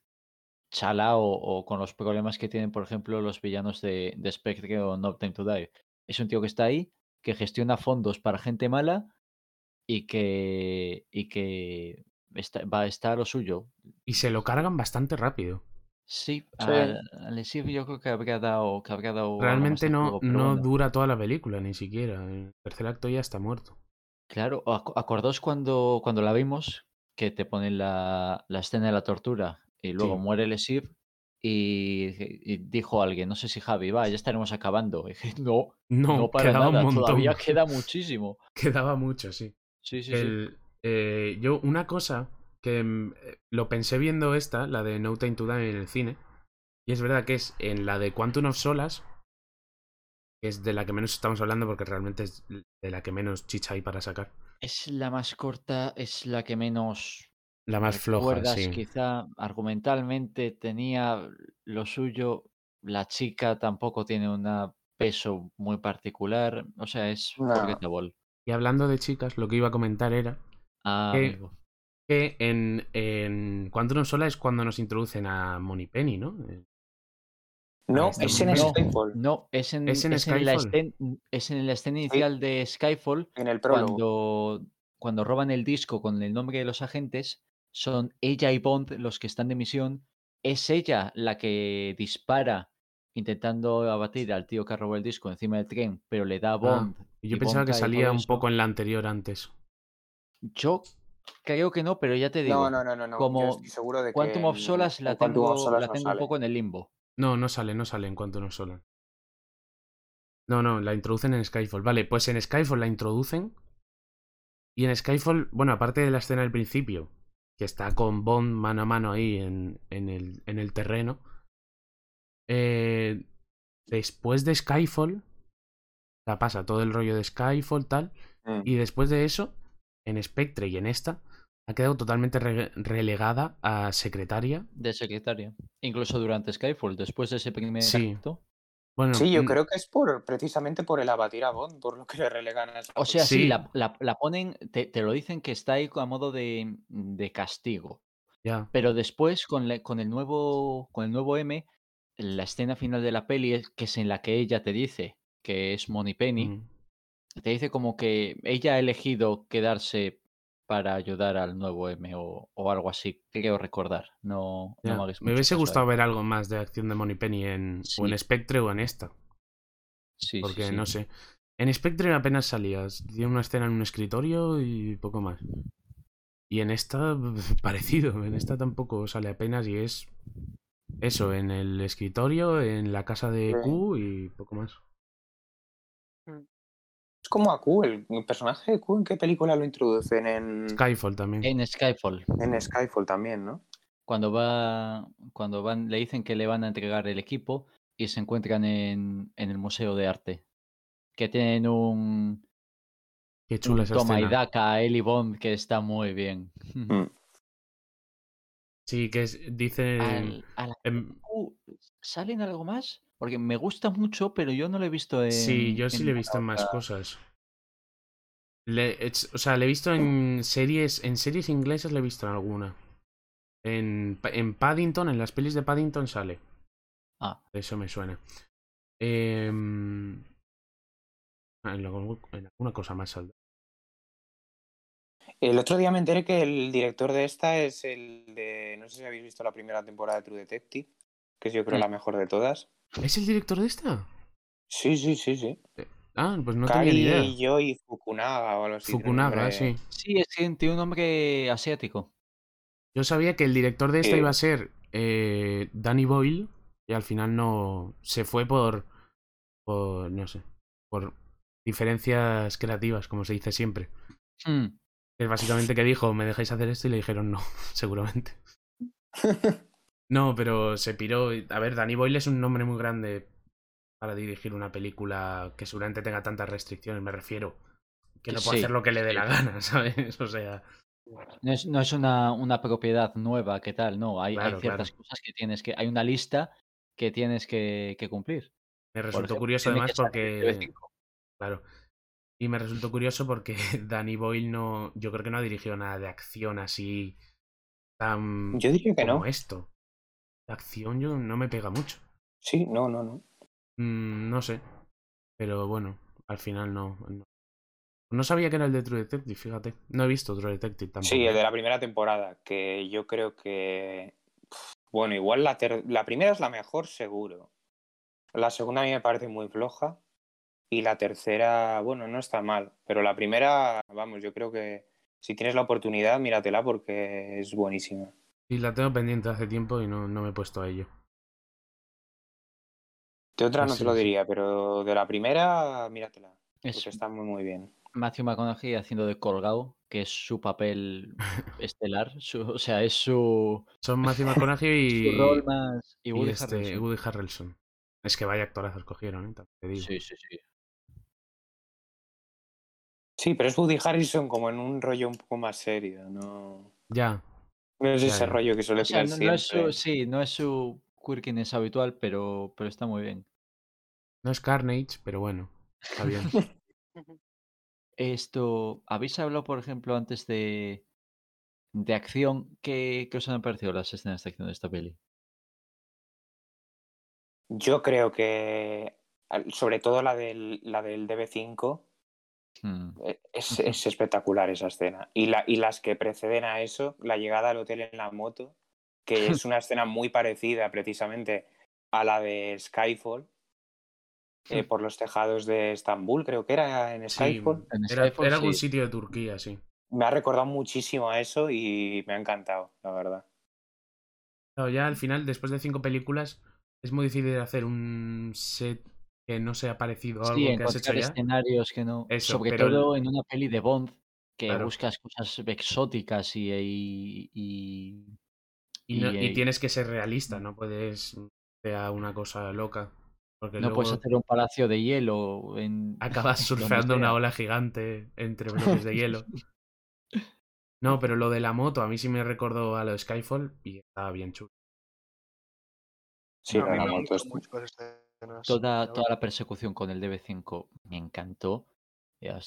[SPEAKER 5] chalao o con los problemas que tienen, por ejemplo, los villanos de, de Spectre o No Time to Die. Es un tío que está ahí, que gestiona fondos para gente mala y que, y que está, va a estar a lo suyo.
[SPEAKER 2] Y se lo cargan bastante rápido.
[SPEAKER 5] Sí,
[SPEAKER 1] Sí.
[SPEAKER 5] a, a Le Chiffre yo creo que habría dado, que habría dado
[SPEAKER 2] Realmente no, no
[SPEAKER 5] bueno.
[SPEAKER 2] dura toda la película, ni siquiera. El tercer acto ya está muerto.
[SPEAKER 5] Claro, ac- acordaos cuando, cuando la vimos, que te ponen la, la escena de la tortura y luego
[SPEAKER 2] Sí.
[SPEAKER 5] muere Lesir y, y dijo alguien, no sé si Javi, va, ya estaremos acabando. Y dije, no,
[SPEAKER 2] No,
[SPEAKER 5] no para
[SPEAKER 2] quedaba un montón.
[SPEAKER 5] todavía queda muchísimo.
[SPEAKER 2] Quedaba mucho, sí.
[SPEAKER 5] Sí, sí, sí.
[SPEAKER 2] Eh, yo, una cosa que mm, eh, lo pensé viendo esta, la de No Time to Die en el cine, y es verdad que es en la de Quantum of Solas, es de la que menos estamos hablando porque realmente es de la que menos chicha hay para sacar.
[SPEAKER 5] Es la más corta, es la que menos
[SPEAKER 2] La más floja, sí.
[SPEAKER 5] quizá argumentalmente tenía lo suyo, la chica tampoco tiene un peso muy particular, o sea, es
[SPEAKER 1] No.
[SPEAKER 5] forgettable.
[SPEAKER 2] Y hablando de chicas, lo que iba a comentar era
[SPEAKER 5] Ah,
[SPEAKER 2] ¿Qué?
[SPEAKER 5] amigo.
[SPEAKER 2] que en, en Quantum of Solace es cuando nos introducen a Moni Penny, ¿no?
[SPEAKER 1] No, es en. Skyfall,
[SPEAKER 5] No, es en,
[SPEAKER 2] ¿Es en
[SPEAKER 5] la
[SPEAKER 2] Skyfall?
[SPEAKER 5] escen- es en la escena inicial de Skyfall
[SPEAKER 1] en el prólogo.
[SPEAKER 5] cuando, cuando roban el disco con el nombre de los agentes. Son ella y Bond los que están de misión. Es ella la que dispara intentando abatir al tío que robó el disco encima del tren, pero le da a Bond.
[SPEAKER 2] Ah, y yo
[SPEAKER 5] y
[SPEAKER 2] pensaba
[SPEAKER 5] Bond
[SPEAKER 2] que salía un poco en la anterior antes.
[SPEAKER 5] Yo creo que no, pero ya te digo.
[SPEAKER 1] No, no, no, no, no.
[SPEAKER 5] como
[SPEAKER 1] Yo estoy seguro de que
[SPEAKER 5] Quantum of
[SPEAKER 1] en
[SPEAKER 5] la tengo, la un poco en el limbo.
[SPEAKER 2] No, no sale, no sale en Quantum of Solace. No, no, la introducen en Skyfall. Vale, pues en Skyfall la introducen. Y en Skyfall, bueno, aparte de la escena del principio, que está con Bond mano a mano ahí en, en, el, en el terreno. eh, después de Skyfall, sea, pasa todo el rollo de Skyfall, tal.
[SPEAKER 1] Mm.
[SPEAKER 2] Y después de eso, en Spectre y en esta, ha quedado totalmente re- relegada a secretaria.
[SPEAKER 5] De secretaria. Incluso durante Skyfall, después de ese primer
[SPEAKER 2] Sí.
[SPEAKER 5] acto.
[SPEAKER 2] Bueno,
[SPEAKER 1] Sí, yo creo que es por precisamente por el abatir a Bond, por lo que le relegan a
[SPEAKER 5] O sea, sí,
[SPEAKER 2] Sí.
[SPEAKER 5] la, la- la ponen, te, te lo dicen que está ahí a modo de, de castigo.
[SPEAKER 2] ya.
[SPEAKER 5] Pero después, con, la- con, el nuevo, con el nuevo M, la escena final de la peli, es, que es en la que ella te dice que es Money Penny,
[SPEAKER 2] mm.
[SPEAKER 5] te dice como que ella ha elegido quedarse para ayudar al nuevo M o, o algo así, creo recordar. No, no me
[SPEAKER 2] Me hubiese gustado ver algo más de acción de Moneypenny en, o en. Spectre o en esta.
[SPEAKER 5] Sí,
[SPEAKER 2] Porque
[SPEAKER 5] sí.
[SPEAKER 2] no sé. En Spectre apenas salías. Tiene una escena en un escritorio y poco más. Y en esta, parecido. En esta tampoco sale apenas y es eso, en el escritorio, en la casa de. Q y poco más.
[SPEAKER 1] Es como a Q, el, el personaje de Q, ¿en qué película lo introducen? En,
[SPEAKER 2] Skyfall también.
[SPEAKER 5] En Skyfall.
[SPEAKER 1] en Skyfall también, ¿no?
[SPEAKER 5] cuando va cuando van le dicen que le van a entregar el equipo y se encuentran en, en el museo de arte que tienen un,
[SPEAKER 2] Qué chula
[SPEAKER 5] un
[SPEAKER 2] esa
[SPEAKER 5] toma y
[SPEAKER 2] escena.
[SPEAKER 5] daca a Ellie Bond que está muy bien
[SPEAKER 1] Mm.
[SPEAKER 2] Sí, que es, dice...
[SPEAKER 5] Al- a la-
[SPEAKER 2] em,
[SPEAKER 5] Uh, ¿salen algo más? Porque me gusta mucho, pero yo no lo he visto en.
[SPEAKER 2] Sí, yo sí
[SPEAKER 5] en
[SPEAKER 2] lo he visto en más cosas. Le- o sea, le he visto en series, en series inglesas le he visto en alguna. En, Pa- en Paddington, en las pelis de Paddington sale.
[SPEAKER 5] Ah.
[SPEAKER 2] Eso me suena. En, algún- en alguna cosa más saldrá.
[SPEAKER 3] El otro día me enteré que el director de esta es el de. No sé si habéis visto la primera temporada de True Detective, que es yo creo
[SPEAKER 5] Mm.
[SPEAKER 3] la mejor de todas.
[SPEAKER 2] ¿Es el director de esta?
[SPEAKER 3] Sí, sí, sí, sí.
[SPEAKER 2] Ah, pues no tenía ni idea.
[SPEAKER 3] Kari Yoi Fukunaga o algo así.
[SPEAKER 2] Fukunaga,
[SPEAKER 3] nombre-
[SPEAKER 2] sí.
[SPEAKER 5] Sí, es que tiene un nombre asiático.
[SPEAKER 2] Yo sabía que el director de esta
[SPEAKER 3] Sí.
[SPEAKER 2] iba a ser eh, Danny Boyle y al final no se fue por, por no sé, por diferencias creativas, como se dice siempre.
[SPEAKER 5] Hmm.
[SPEAKER 2] Es básicamente que dijo, me dejáis hacer esto y le dijeron no, seguramente. No, pero se piró. A ver, Danny Boyle es un nombre muy grande para dirigir una película que seguramente tenga tantas restricciones, me refiero. Que no puede
[SPEAKER 5] Sí,
[SPEAKER 2] hacer lo que le dé
[SPEAKER 5] sí.
[SPEAKER 2] la gana, ¿sabes? O sea,
[SPEAKER 5] No es, no es una, una propiedad nueva, ¿qué tal? No, hay, ciertas
[SPEAKER 2] claro.
[SPEAKER 5] cosas que tienes que. Hay una lista que tienes que, que cumplir.
[SPEAKER 2] me resultó
[SPEAKER 5] ejemplo,
[SPEAKER 2] curioso además porque...
[SPEAKER 5] TV5.
[SPEAKER 2] Claro. Y me resultó curioso porque Danny Boyle no. Yo creo que no ha dirigido nada de acción así. tan.
[SPEAKER 3] Yo diría que
[SPEAKER 2] como
[SPEAKER 3] no.
[SPEAKER 2] esto. De acción yo no me pega mucho.
[SPEAKER 3] Sí, no, no, no.
[SPEAKER 2] Mm, no sé. Pero bueno, al final no, no. No sabía que era el de True Detective, fíjate. No he visto True Detective tampoco.
[SPEAKER 3] Sí, el de la primera temporada, que yo creo que. Bueno, igual la, ter- la primera es la mejor, seguro. La segunda a mí me parece muy floja. Y la tercera, bueno, no está mal. Pero la primera, vamos, yo creo que si tienes la oportunidad, míratela porque es buenísima.
[SPEAKER 2] Sí, la tengo pendiente hace tiempo y no, no me he puesto a ello.
[SPEAKER 3] De otra no
[SPEAKER 2] sí,
[SPEAKER 3] te lo
[SPEAKER 2] sí.
[SPEAKER 3] diría, pero de la primera, míratela.
[SPEAKER 5] Es
[SPEAKER 3] Porque está muy, muy bien.
[SPEAKER 5] Matthew McConaughey haciendo de Colgado, que es su papel estelar. su- o sea, es su,
[SPEAKER 2] Son Matthew McConaughey
[SPEAKER 5] su rol
[SPEAKER 2] y,
[SPEAKER 5] más. Y
[SPEAKER 2] y
[SPEAKER 5] Woody
[SPEAKER 2] este,
[SPEAKER 5] Harrelson.
[SPEAKER 2] Woody Harrelson. Es que vaya actorazos cogieron, ¿eh? Te digo.
[SPEAKER 5] Sí, sí, sí.
[SPEAKER 3] Sí, pero es Woody Harrison como en un rollo un poco más serio, no,
[SPEAKER 2] Ya,
[SPEAKER 3] no es ese rollo que suele
[SPEAKER 5] O sea, no, no es su, sí, no es su quirkiness habitual, pero, pero está muy bien.
[SPEAKER 2] no es Carnage, pero bueno, está bien.
[SPEAKER 5] Esto, ¿habéis hablado, por ejemplo, antes de, de acción? ¿Qué, qué os han parecido las escenas de acción de esta peli?
[SPEAKER 3] Yo creo que, sobre todo la del, la del DB5,
[SPEAKER 5] Hmm.
[SPEAKER 3] eh, es, es espectacular esa escena. Y, la, y las que preceden a eso, la llegada al hotel en la moto, que es una escena muy parecida precisamente a la de Skyfall, eh, por los tejados de Estambul, creo que era en
[SPEAKER 2] Sí,
[SPEAKER 3] Skyfall.
[SPEAKER 5] En
[SPEAKER 2] era,
[SPEAKER 5] Skyfall,
[SPEAKER 2] era algún
[SPEAKER 5] sí.
[SPEAKER 2] sitio de Turquía, sí.
[SPEAKER 3] Me ha recordado muchísimo a eso y me ha encantado, la verdad.
[SPEAKER 2] Claro, ya al final, después de cinco películas, es muy difícil hacer un set que no sea parecido a
[SPEAKER 5] Sí,
[SPEAKER 2] algo que has hecho ya.
[SPEAKER 5] escenarios que no.
[SPEAKER 2] Eso,
[SPEAKER 5] sobre
[SPEAKER 2] pero
[SPEAKER 5] todo en una peli de Bond, que
[SPEAKER 2] Claro.
[SPEAKER 5] buscas cosas exóticas y. y, y-
[SPEAKER 2] Y, no-
[SPEAKER 5] y,
[SPEAKER 2] y tienes que ser realista, no puedes sea una cosa loca. Porque
[SPEAKER 5] no
[SPEAKER 2] luego
[SPEAKER 5] puedes hacer un palacio de hielo en.
[SPEAKER 2] acabas surfeando una ola gigante entre bloques de hielo. No, pero lo de la moto a mí sí me recordó a lo de Skyfall y estaba bien chulo.
[SPEAKER 3] Sí,
[SPEAKER 4] No,
[SPEAKER 3] la
[SPEAKER 4] me
[SPEAKER 3] moto es-
[SPEAKER 4] mucho las
[SPEAKER 5] Toda,
[SPEAKER 4] la
[SPEAKER 5] toda la persecución con el DB5 me encantó.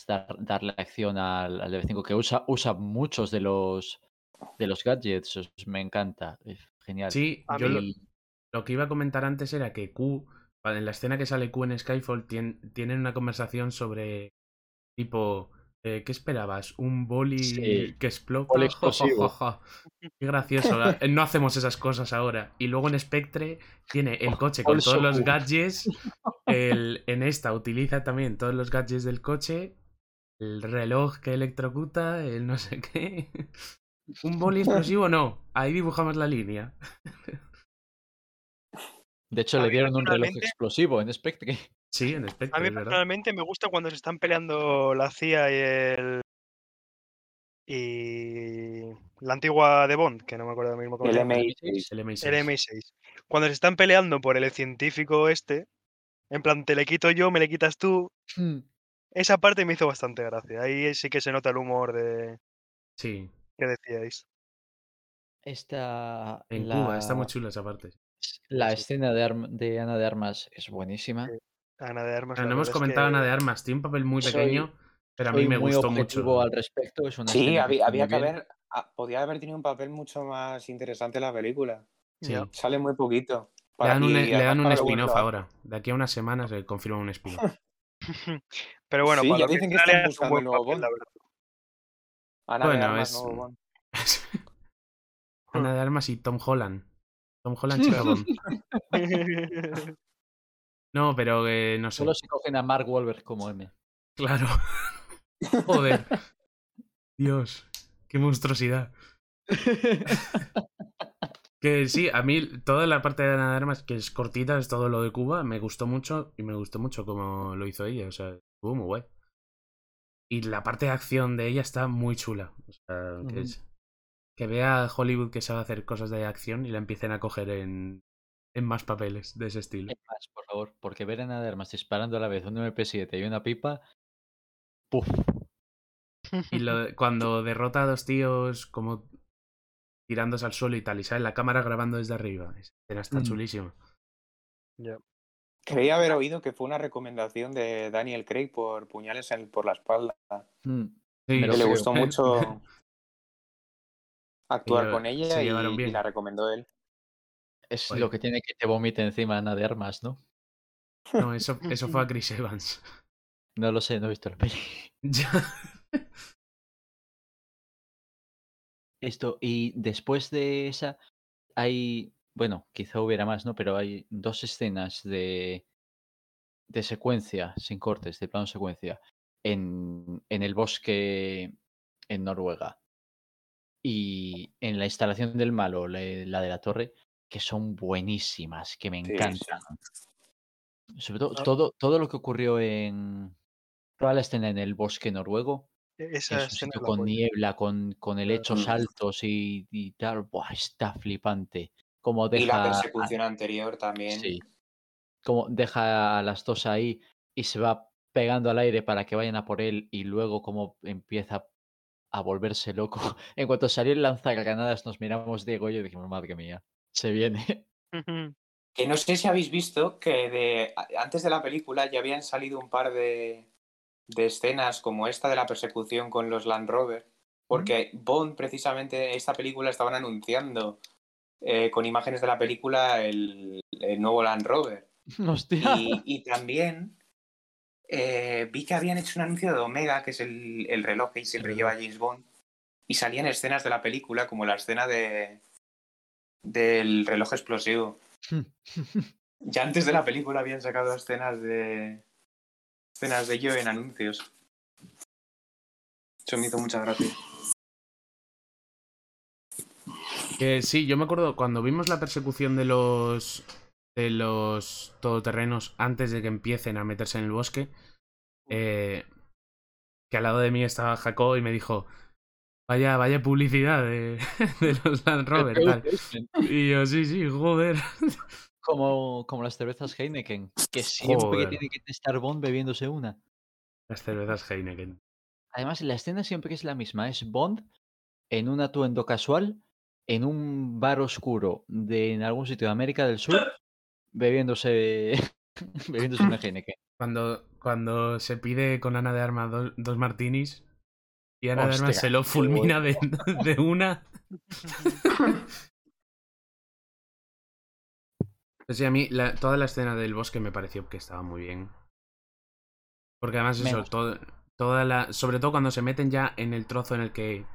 [SPEAKER 5] Dar, darle acción al, al DB5 que usa, usa muchos de los de los gadgets. Me encanta. es Genial.
[SPEAKER 2] Sí,
[SPEAKER 4] A
[SPEAKER 2] yo lo, que iba a comentar antes era que Q, en la escena que sale Q en Skyfall, tien- tienen una conversación sobre tipo, eh, ¿qué esperabas? ¿Un boli
[SPEAKER 5] Sí,
[SPEAKER 2] que explota?
[SPEAKER 5] boli
[SPEAKER 2] Jo, jo,
[SPEAKER 5] explosivo.
[SPEAKER 2] jo, jo. Qué gracioso. la- No hacemos esas cosas ahora. Y luego en Spectre tiene el coche con todos los gadgets. El, en esta utiliza también todos los gadgets del coche. El reloj que electrocuta, el no sé qué. ¿Un boli explosivo? No. Ahí dibujamos la línea.
[SPEAKER 5] de hecho, le dieron un reloj explosivo en Spectre.
[SPEAKER 2] Sí, en
[SPEAKER 4] A
[SPEAKER 2] Spectre,
[SPEAKER 4] mí
[SPEAKER 2] es verdad.
[SPEAKER 4] personalmente me gusta cuando se están peleando la CIA y el. y. la antigua de Bond, que no me acuerdo mismo cómo
[SPEAKER 3] El
[SPEAKER 4] se llama.
[SPEAKER 3] MI6.
[SPEAKER 2] El M6.
[SPEAKER 4] El MI6. Cuando se están peleando por el científico este, en plan, te le quito yo, me le quitas tú. Esa parte me hizo bastante gracia. Ahí sí que se nota el humor de
[SPEAKER 2] Sí,
[SPEAKER 4] que decíais.
[SPEAKER 5] Esta.
[SPEAKER 2] en
[SPEAKER 5] la-
[SPEAKER 2] Cuba, está muy chula esa parte.
[SPEAKER 5] La
[SPEAKER 4] Sí.
[SPEAKER 5] escena de, Arm- de Ana de Armas es buenísima.
[SPEAKER 4] Sí. Ana de Armas.
[SPEAKER 2] No hemos comentado
[SPEAKER 4] que-
[SPEAKER 2] nada de armas. Tiene un papel muy
[SPEAKER 5] Soy-
[SPEAKER 2] pequeño, pero a mí me
[SPEAKER 5] muy
[SPEAKER 2] gustó mucho.
[SPEAKER 5] al respecto. Es una
[SPEAKER 3] Sí, había, que haber. ah, Podía haber tenido un papel mucho más interesante en la película. Sale muy poquito.
[SPEAKER 2] Le
[SPEAKER 3] Para-
[SPEAKER 2] dan un, le dan un spin-off ahora. De aquí a unas semanas se confirma un spin-off.
[SPEAKER 4] Pero bueno,
[SPEAKER 3] Sí,
[SPEAKER 4] para
[SPEAKER 3] ya dicen que están
[SPEAKER 4] un
[SPEAKER 3] buscando
[SPEAKER 4] buen
[SPEAKER 3] el nuevo
[SPEAKER 4] papel,
[SPEAKER 3] Bond.
[SPEAKER 4] la verdad.
[SPEAKER 3] Ana de
[SPEAKER 2] Bueno,
[SPEAKER 3] Armas,
[SPEAKER 2] es-
[SPEAKER 3] nuevo Bond.
[SPEAKER 2] Ana de Armas y Tom Holland. Tom Holland chica Bond. No, pero eh, no sé.
[SPEAKER 5] Solo se cogen a Mark Wahlberg como M.
[SPEAKER 2] Claro. Joder. Dios. Qué monstruosidad. Que sí, a mí toda la parte de Ana de Armas, que es cortita, es todo lo de Cuba, me gustó mucho y me gustó mucho como lo hizo ella. O sea, estuvo muy guay. Y la parte de acción de ella está muy chula. O sea, que, es- que vea a Hollywood que sabe hacer cosas de acción y la empiecen a coger en, en más papeles de ese estilo.
[SPEAKER 5] Más, por favor, porque ver a Ana de Armas disparando a la vez un MP7 y una pipa. Puf.
[SPEAKER 2] Y lo cuando derrota a dos tíos como tirándose al suelo y tal, y sale la cámara grabando desde arriba. Esa escena está
[SPEAKER 5] Mm.
[SPEAKER 2] chulísima.
[SPEAKER 4] Ya.
[SPEAKER 3] Creía haber oído que fue una recomendación de Daniel Craig por puñales en- por la espalda.
[SPEAKER 5] Mm.
[SPEAKER 2] Sí,
[SPEAKER 3] Que le gustó mucho actuar con ella y, y
[SPEAKER 2] bien.
[SPEAKER 3] la recomendó él.
[SPEAKER 5] Es lo que tiene que te vomite encima Ana de Armas, ¿no?
[SPEAKER 2] No, eso, eso fue a Chris Evans.
[SPEAKER 5] No lo sé, no he visto la peli.
[SPEAKER 2] Ya.
[SPEAKER 5] Esto, y después de esa, hay, bueno, quizá hubiera más, ¿no? Pero hay dos escenas de, de secuencia, sin cortes, de plano secuencia, en, en el bosque en Noruega. Y en la instalación del malo, la, la de la torre, que son buenísimas, que me
[SPEAKER 3] Sí,
[SPEAKER 5] encantan. Sobre todo,
[SPEAKER 4] Ah.
[SPEAKER 5] todo, todo lo que ocurrió en toda la escena en el bosque noruego,
[SPEAKER 4] Esa
[SPEAKER 5] es
[SPEAKER 4] escena
[SPEAKER 5] con niebla, con, con helechos altos y, y tal. Buah, está flipante. Como
[SPEAKER 3] Y la
[SPEAKER 5] deja, a-
[SPEAKER 3] persecución anterior también.
[SPEAKER 5] sí, como deja a las dos ahí y se va pegando al aire para que vayan a por él y luego como empieza a volverse loco. En cuanto salió el lanzagranadas nos miramos Diego y yo y dijimos, madre mía, se viene.
[SPEAKER 3] Que no sé si habéis visto que de, antes de la película ya habían salido un par de, de escenas como esta de la persecución con los Land Rover. Porque Bond, precisamente, esta película estaban anunciando eh, con imágenes de la película el, el nuevo Land Rover.
[SPEAKER 5] Hostia.
[SPEAKER 3] Y, y también eh, vi que habían hecho un anuncio de Omega, que es el, el reloj que siempre lleva James Bond, y salían escenas de la película, como la escena de del reloj explosivo. Ya antes de la película habían sacado escenas de escenas de ello en anuncios. Eso me hizo mucha gracia.
[SPEAKER 2] Que sí, yo me acuerdo cuando vimos la persecución de los de los todoterrenos antes de que empiecen a meterse en el bosque, eh, que al lado de mí estaba Jacob y me dijo, vaya, vaya publicidad de, de los Land Rover, tal. Y yo, sí, sí, joder.
[SPEAKER 5] Como, como las cervezas Heineken, que siempre
[SPEAKER 2] Joder.
[SPEAKER 5] tiene que estar Bond bebiéndose una.
[SPEAKER 2] Las cervezas Heineken.
[SPEAKER 5] Además, la escena siempre es la misma. Es Bond en un atuendo casual, en un bar oscuro de en algún sitio de América del Sur, bebiéndose, bebiéndose una Heineken.
[SPEAKER 2] Cuando, cuando se pide con Ana de Armas dos, dos martinis y Armas
[SPEAKER 5] Hostia,
[SPEAKER 2] se lo fulmina de, de una. Pues sí, a mí la- toda la escena del bosque me pareció que estaba muy bien. Porque además eso, todo, toda la, sobre todo cuando se meten ya en el trozo en el que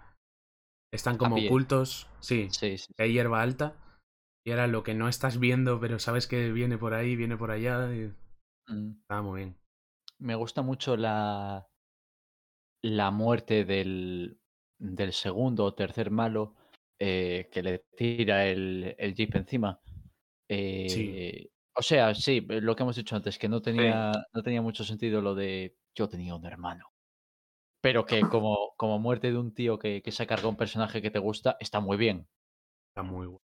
[SPEAKER 2] están como ocultos, sí,
[SPEAKER 5] Sí, sí.
[SPEAKER 2] que hay hierba alta. Y era lo que no estás viendo, pero sabes que viene por ahí, viene por allá. Y
[SPEAKER 5] Mm.
[SPEAKER 2] estaba muy bien.
[SPEAKER 5] Me gusta mucho la, la muerte del, del segundo o tercer malo eh, que le tira el, el jeep encima. Eh, O sea, sí, eh, lo que hemos dicho antes, que no tenía, no tenía mucho sentido lo de yo tenía un hermano. Pero que como, como muerte de un tío que, que se carga un personaje que te gusta, está muy bien.
[SPEAKER 2] Está muy bueno.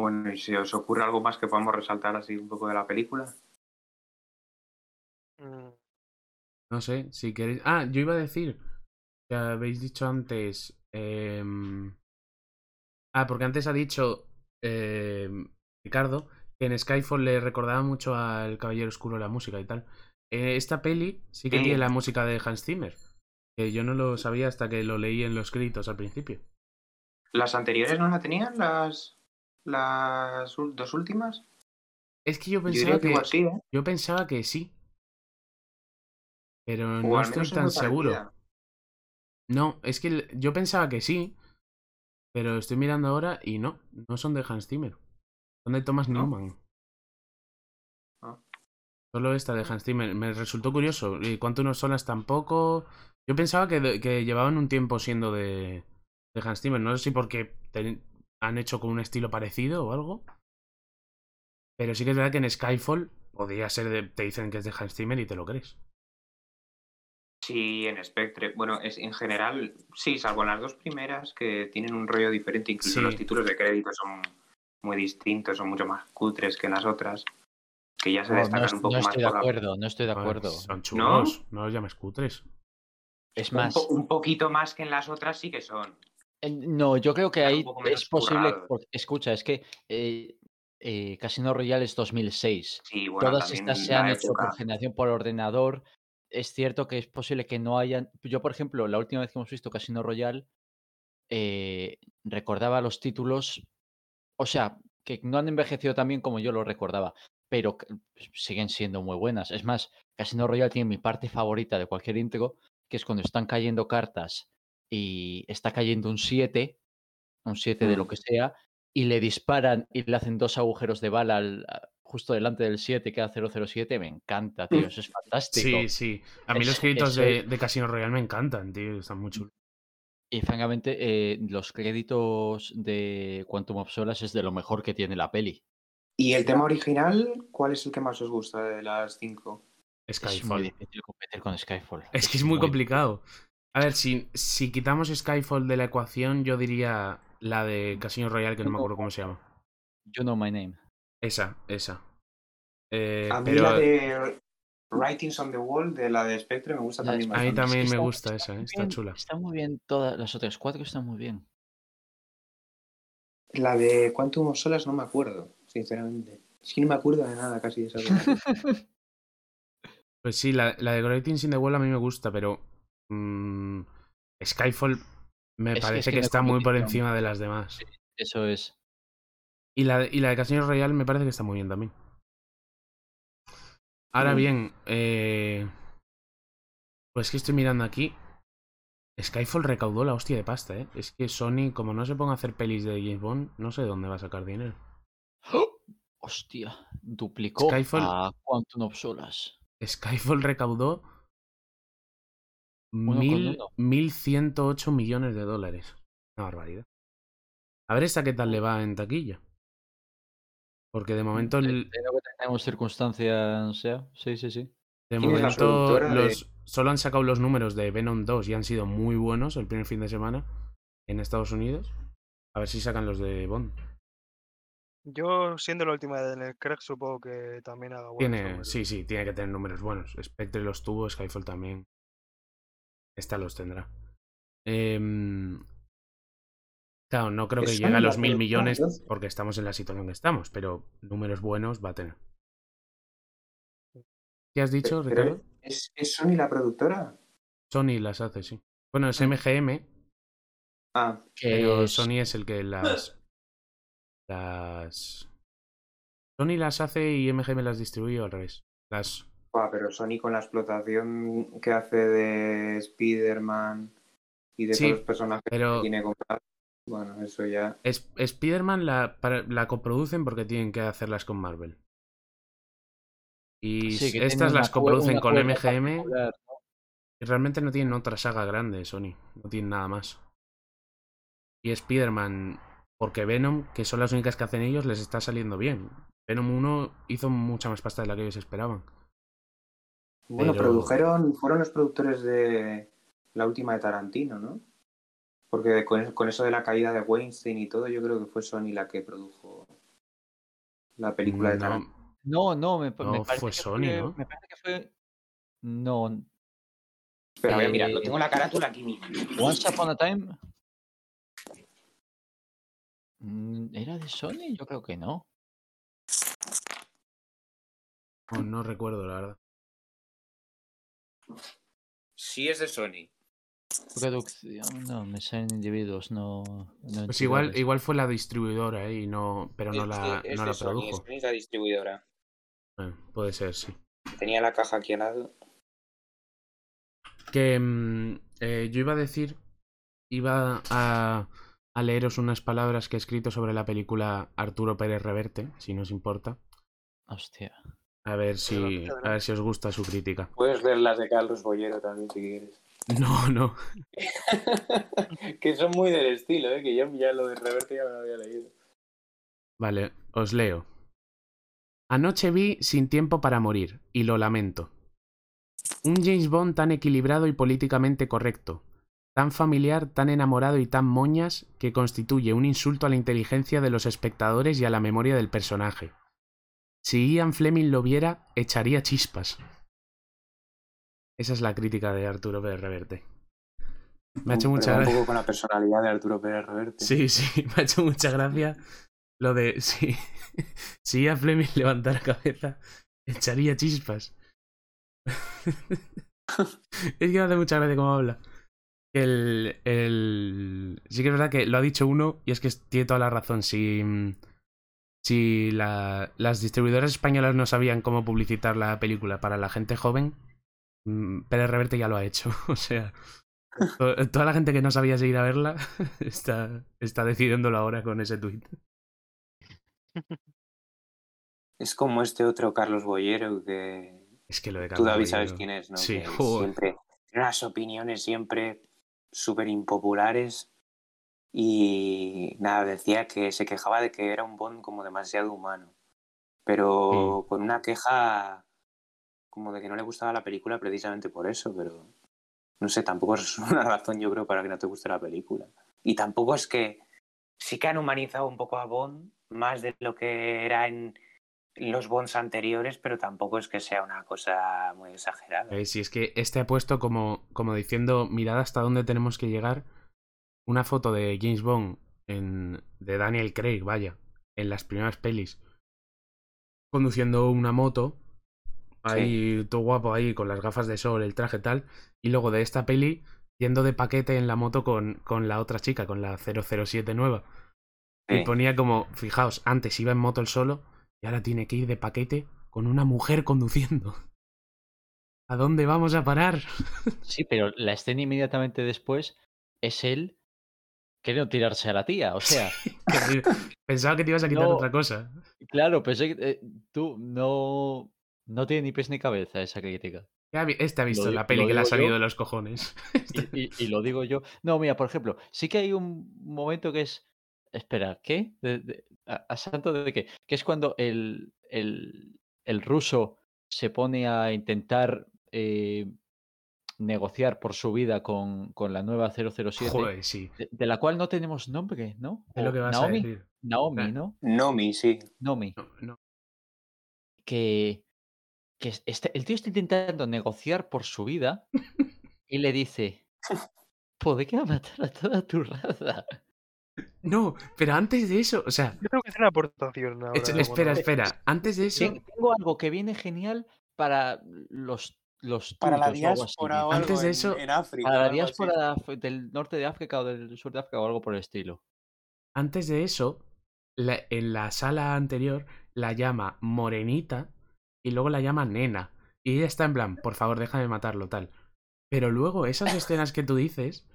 [SPEAKER 3] Bueno, y si os ocurre algo más que podamos resaltar así un poco de la película.
[SPEAKER 4] Mm,
[SPEAKER 2] No sé, si queréis. Ah, yo iba a decir. Que habéis dicho antes. em, Ah, porque antes ha dicho em, Ricardo que en Skyfall le recordaba mucho al Caballero Oscuro la música y tal. Eh, esta peli sí que tiene la música de Hans Zimmer. Que yo no lo sabía hasta que lo leí en los créditos al principio.
[SPEAKER 3] ¿Las anteriores no la tenían? ¿Las, las dos últimas?
[SPEAKER 2] Es que yo pensaba
[SPEAKER 3] que ¿eh?
[SPEAKER 2] Yo pensaba que sí. Pero
[SPEAKER 3] O
[SPEAKER 2] no estoy tan seguro.
[SPEAKER 3] parecida.
[SPEAKER 2] No, es que yo pensaba que sí, pero estoy mirando ahora y no, no son de Hans Zimmer. Son de Thomas
[SPEAKER 3] ¿No?
[SPEAKER 2] Newman.
[SPEAKER 3] Ah.
[SPEAKER 2] Solo esta de Hans Zimmer. Me resultó curioso. Y Quantum of Solace tampoco. Yo pensaba que, que llevaban un tiempo siendo de, de Hans Zimmer. No sé si porque ten- han hecho con un estilo parecido o algo. Pero sí que es verdad que en Skyfall podría ser de. Te dicen que es de Hans Zimmer y te lo crees.
[SPEAKER 3] Sí, en Spectre. Bueno, es en general, sí, salvo en las dos primeras que tienen un rollo diferente. Incluso
[SPEAKER 2] Sí.
[SPEAKER 3] los títulos de crédito son muy distintos, son mucho más cutres que en las otras. Que ya se
[SPEAKER 5] No, no
[SPEAKER 3] destacan
[SPEAKER 5] es-
[SPEAKER 3] un poco
[SPEAKER 5] no
[SPEAKER 3] más
[SPEAKER 5] estoy de
[SPEAKER 3] la-
[SPEAKER 5] acuerdo, no estoy de acuerdo.
[SPEAKER 2] Son chulos. No, los llames cutres.
[SPEAKER 5] Es
[SPEAKER 3] Un,
[SPEAKER 5] más,
[SPEAKER 3] po- un poquito más que en las otras sí que son.
[SPEAKER 5] No, yo creo que ahí es posible. porque- escucha, es que eh, eh, Casino Royale es 2006.
[SPEAKER 3] Sí, bueno,
[SPEAKER 5] Todas estas se han hecho
[SPEAKER 3] época.
[SPEAKER 5] por generación por ordenador. Es cierto que es posible que no hayan. Yo, por ejemplo, la última vez que hemos visto Casino Royale, eh, recordaba los títulos. O sea, que no han envejecido tan bien como yo lo recordaba, pero que siguen siendo muy buenas. Es más, Casino Royale tiene mi parte favorita de cualquier intro, que es cuando están cayendo cartas y está cayendo un 7, un 7 de lo
[SPEAKER 3] Mm.
[SPEAKER 5] que sea, y le disparan y le hacen dos agujeros de bala al- justo delante del 7, queda 007. Me encanta, tío. Eso es fantástico.
[SPEAKER 2] Sí, sí. A mí los créditos de, Casino Royale me encantan, tío. Están muy chulos.
[SPEAKER 5] Y francamente, eh, los créditos de Quantum of Solace es de lo mejor que tiene la peli.
[SPEAKER 3] ¿Y el tema original, cuál es el que más os gusta de las cinco?
[SPEAKER 5] Es muy
[SPEAKER 2] Skyfall.
[SPEAKER 5] difícil competir con Skyfall.
[SPEAKER 2] Es que es muy complicado. A ver, si, si quitamos Skyfall de la ecuación, yo diría la de Casino Royale, que no me acuerdo cómo se llama.
[SPEAKER 5] You know my name.
[SPEAKER 2] Esa, esa. Eh,
[SPEAKER 3] A mí
[SPEAKER 2] pero
[SPEAKER 3] la de Writings on the Wall, de la de Spectre, me gusta
[SPEAKER 5] La
[SPEAKER 3] también
[SPEAKER 2] a mí también me
[SPEAKER 5] Está-
[SPEAKER 2] gusta
[SPEAKER 5] está
[SPEAKER 2] esa, ¿eh? está
[SPEAKER 5] bien,
[SPEAKER 2] chula.
[SPEAKER 5] Está muy bien todas las otras cuatro están muy bien.
[SPEAKER 3] La de Quantum of Solace no me acuerdo, sinceramente. Es que no me acuerdo de nada casi de esa.
[SPEAKER 2] Pues sí, la, la de Great in the Wall a mí me gusta, pero mm, Skyfall me
[SPEAKER 5] Es que-
[SPEAKER 2] parece
[SPEAKER 5] es
[SPEAKER 2] que, está muy por encima de las demás.
[SPEAKER 5] Eso es.
[SPEAKER 2] Y la, y la de Casino Royale me parece que está muy bien también. Ahora
[SPEAKER 3] Mm.
[SPEAKER 2] bien, eh, pues que estoy mirando aquí. Skyfall recaudó la hostia de pasta, ¿eh? Es que Sony, como no se ponga a hacer pelis de James Bond, no sé de dónde va a sacar dinero.
[SPEAKER 5] ¡Oh! Hostia, duplicó
[SPEAKER 2] Skyfall-
[SPEAKER 5] a Quantum of Solace.
[SPEAKER 2] Skyfall recaudó mil,
[SPEAKER 5] uno.
[SPEAKER 2] 1.108 millones de dólares. Una barbaridad. A ver esta qué tal le va en taquilla. Porque de momento, el-
[SPEAKER 5] Teniendo que tenemos circunstancias, sea. Sí, sí, sí.
[SPEAKER 2] de
[SPEAKER 3] ¿Quién es la
[SPEAKER 2] momento
[SPEAKER 3] de-
[SPEAKER 2] solo han sacado los números de Venom 2 y han sido muy buenos el primer fin de semana en Estados Unidos. A ver si sacan los de Bond.
[SPEAKER 4] Yo, siendo la última de Daniel Craig, supongo que también haga buenos
[SPEAKER 2] Tiene,
[SPEAKER 4] números.
[SPEAKER 2] sí, sí, tiene que tener números buenos. Spectre los tuvo, Skyfall también. Esta los tendrá. Em, claro, no creo que
[SPEAKER 3] ¿Es
[SPEAKER 2] llegue a los mil millones porque estamos en la situación que estamos, pero números buenos va a tener. ¿Qué has dicho,
[SPEAKER 3] Pero
[SPEAKER 2] Ricardo?
[SPEAKER 3] ¿es, ¿Es Sony la productora?
[SPEAKER 2] Sony las hace, sí. Bueno, es MGM,
[SPEAKER 3] Ah,
[SPEAKER 2] pero
[SPEAKER 5] es-
[SPEAKER 2] Sony es el que las. Las. Sony las hace y MGM las distribuye o al revés. Las.
[SPEAKER 3] Buah, pero Sony con la explotación que hace de Spider-Man y de
[SPEAKER 2] Sí,
[SPEAKER 3] todos los personajes
[SPEAKER 2] pero-
[SPEAKER 3] que tiene comprados, bueno, eso ya...
[SPEAKER 2] Es- Spider-Man la, para- la coproducen porque tienen que hacerlas con Marvel. Y
[SPEAKER 5] sí,
[SPEAKER 2] estas las coproducen con MGM y realmente no tienen otra saga grande, Sony. No tienen nada más. Y Spider-Man, porque Venom, que son las únicas que hacen ellos, les está saliendo bien. Venom 1 hizo mucha más pasta de la que ellos esperaban.
[SPEAKER 3] Bueno,
[SPEAKER 2] Pero-
[SPEAKER 3] produjeron, fueron los productores de la última de Tarantino, ¿no? Porque con, con eso de la caída de Weinstein y todo, yo creo que fue Sony la que produjo
[SPEAKER 6] la película de
[SPEAKER 2] No,
[SPEAKER 6] Tarantino.
[SPEAKER 5] No, no, me, pa- me
[SPEAKER 2] No,
[SPEAKER 5] parece
[SPEAKER 2] fue
[SPEAKER 5] que
[SPEAKER 2] Sony,
[SPEAKER 5] fue-
[SPEAKER 2] ¿no?
[SPEAKER 5] Me parece que fue. No.
[SPEAKER 6] Pero voy a
[SPEAKER 5] eh,
[SPEAKER 6] mirarlo, tengo la carátula aquí mismo.
[SPEAKER 5] Once Upon a Time. Mm, ¿Era de Sony? Yo creo que no.
[SPEAKER 2] no, no recuerdo, la verdad.
[SPEAKER 3] Sí es de Sony.
[SPEAKER 5] Producción, no, me salen individuos, no. no
[SPEAKER 2] Pues igual, igual fue la distribuidora, ¿eh? Y no, pero no
[SPEAKER 3] Es
[SPEAKER 2] la,
[SPEAKER 3] es
[SPEAKER 2] no
[SPEAKER 3] de
[SPEAKER 2] la
[SPEAKER 3] Sony,
[SPEAKER 2] produjo.
[SPEAKER 3] Sony es la distribuidora.
[SPEAKER 2] Eh, puede ser, sí.
[SPEAKER 3] Tenía la caja aquí al lado.
[SPEAKER 2] Que mm, eh, yo iba a decir, iba a, a leeros unas palabras que he escrito sobre la película Arturo Pérez Reverte, si no os importa.
[SPEAKER 5] Hostia.
[SPEAKER 2] A ver si, a ver si os gusta su crítica.
[SPEAKER 3] Puedes ver las de Carlos Bollero también si quieres.
[SPEAKER 2] No, no.
[SPEAKER 3] que son muy del estilo, ¿eh? que yo ya lo de Reverte ya me lo había leído.
[SPEAKER 2] Vale, os leo. Anoche vi Sin tiempo para morir, y lo lamento. Un James Bond tan equilibrado y políticamente correcto, tan familiar, tan enamorado y tan moñas que constituye un insulto a la inteligencia de los espectadores y a la memoria del personaje. Si Ian Fleming lo viera, echaría chispas. Esa es la crítica de Arturo Pérez Reverte. Me ha hecho mucha
[SPEAKER 3] va un
[SPEAKER 2] gracia.
[SPEAKER 3] poco con la personalidad de Arturo Pérez Reverte.
[SPEAKER 2] Sí, sí, me ha hecho mucha gracia lo de si, si a Fleming levantara cabeza, echaría chispas. es que me hace mucha gracia cómo habla. El, el... Sí que es verdad que lo ha dicho uno y es que tiene toda la razón. Si, si la- las distribuidoras españolas no sabían cómo publicitar la película para la gente joven, mm, Pérez Reverte ya lo ha hecho. O sea, to- toda la gente que no sabía si ir a verla está, está decidiéndolo ahora con ese tuit.
[SPEAKER 3] Es como este otro Carlos Bollero que
[SPEAKER 2] Es que lo de
[SPEAKER 3] tú
[SPEAKER 2] Carlos
[SPEAKER 3] David
[SPEAKER 2] Bollero-
[SPEAKER 3] sabes quién es, ¿no?
[SPEAKER 2] Sí,
[SPEAKER 3] Que siempre unas opiniones siempre súper impopulares y nada, decía que se quejaba de que era un Bond como demasiado humano, pero con una queja como de que no le gustaba la película precisamente por eso, pero no sé, tampoco es una razón yo creo para que no te guste la película. Y tampoco es que sí que han humanizado un poco a Bond más de lo que era en los Bonds anteriores, pero tampoco es que sea una cosa muy exagerada.
[SPEAKER 2] Eh, si es que este ha puesto como, como diciendo, mirad hasta dónde tenemos que llegar, una foto de James Bond, en, de Daniel Craig, vaya, en las primeras pelis, conduciendo una moto, ahí todo guapo ahí, con las gafas de sol, el traje tal, y luego de esta peli, yendo de paquete en la moto con, con la otra chica, con la 007 nueva. Y ponía como, fijaos, antes iba en moto el solo y ahora tiene que ir de paquete con una mujer conduciendo. ¿A dónde vamos a parar?
[SPEAKER 5] Sí, pero la escena inmediatamente después es él queriendo tirarse a la tía. O sea,
[SPEAKER 2] Pensaba que te ibas a quitar
[SPEAKER 5] No.
[SPEAKER 2] otra cosa.
[SPEAKER 5] claro, pensé que eh, tú no, no tiene ni pies ni cabeza esa crítica.
[SPEAKER 2] Este ha visto la peli que le ha salido
[SPEAKER 5] yo.
[SPEAKER 2] de los cojones.
[SPEAKER 5] Y, y- y lo digo yo. No, mira, por ejemplo, sí que hay un momento que es. Espera, ¿qué? De- de- a, a santo de qué? Que es cuando el, el, el ruso se pone a intentar eh, negociar por su vida con, con la nueva 007,
[SPEAKER 2] Joder, sí.
[SPEAKER 5] de, de la cual no tenemos nombre, ¿no?
[SPEAKER 2] Es lo que vas
[SPEAKER 5] Naomi,
[SPEAKER 2] a decir.
[SPEAKER 5] Naomi,
[SPEAKER 2] Ah.
[SPEAKER 5] ¿no?
[SPEAKER 3] Nomi, sí.
[SPEAKER 5] Naomi.
[SPEAKER 2] No, no.
[SPEAKER 5] que, que es- este- el tío está intentando negociar por su vida y le dice, podría matar a toda tu raza.
[SPEAKER 2] No, pero antes de eso, o sea,
[SPEAKER 4] Yo creo que es una aportación ahora.
[SPEAKER 2] espera, espera. Antes de eso,
[SPEAKER 5] Ten- Tengo algo que viene genial para los, los
[SPEAKER 3] Para la
[SPEAKER 5] o algo
[SPEAKER 3] diáspora o
[SPEAKER 5] dice.
[SPEAKER 2] Antes
[SPEAKER 3] algo
[SPEAKER 2] de
[SPEAKER 3] en-
[SPEAKER 2] eso-
[SPEAKER 3] en, África.
[SPEAKER 5] Para la
[SPEAKER 3] algo así.
[SPEAKER 5] diáspora del norte de África o del sur de África o algo por el estilo.
[SPEAKER 2] antes de eso, la- en la sala anterior la llama morenita y luego la llama nena. Y ella está en plan, por favor, déjame matarlo, tal. Pero luego, esas escenas que tú dices,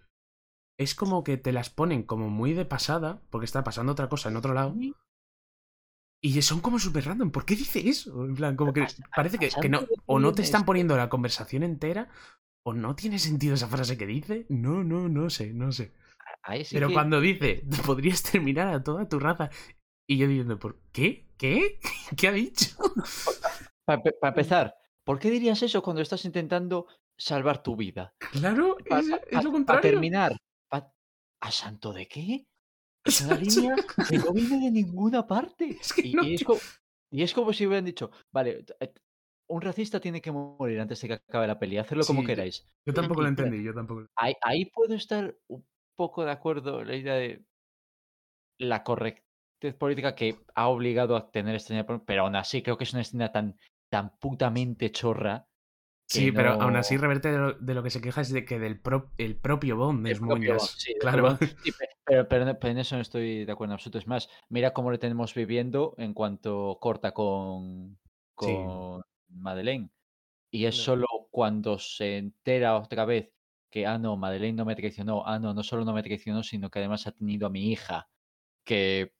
[SPEAKER 2] es como que te las ponen como muy de pasada, porque está pasando otra cosa en otro lado. Y son como súper random. ¿Por qué dice eso? En plan, como que parece que, que no, o no te están poniendo la conversación entera, o no tiene sentido esa frase que dice. No, no, no sé, no sé.
[SPEAKER 5] Ahí sí
[SPEAKER 2] Pero
[SPEAKER 5] que-
[SPEAKER 2] cuando dice, podrías terminar a toda tu raza. Y yo diciendo, ¿por qué? ¿Qué? ¿Qué ha dicho?
[SPEAKER 5] Para empezar, ¿por qué dirías eso cuando estás intentando salvar tu vida?
[SPEAKER 2] Claro,
[SPEAKER 5] Pa-
[SPEAKER 2] es,
[SPEAKER 5] pa-
[SPEAKER 2] es lo contrario.
[SPEAKER 5] Para terminar, pa- ¿a santo de qué? Una línea que no viene de ninguna parte.
[SPEAKER 2] Es que
[SPEAKER 5] y,
[SPEAKER 2] no
[SPEAKER 5] y es Y como si hubieran dicho, vale, eh, un racista tiene que morir antes de que acabe la peli, hacedlo como
[SPEAKER 2] Sí, yo-
[SPEAKER 5] queráis.
[SPEAKER 2] Yo tampoco lo entendí, yo tampoco.
[SPEAKER 5] Ahí, ahí puedo estar un poco de acuerdo en la idea de la correctez política que ha obligado a tener esta escena, pero aún así creo que es una escena tan, tan putamente chorra.
[SPEAKER 2] Sí, pero aún así Reverte de lo, de lo que se queja es de que del pro- el propio Bond es.
[SPEAKER 5] Bond, sí,
[SPEAKER 2] claro.
[SPEAKER 5] Sí, pero, pero en- pero en eso no estoy de acuerdo en absoluto. Es más, mira cómo le tenemos viviendo en cuanto corta con,
[SPEAKER 2] Sí.
[SPEAKER 5] con Madeleine. Y es
[SPEAKER 4] No.
[SPEAKER 5] solo cuando se entera otra vez que, ah, no, Madeleine no me traicionó. Ah, no, no solo no me traicionó, sino que además ha tenido a mi hija, que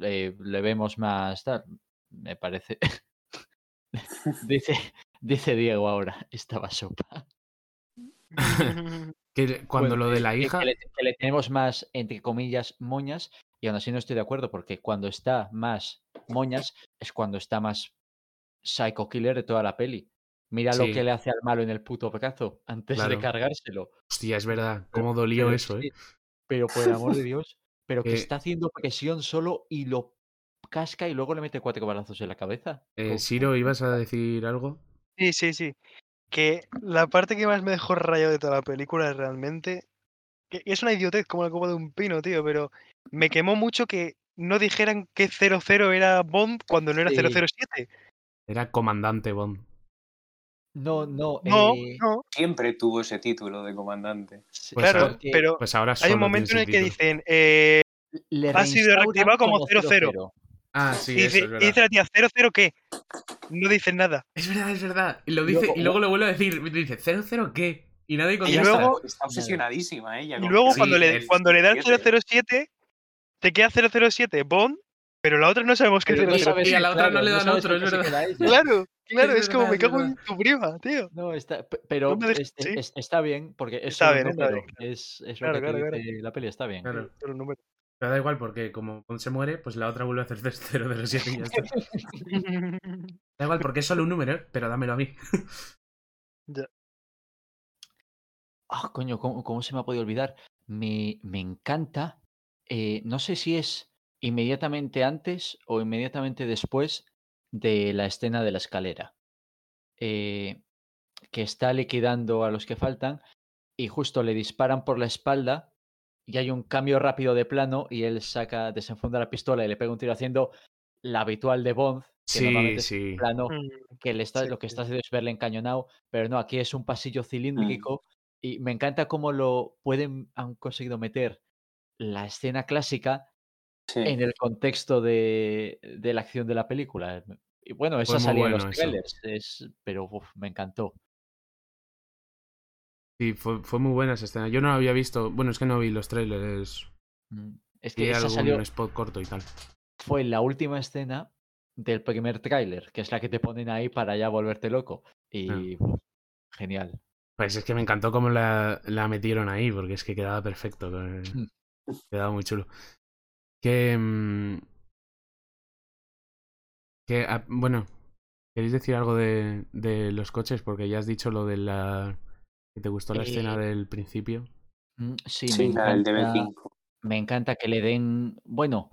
[SPEAKER 5] eh, le vemos más tal. Me parece. dice, dice Diego ahora, estaba sopa.
[SPEAKER 2] Que cuando
[SPEAKER 5] Bueno,
[SPEAKER 2] lo de la hija.
[SPEAKER 5] Que le, que le tenemos más, entre comillas, moñas, y aún así no estoy de acuerdo, porque cuando está más moñas es cuando está más psycho killer de toda la peli. Mira lo que le hace al malo en el puto brazo antes de cargárselo.
[SPEAKER 2] Hostia, es verdad. Cómo dolió
[SPEAKER 5] pero
[SPEAKER 2] eso,
[SPEAKER 5] sí,
[SPEAKER 2] ¿eh?
[SPEAKER 5] Pero por el amor de Dios, pero que
[SPEAKER 2] Eh,
[SPEAKER 5] está haciendo presión solo y lo casca y luego le mete cuatro balazos en la cabeza.
[SPEAKER 2] Eh, Siro, ¿ibas a decir algo?
[SPEAKER 4] Sí, sí, sí. Que la parte que más me dejó rayado de toda la película realmente. Que es una idiotez como la copa de un pino, tío, pero me quemó mucho que no dijeran que 00 era Bond cuando no era
[SPEAKER 5] Sí.
[SPEAKER 4] 007.
[SPEAKER 2] Era Comandante Bond.
[SPEAKER 5] No, no,
[SPEAKER 4] No,
[SPEAKER 5] eh,
[SPEAKER 4] no,
[SPEAKER 3] Siempre tuvo ese título de comandante.
[SPEAKER 2] Pues
[SPEAKER 4] claro,
[SPEAKER 2] ahora-
[SPEAKER 4] pero
[SPEAKER 2] Pues ahora
[SPEAKER 4] hay un momento en el que dicen, eh,
[SPEAKER 5] le
[SPEAKER 4] ha sido reactivado como 00.
[SPEAKER 2] Ah, sí,
[SPEAKER 4] y,
[SPEAKER 2] eso
[SPEAKER 4] dice,
[SPEAKER 2] es
[SPEAKER 4] y
[SPEAKER 2] verdad.
[SPEAKER 4] dice la tía, ¿00 qué? No dicen nada.
[SPEAKER 2] Es verdad, es verdad. Y lo
[SPEAKER 5] Y
[SPEAKER 2] dice
[SPEAKER 5] luego-
[SPEAKER 2] y luego lo vuelve a decir. Dice, ¿cero cero qué? Y nadie
[SPEAKER 3] Y
[SPEAKER 2] contesta.
[SPEAKER 4] luego-
[SPEAKER 3] está obsesionadísima ella.
[SPEAKER 4] Y luego cuando,
[SPEAKER 3] sí,
[SPEAKER 4] le,
[SPEAKER 3] es
[SPEAKER 4] cuando le da el
[SPEAKER 3] 007.
[SPEAKER 4] 007, te queda 007 Bond, pero la otra no sabemos qué
[SPEAKER 5] Pero no
[SPEAKER 4] 007.
[SPEAKER 5] sabes
[SPEAKER 2] Y a la otra no
[SPEAKER 5] claro,
[SPEAKER 2] le dan
[SPEAKER 5] sabes
[SPEAKER 2] otro, es verdad.
[SPEAKER 4] Claro, claro,
[SPEAKER 2] Es
[SPEAKER 4] es, como
[SPEAKER 2] verdad,
[SPEAKER 4] me
[SPEAKER 2] es
[SPEAKER 4] cago
[SPEAKER 2] verdad.
[SPEAKER 4] en tu prima, tío.
[SPEAKER 5] No, está, pe- pero
[SPEAKER 4] me dejes-
[SPEAKER 5] es-
[SPEAKER 4] sí.
[SPEAKER 5] es- está bien, porque es
[SPEAKER 4] Está bien,
[SPEAKER 5] un
[SPEAKER 4] está
[SPEAKER 5] número.
[SPEAKER 4] bien, claro.
[SPEAKER 5] Es, es
[SPEAKER 4] Claro,
[SPEAKER 5] lo que
[SPEAKER 4] claro,
[SPEAKER 5] dice la peli, está bien.
[SPEAKER 2] Claro.
[SPEAKER 4] Pero no me-
[SPEAKER 2] Pero da igual porque como Bond se muere, pues la otra vuelve a hacer 007 y ya está. Da igual porque es solo un número, pero dámelo a mí.
[SPEAKER 5] Ah, coño, ¿cómo, cómo se me ha podido olvidar? Me, me encanta. eh, no sé si es inmediatamente antes o inmediatamente después de la escena de la escalera. eh, que está liquidando a los que faltan y justo le disparan por la espalda y hay un cambio rápido de plano y él saca, desenfunda la pistola y le pega un tiro haciendo la habitual de Bond, que
[SPEAKER 2] Sí,
[SPEAKER 5] normalmente es
[SPEAKER 2] sí.
[SPEAKER 5] un plano
[SPEAKER 4] Mm,
[SPEAKER 5] que le está,
[SPEAKER 4] Sí,
[SPEAKER 5] lo que está haciendo es verle encañonado, pero no, aquí es un pasillo
[SPEAKER 2] Mm.
[SPEAKER 5] cilíndrico y me encanta cómo lo pueden, han conseguido meter la escena clásica
[SPEAKER 3] Sí.
[SPEAKER 5] en el contexto de, de la acción de la película. Y bueno, esa
[SPEAKER 2] muy
[SPEAKER 5] salía en los trailers, es, pero uf, me encantó.
[SPEAKER 2] Sí, fue, fue muy buena esa escena. Yo no la había visto. Bueno, es que no vi los trailers.
[SPEAKER 5] Mm, Es que
[SPEAKER 2] algún
[SPEAKER 5] salió,
[SPEAKER 2] spot corto y tal.
[SPEAKER 5] fue la última escena del primer tráiler, que es la que te ponen ahí para ya volverte loco. Y uf, genial.
[SPEAKER 2] Pues es que me encantó cómo la, la metieron ahí, porque es que quedaba perfecto.
[SPEAKER 5] Mm.
[SPEAKER 2] Quedaba muy chulo. Que. mm, que ah, bueno, ¿queréis decir algo de, de los coches? Porque ya has dicho lo de la. Te gustó la escena
[SPEAKER 5] Eh,
[SPEAKER 2] del principio.
[SPEAKER 5] Mm, Sí,
[SPEAKER 3] Sí,
[SPEAKER 5] me
[SPEAKER 3] la del
[SPEAKER 5] encanta.
[SPEAKER 3] DB5.
[SPEAKER 5] Me encanta que le den. Bueno,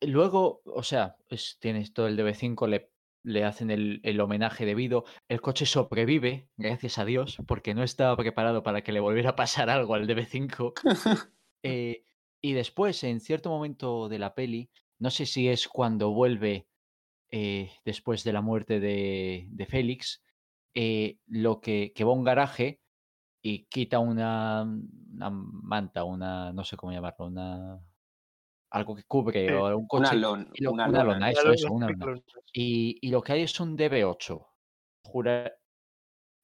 [SPEAKER 5] luego, o sea, pues tienes todo el DB5, le, le hacen el, el homenaje debido. El coche sobrevive, gracias a Dios, porque no estaba preparado para que le volviera a pasar algo al DB5. Eh, y después, en cierto momento de la peli, no sé si es cuando vuelve eh, después de la muerte de, de Félix, eh, lo que, que va a un garaje y quita una, una manta, una, no sé cómo llamarlo, una algo que cubre
[SPEAKER 4] Sí,
[SPEAKER 5] o un
[SPEAKER 3] Una,
[SPEAKER 5] coche.
[SPEAKER 3] lon-
[SPEAKER 5] y lo-
[SPEAKER 3] una
[SPEAKER 5] una
[SPEAKER 3] lona.
[SPEAKER 5] eso, eso, una lona. y lo que hay es un DB8. Jura,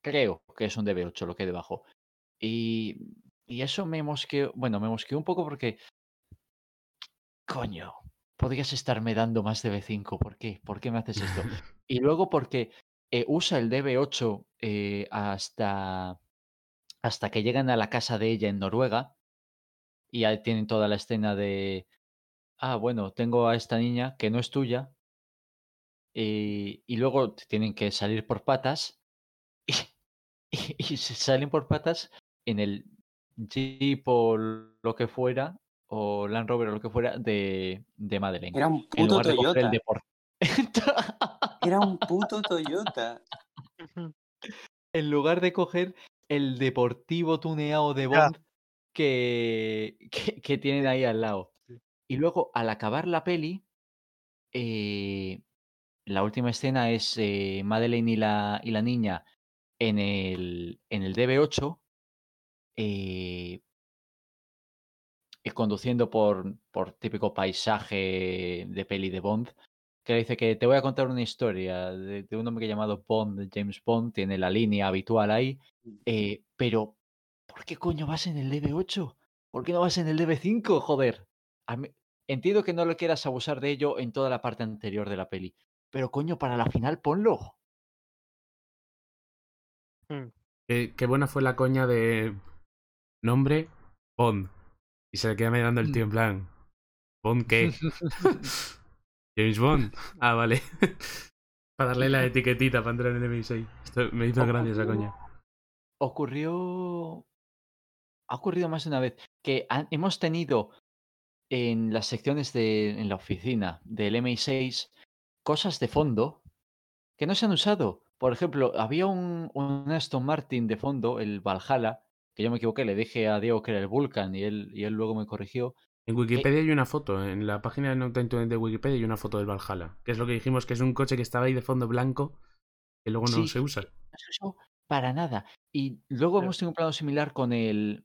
[SPEAKER 5] creo que es un DB8 lo que hay debajo. Y, y eso me mosqueó, bueno, me mosqueó un poco porque, coño, podrías estarme dando más DB5, ¿por qué? ¿Por qué me haces esto? Y luego porque eh, usa el DB8 eh, hasta, hasta que llegan a la casa de ella en Noruega y ahí tienen toda la escena de, ah, bueno, tengo a esta niña que no es tuya y, y luego tienen que salir por patas y, y- salen por patas en el Jeep o lo que fuera o Land Rover o lo que fuera de, de Madeleine.
[SPEAKER 3] Era un
[SPEAKER 5] En
[SPEAKER 3] puto Toyota. Era un puto Toyota.
[SPEAKER 5] En lugar de coger el deportivo tuneado de. Bond que, que, que tienen ahí al lado. Y luego, al acabar la peli, eh, la última escena es eh, Madeleine y la, y la niña en el, en el DB8, eh, y conduciendo por, por típico paisaje de peli de Bond, que le dice que te voy a contar una historia de, de un hombre llamado Bond, de James Bond, tiene la línea habitual ahí, eh, pero ¿por qué coño vas en el DB8? ¿Por qué no vas en el DB5? Joder. A mí- entiendo que no le quieras abusar de ello en toda la parte anterior de la peli, pero coño, para la final ponlo.
[SPEAKER 2] Qué, qué buena fue la coña de nombre Bond. Y se le queda mirando el tío en plan. ¿Bond qué? James Bond. Ah, vale. para darle la etiquetita para entrar en el M6. Esto me hizo gracia esa coña.
[SPEAKER 5] ocurrió. Ha ocurrido más de una vez que han- hemos tenido en las secciones de en la oficina del MI6 cosas de fondo que no se han usado. Por ejemplo, había un, un Aston Martin de fondo, el Valhalla, que yo me equivoqué, le dije a Diego que era el Vulcan y él, y él luego me corrigió.
[SPEAKER 2] En Wikipedia hay una foto, en la página de No de Wikipedia hay una foto del Valhalla, que es lo que dijimos que es un coche que estaba ahí de fondo blanco que luego no
[SPEAKER 5] Sí,
[SPEAKER 2] se usa.
[SPEAKER 5] no se usó para nada. Y luego
[SPEAKER 4] Claro.
[SPEAKER 5] hemos tenido un plano similar con el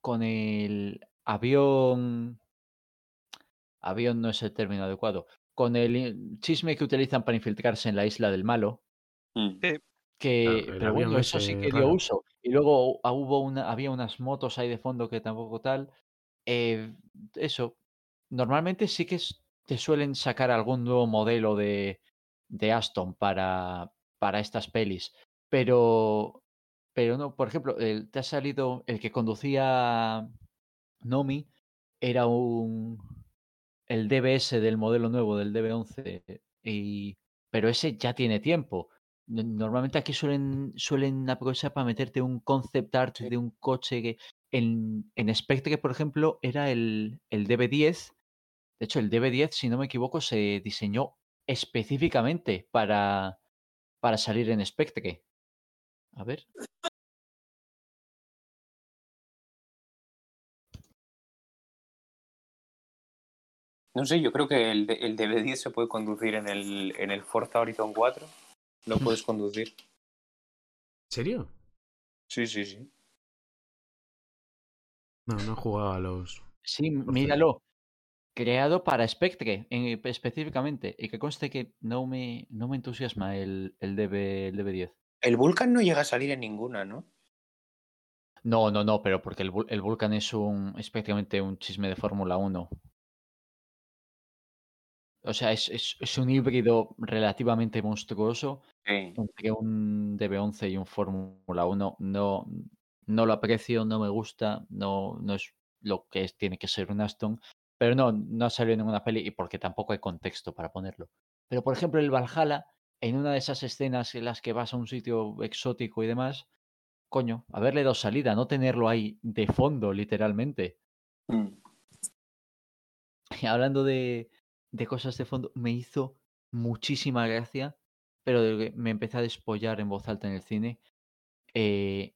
[SPEAKER 5] con el avión. Avión no es el término adecuado. Con el chisme que utilizan para infiltrarse en la isla del malo.
[SPEAKER 3] Mm.
[SPEAKER 5] Que, pero bueno, eso sí que dio
[SPEAKER 2] raro.
[SPEAKER 5] uso. Y luego hu- hubo una, había unas motos ahí de fondo que tampoco tal. Eh, eso. Normalmente sí que te suelen sacar algún nuevo modelo de, de Aston para, para estas pelis. Pero, pero no, por ejemplo, el- te ha salido el que conducía Nomi era un el DBS del modelo nuevo del DB11 y pero ese ya tiene tiempo. Normalmente aquí suelen suelen aprovechar para meterte un concept art de un coche que en, en Spectre, por ejemplo, era el, el DB10. De hecho, el DB10, si no me equivoco, se diseñó específicamente para, para salir en Spectre. A ver.
[SPEAKER 3] No sé, yo creo que el, el DB10 se puede conducir en el, en el Forza Horizon 4. Lo puedes conducir.
[SPEAKER 2] ¿En serio?
[SPEAKER 3] Sí, sí, sí.
[SPEAKER 2] No, no he jugado a los.
[SPEAKER 5] Sí, míralo. Creado para Spectre en- específicamente. Y que conste que no me, no me entusiasma el, el, DB, el DB10.
[SPEAKER 3] El Vulcan no llega a salir en ninguna, ¿no?
[SPEAKER 5] No, no, no, pero porque el, Vul- el Vulcan es un es prácticamente un chisme de Fórmula 1. O sea, es, es, es un híbrido relativamente monstruoso
[SPEAKER 3] Sí.
[SPEAKER 5] entre un DB11 y un Fórmula 1. No, no lo aprecio, no me gusta, no, no es lo que es- tiene que ser un Aston. Pero no, no ha salido en ninguna peli y porque tampoco hay contexto para ponerlo. Pero por ejemplo, el Valhalla, en una de esas escenas en las que vas a un sitio exótico y demás, coño, haberle dado salida, no tenerlo ahí de fondo, literalmente.
[SPEAKER 3] Mm.
[SPEAKER 5] Y hablando de, de cosas de fondo, me hizo muchísima gracia, pero me empecé a despollar en voz alta en el cine. eh,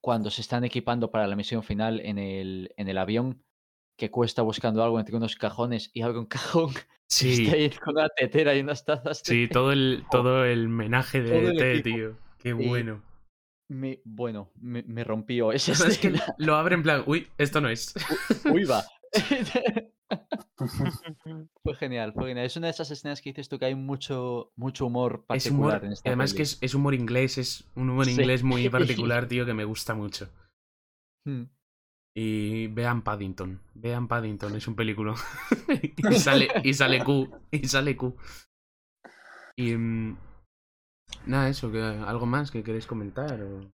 [SPEAKER 5] cuando se están equipando para la misión final en el, en el avión, que cuesta buscando algo entre unos cajones y abre un cajón
[SPEAKER 2] Sí,
[SPEAKER 5] está ahí con una tetera y unas tazas. de
[SPEAKER 2] sí, todo el, todo el menaje de
[SPEAKER 5] equipo.
[SPEAKER 2] tío. Qué
[SPEAKER 5] Y-
[SPEAKER 2] bueno.
[SPEAKER 5] Me- bueno, me, me rompió esa
[SPEAKER 2] Es que lo abre en plan, uy, esto no es.
[SPEAKER 5] Uy, va. Fue genial, fue genial. Es una de esas escenas que dices tú que hay mucho, mucho humor
[SPEAKER 2] Es
[SPEAKER 5] particular
[SPEAKER 2] humor,
[SPEAKER 5] en esta
[SPEAKER 2] además
[SPEAKER 5] peli.
[SPEAKER 2] que es, es humor inglés, es un humor
[SPEAKER 5] Sí.
[SPEAKER 2] inglés muy particular, tío, que me gusta mucho.
[SPEAKER 5] Mm.
[SPEAKER 2] Y vean Paddington, vean Paddington, es un película. y sale, y sale Q, y sale Q. Y mm, nada, eso, que algo más que queréis comentar. o-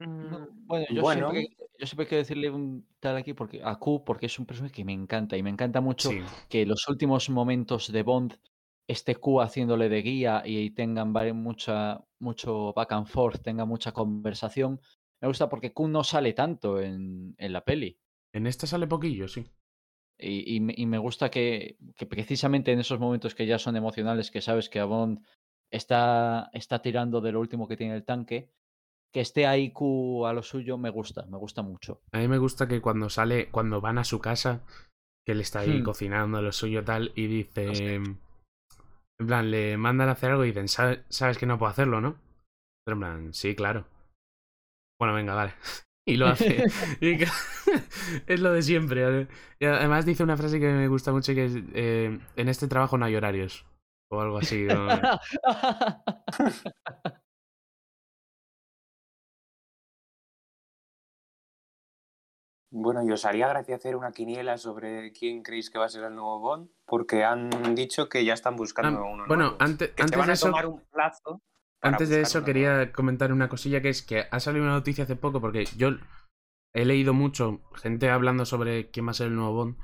[SPEAKER 4] Mm,
[SPEAKER 5] bueno, yo,
[SPEAKER 3] Bueno.
[SPEAKER 5] Siempre, yo siempre quiero decirle un tal aquí porque, a Q porque es un personaje que me encanta y me encanta mucho
[SPEAKER 2] Sí,
[SPEAKER 5] que los últimos momentos de Bond esté Q haciéndole de guía y tengan mucha, mucho back and forth, tenga mucha conversación. Me gusta porque Q no sale tanto en, en la peli.
[SPEAKER 2] en esta sale poquillo, sí.
[SPEAKER 5] Y, y me gusta que, que precisamente en esos momentos que ya son emocionales, que sabes que a Bond está, está tirando de lo último que tiene el tanque. Que esté ahí Q a lo suyo me gusta, me gusta mucho.
[SPEAKER 2] A mí me gusta que cuando sale, cuando van a su casa, que él está ahí
[SPEAKER 5] Hmm.
[SPEAKER 2] cocinando lo suyo tal, y dice. En plan, le mandan a hacer algo y dicen, "Sabe- sabes que no puedo hacerlo, ¿no? Pero en plan, sí, claro. Bueno, venga, vale. Y lo hace. Y es lo de siempre. ¿vale? Y además dice una frase que me gusta mucho que es, eh, en este trabajo no hay horarios. O algo así. ¿no?
[SPEAKER 1] Bueno, y os haría gracia hacer una quiniela sobre quién creéis que va a ser el nuevo Bond, porque han dicho que ya están buscando
[SPEAKER 2] Ah,
[SPEAKER 1] uno
[SPEAKER 2] bueno,
[SPEAKER 1] nuevo.
[SPEAKER 2] antes,
[SPEAKER 1] que se
[SPEAKER 2] antes
[SPEAKER 1] van
[SPEAKER 2] de
[SPEAKER 1] a
[SPEAKER 2] eso...
[SPEAKER 1] tomar un plazo.
[SPEAKER 2] Antes de eso quería
[SPEAKER 1] nuevo.
[SPEAKER 2] comentar una cosilla que es que ha salido una noticia hace poco porque yo he leído mucho gente hablando sobre quién va a ser el nuevo Bond.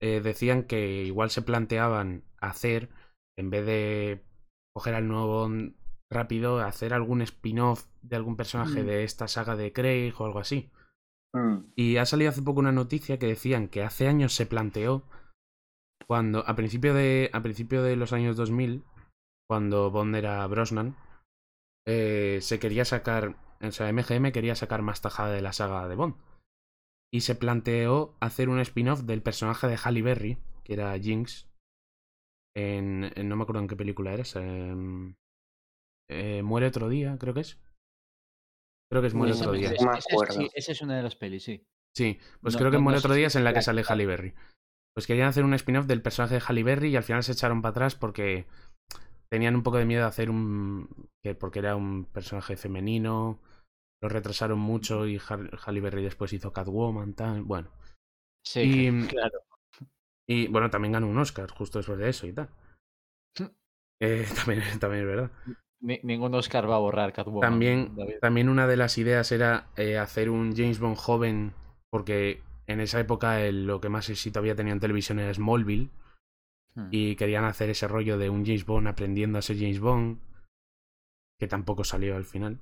[SPEAKER 2] eh, decían que igual se planteaban hacer, en vez de coger al nuevo Bond rápido, hacer algún spin-off de algún personaje
[SPEAKER 5] Mm.
[SPEAKER 2] de esta saga de Craig o algo así.
[SPEAKER 1] Mm.
[SPEAKER 2] Y ha salido hace poco una noticia que decían que hace años se planteó cuando a principio de a principio de los años 2000 cuando Bond era Brosnan eh, se quería sacar o sea MGM quería sacar más tajada de la saga de Bond y se planteó hacer un spin-off del personaje de Halle Berry que era Jinx en, no me acuerdo en qué película era eh, muere otro día creo que es creo que es muere otro día
[SPEAKER 1] No
[SPEAKER 5] sí, esa es una de las pelis, sí.
[SPEAKER 2] Sí, pues
[SPEAKER 5] No-
[SPEAKER 2] creo que
[SPEAKER 5] no-
[SPEAKER 2] Muere otro día es en la que
[SPEAKER 5] la-
[SPEAKER 2] sale Halle Berry. Pues querían hacer un spin-off del personaje de Halle Berry y al final se echaron para atrás porque tenían un poco de miedo de hacer un... que porque era un personaje femenino, lo retrasaron mucho y Halle Berry después hizo Catwoman, tal, bueno.
[SPEAKER 5] Sí,
[SPEAKER 2] Y-
[SPEAKER 5] claro.
[SPEAKER 2] Y bueno, también ganó un Oscar justo después de eso y tal. Eh, también, también es verdad.
[SPEAKER 5] Ni- ningún Oscar va a borrar Catwoman.
[SPEAKER 2] También,
[SPEAKER 5] David.
[SPEAKER 2] también una de las ideas era eh, hacer un James Bond joven, porque en esa época el- lo que más éxito había tenido en televisión era Smallville,
[SPEAKER 5] Hmm.
[SPEAKER 2] y querían hacer ese rollo de un James Bond aprendiendo a ser James Bond, que tampoco salió al final.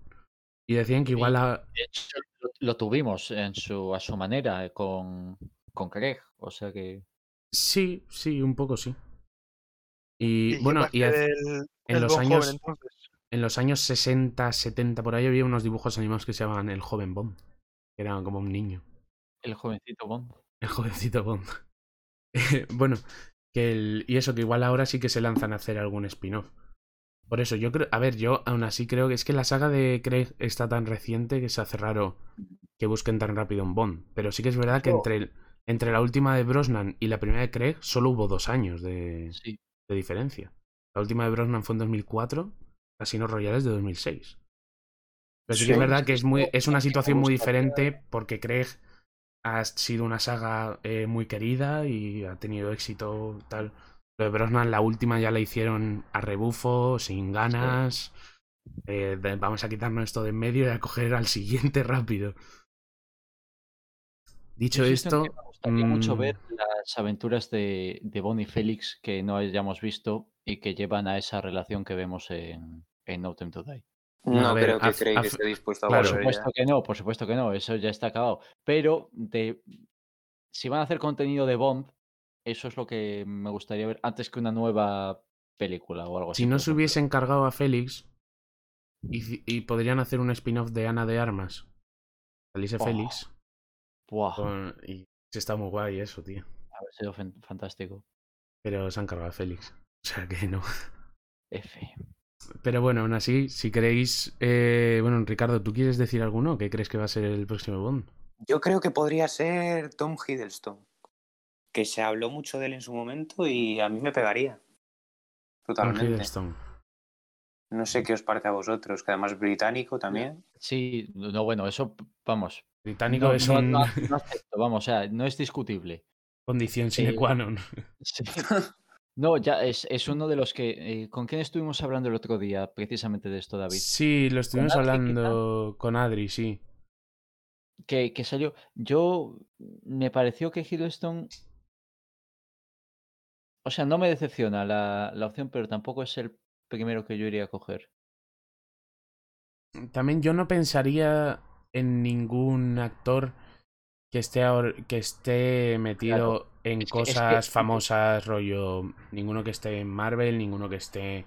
[SPEAKER 2] Y decían que igual a-
[SPEAKER 5] De hecho, lo, tuvimos en su, a su manera eh, con, con Craig. O sea que.
[SPEAKER 2] sí, sí, un poco sí. Y, bueno,
[SPEAKER 4] a
[SPEAKER 2] y en
[SPEAKER 4] el
[SPEAKER 2] los años-
[SPEAKER 4] joven, entonces?
[SPEAKER 2] En los años 60, 70 por ahí había unos dibujos animados que se llamaban El joven Bond, que era como un niño.
[SPEAKER 5] El jovencito Bond.
[SPEAKER 2] El jovencito Bond. bueno, que el, y eso, que igual ahora sí que se lanzan a hacer algún spin-off. Por eso, yo creo, a ver, yo aún así creo que es que la saga de Craig está tan reciente que se hace raro que busquen tan rápido un Bond. Pero sí que es verdad que
[SPEAKER 5] Yo-
[SPEAKER 2] entre, el- entre la última de Brosnan y la primera de Craig solo hubo dos años de,
[SPEAKER 5] Sí.
[SPEAKER 2] de diferencia. La última de Brosnan fue en 2004, Casino Royale es de 2006. Pero sí, que es verdad que es, muy, es una situación muy diferente porque Craig ha sido una saga eh, muy querida y ha tenido éxito tal. Lo de Brosnan, la última ya la hicieron a rebufo, sin ganas. Eh, de- vamos a quitarnos esto de en medio y a coger al siguiente rápido. Dicho esto,
[SPEAKER 5] me gustaría mucho
[SPEAKER 2] mm,
[SPEAKER 5] ver las aventuras de, de Bond y Félix que no hayamos visto y que llevan a esa relación que vemos en, en No Time to Die.
[SPEAKER 2] No,
[SPEAKER 1] No
[SPEAKER 2] a ver,
[SPEAKER 1] creo que Craig esté dispuesto a
[SPEAKER 2] claro.
[SPEAKER 5] Por
[SPEAKER 1] volver
[SPEAKER 5] supuesto
[SPEAKER 1] ya.
[SPEAKER 5] que no, por supuesto que no, eso ya está acabado. Pero de, si van a hacer contenido de Bond, eso es lo que me gustaría ver antes que una nueva película o algo así.
[SPEAKER 2] si no se
[SPEAKER 5] ejemplo.
[SPEAKER 2] hubiese encargado a Félix y, y podrían hacer un spin-off de Ana de Armas, saliese
[SPEAKER 5] Oh.
[SPEAKER 2] Félix,
[SPEAKER 5] Buah,
[SPEAKER 2] con- y está muy guay eso, tío.
[SPEAKER 5] haber sido fan- fantástico.
[SPEAKER 2] Pero se han cargado a Félix. O sea que no.
[SPEAKER 5] F.
[SPEAKER 2] Pero bueno, aún así, si queréis. eh, bueno, Ricardo, ¿tú quieres decir alguno? ¿Qué crees que va a ser el próximo Bond?
[SPEAKER 1] Yo creo que podría ser Tom Hiddleston, que se habló mucho de él en su momento y a mí me pegaría.
[SPEAKER 2] Tom
[SPEAKER 1] Totalmente.
[SPEAKER 2] Hiddleston.
[SPEAKER 1] No sé qué os parece a vosotros, que además es británico también.
[SPEAKER 5] Sí, no, bueno, eso, vamos.
[SPEAKER 2] Británico
[SPEAKER 5] no,
[SPEAKER 2] es
[SPEAKER 5] no-
[SPEAKER 2] un
[SPEAKER 5] no- no acepto, vamos, o sea, no es discutible.
[SPEAKER 2] condición sine
[SPEAKER 5] Eh,
[SPEAKER 2] qua non.
[SPEAKER 5] Sí. No, ya es, es uno de los que. eh, ¿Con quién estuvimos hablando el otro día precisamente de esto, David?
[SPEAKER 2] Sí, lo estuvimos hablando con Adri, sí.
[SPEAKER 5] Que, que salió. Yo. Me pareció que Hiddleston. O sea, no me decepciona la, la opción, pero tampoco es el primero que yo iría a coger.
[SPEAKER 2] También yo no pensaría en ningún actor que esté ahora- que esté metido en
[SPEAKER 5] Es que- es que-
[SPEAKER 2] cosas famosas, rollo. Ninguno que esté en Marvel, ninguno que esté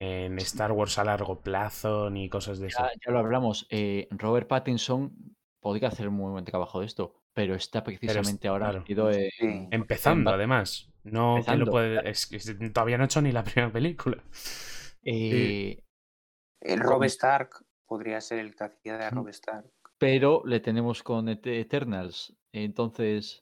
[SPEAKER 2] en Star Wars a largo plazo ni cosas de eso.
[SPEAKER 5] Ya, ya lo hablamos. eh, Robert Pattinson podría hacer muy buen trabajo de esto, pero está precisamente ahora
[SPEAKER 2] claro.
[SPEAKER 5] metido en-
[SPEAKER 3] Sí.
[SPEAKER 2] Empezando,
[SPEAKER 5] en-
[SPEAKER 2] además. No que lo puede. Es que todavía no ha hecho ni la primera película.
[SPEAKER 5] eh,
[SPEAKER 3] El Rob Stark podría ser el que hacía de. Rob Stark.
[SPEAKER 5] Pero le tenemos con Et- Eternals. Entonces,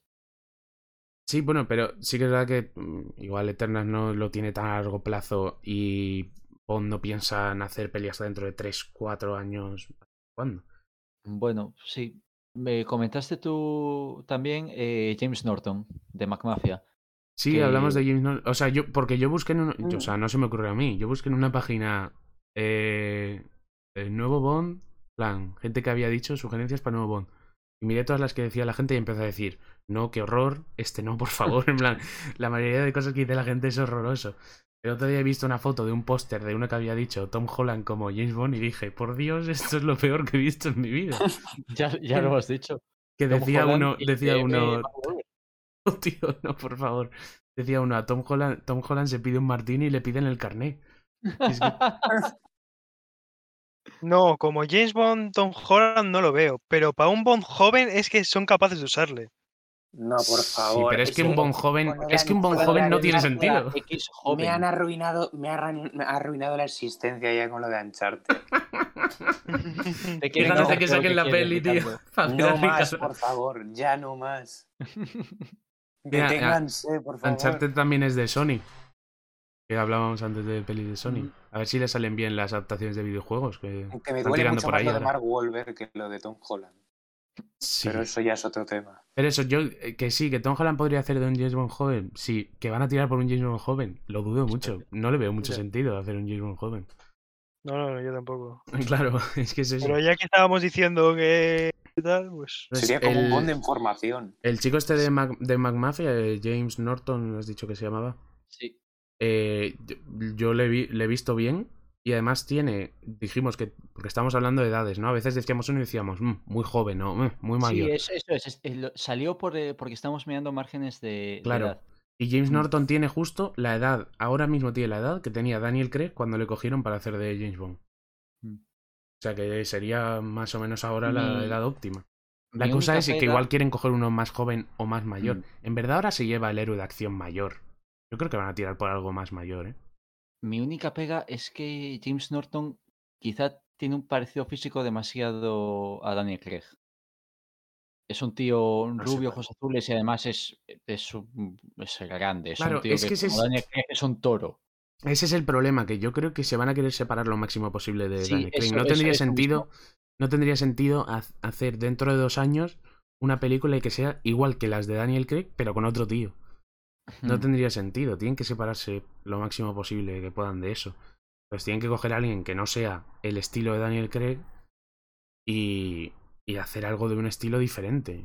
[SPEAKER 2] Sí, bueno, pero sí que es verdad que mm, igual Eternals no lo tiene tan a largo plazo y Bond no piensa en hacer peleas dentro de 3, 4 años. ¿Cuándo?
[SPEAKER 5] bueno, sí. Me comentaste tú también eh, James Norton de McMafia.
[SPEAKER 2] Sí,
[SPEAKER 5] que-
[SPEAKER 2] hablamos de James Norton. O sea, yo, porque yo busqué en yo- o
[SPEAKER 3] Mm.
[SPEAKER 2] sea, no se me ocurrió a mí. Yo busqué en una página. eh, el nuevo Bond. Plan, gente que había dicho sugerencias para nuevo Bond. Y miré todas las que decía la gente y empecé a decir, no, qué horror, este no, por favor. En plan, la mayoría de cosas que dice la gente es horroroso. El otro día he visto una foto de un póster de uno que había dicho Tom Holland como James Bond y dije, por Dios, esto es lo peor que he visto en mi vida.
[SPEAKER 5] Ya, ya lo has dicho.
[SPEAKER 2] Que
[SPEAKER 5] Tom
[SPEAKER 2] decía
[SPEAKER 5] Holland
[SPEAKER 2] uno, decía
[SPEAKER 5] que,
[SPEAKER 2] uno,
[SPEAKER 5] eh.
[SPEAKER 2] Oh, tío, no, por favor. Decía uno, a Tom Holland, Tom Holland se pide un martini y le piden el carné. Es que-
[SPEAKER 4] No, como James Bond, Tom Holland no lo veo, pero para un Bond joven es que son capaces de usarle.
[SPEAKER 3] No, por
[SPEAKER 2] Sí,
[SPEAKER 3] favor.
[SPEAKER 2] pero es que un Bond joven, es que un Bond joven no tiene sentido.
[SPEAKER 5] X
[SPEAKER 3] Me han arruinado, me ha arruin- me ha arruinado la existencia ya con lo de Uncharted.
[SPEAKER 5] Te
[SPEAKER 2] Qué
[SPEAKER 5] quieren
[SPEAKER 2] de que saquen la peli, tío.
[SPEAKER 3] No más, por favor, ya no más. Deténganse, por favor.
[SPEAKER 2] Uncharted también es de Sony. Que hablábamos antes de pelis de Sony.
[SPEAKER 5] Mm.
[SPEAKER 2] A ver si le salen bien las adaptaciones de videojuegos. Que
[SPEAKER 3] Que me
[SPEAKER 2] están
[SPEAKER 3] duele
[SPEAKER 2] tirando
[SPEAKER 3] mucho
[SPEAKER 2] por
[SPEAKER 3] más
[SPEAKER 2] ahí
[SPEAKER 3] lo de. Mark Wahlberg que lo de Tom Holland.
[SPEAKER 2] Sí.
[SPEAKER 3] Pero eso ya es otro tema.
[SPEAKER 2] Pero eso, yo, eh, que sí, que Tom Holland podría hacer de un James Bond joven. Sí, que van a tirar por un James Bond joven. Lo dudo mucho. No le veo mucho
[SPEAKER 4] Ya.
[SPEAKER 2] sentido hacer un James Bond joven.
[SPEAKER 4] No, no, no, yo tampoco.
[SPEAKER 2] Claro, es que es eso.
[SPEAKER 4] Pero ya que estábamos diciendo que tal, pues
[SPEAKER 2] Entonces,
[SPEAKER 3] Sería como
[SPEAKER 2] el,
[SPEAKER 3] un bond de información.
[SPEAKER 2] el chico este de, Mac, de McMafia, eh, James Norton, has dicho que se llamaba.
[SPEAKER 5] Sí.
[SPEAKER 2] Eh, yo, le, vi- le he visto bien. Y además tiene, dijimos que, porque estamos hablando de edades, ¿no? A veces decíamos uno y decíamos, "Mm, muy joven, ¿no? Mm, muy mayor.
[SPEAKER 5] Sí, es- eso es. es- eh, lo- salió por, eh, porque estamos mirando márgenes de, de
[SPEAKER 2] Claro.
[SPEAKER 5] edad.
[SPEAKER 2] Y James
[SPEAKER 5] Mm.
[SPEAKER 2] Norton tiene justo la edad, ahora mismo tiene la edad que tenía Daniel Craig cuando le cogieron para hacer de James Bond.
[SPEAKER 5] Mm.
[SPEAKER 2] O sea que sería más o menos ahora la edad óptima. La
[SPEAKER 5] Mi
[SPEAKER 2] cosa es que igual quieren coger uno más joven o más mayor. En verdad ahora se lleva el héroe de acción mayor. Yo creo que van a tirar por algo más mayor, ¿eh?
[SPEAKER 5] Mi única pega es que James Norton quizá tiene un parecido físico demasiado a Daniel Craig. Es un tío
[SPEAKER 2] No sé
[SPEAKER 5] rubio, ojos azules y además es, es, un- es grande. Es
[SPEAKER 2] Claro,
[SPEAKER 5] un tío
[SPEAKER 2] es
[SPEAKER 5] que,
[SPEAKER 2] que ese
[SPEAKER 5] como
[SPEAKER 2] es-
[SPEAKER 5] Daniel Craig es un toro.
[SPEAKER 2] Ese es el problema, que yo creo que se van a querer separar lo máximo posible de
[SPEAKER 5] Sí,
[SPEAKER 2] Daniel Craig.
[SPEAKER 5] eso-
[SPEAKER 2] no tendría sentido, no tendría sentido ha- hacer dentro de dos años una película que sea igual que las de Daniel Craig, pero con otro tío. No tendría sentido. Tienen que separarse lo máximo posible que puedan de eso. Pues tienen que coger a alguien que no sea el estilo de Daniel Craig y, y hacer algo de un estilo diferente.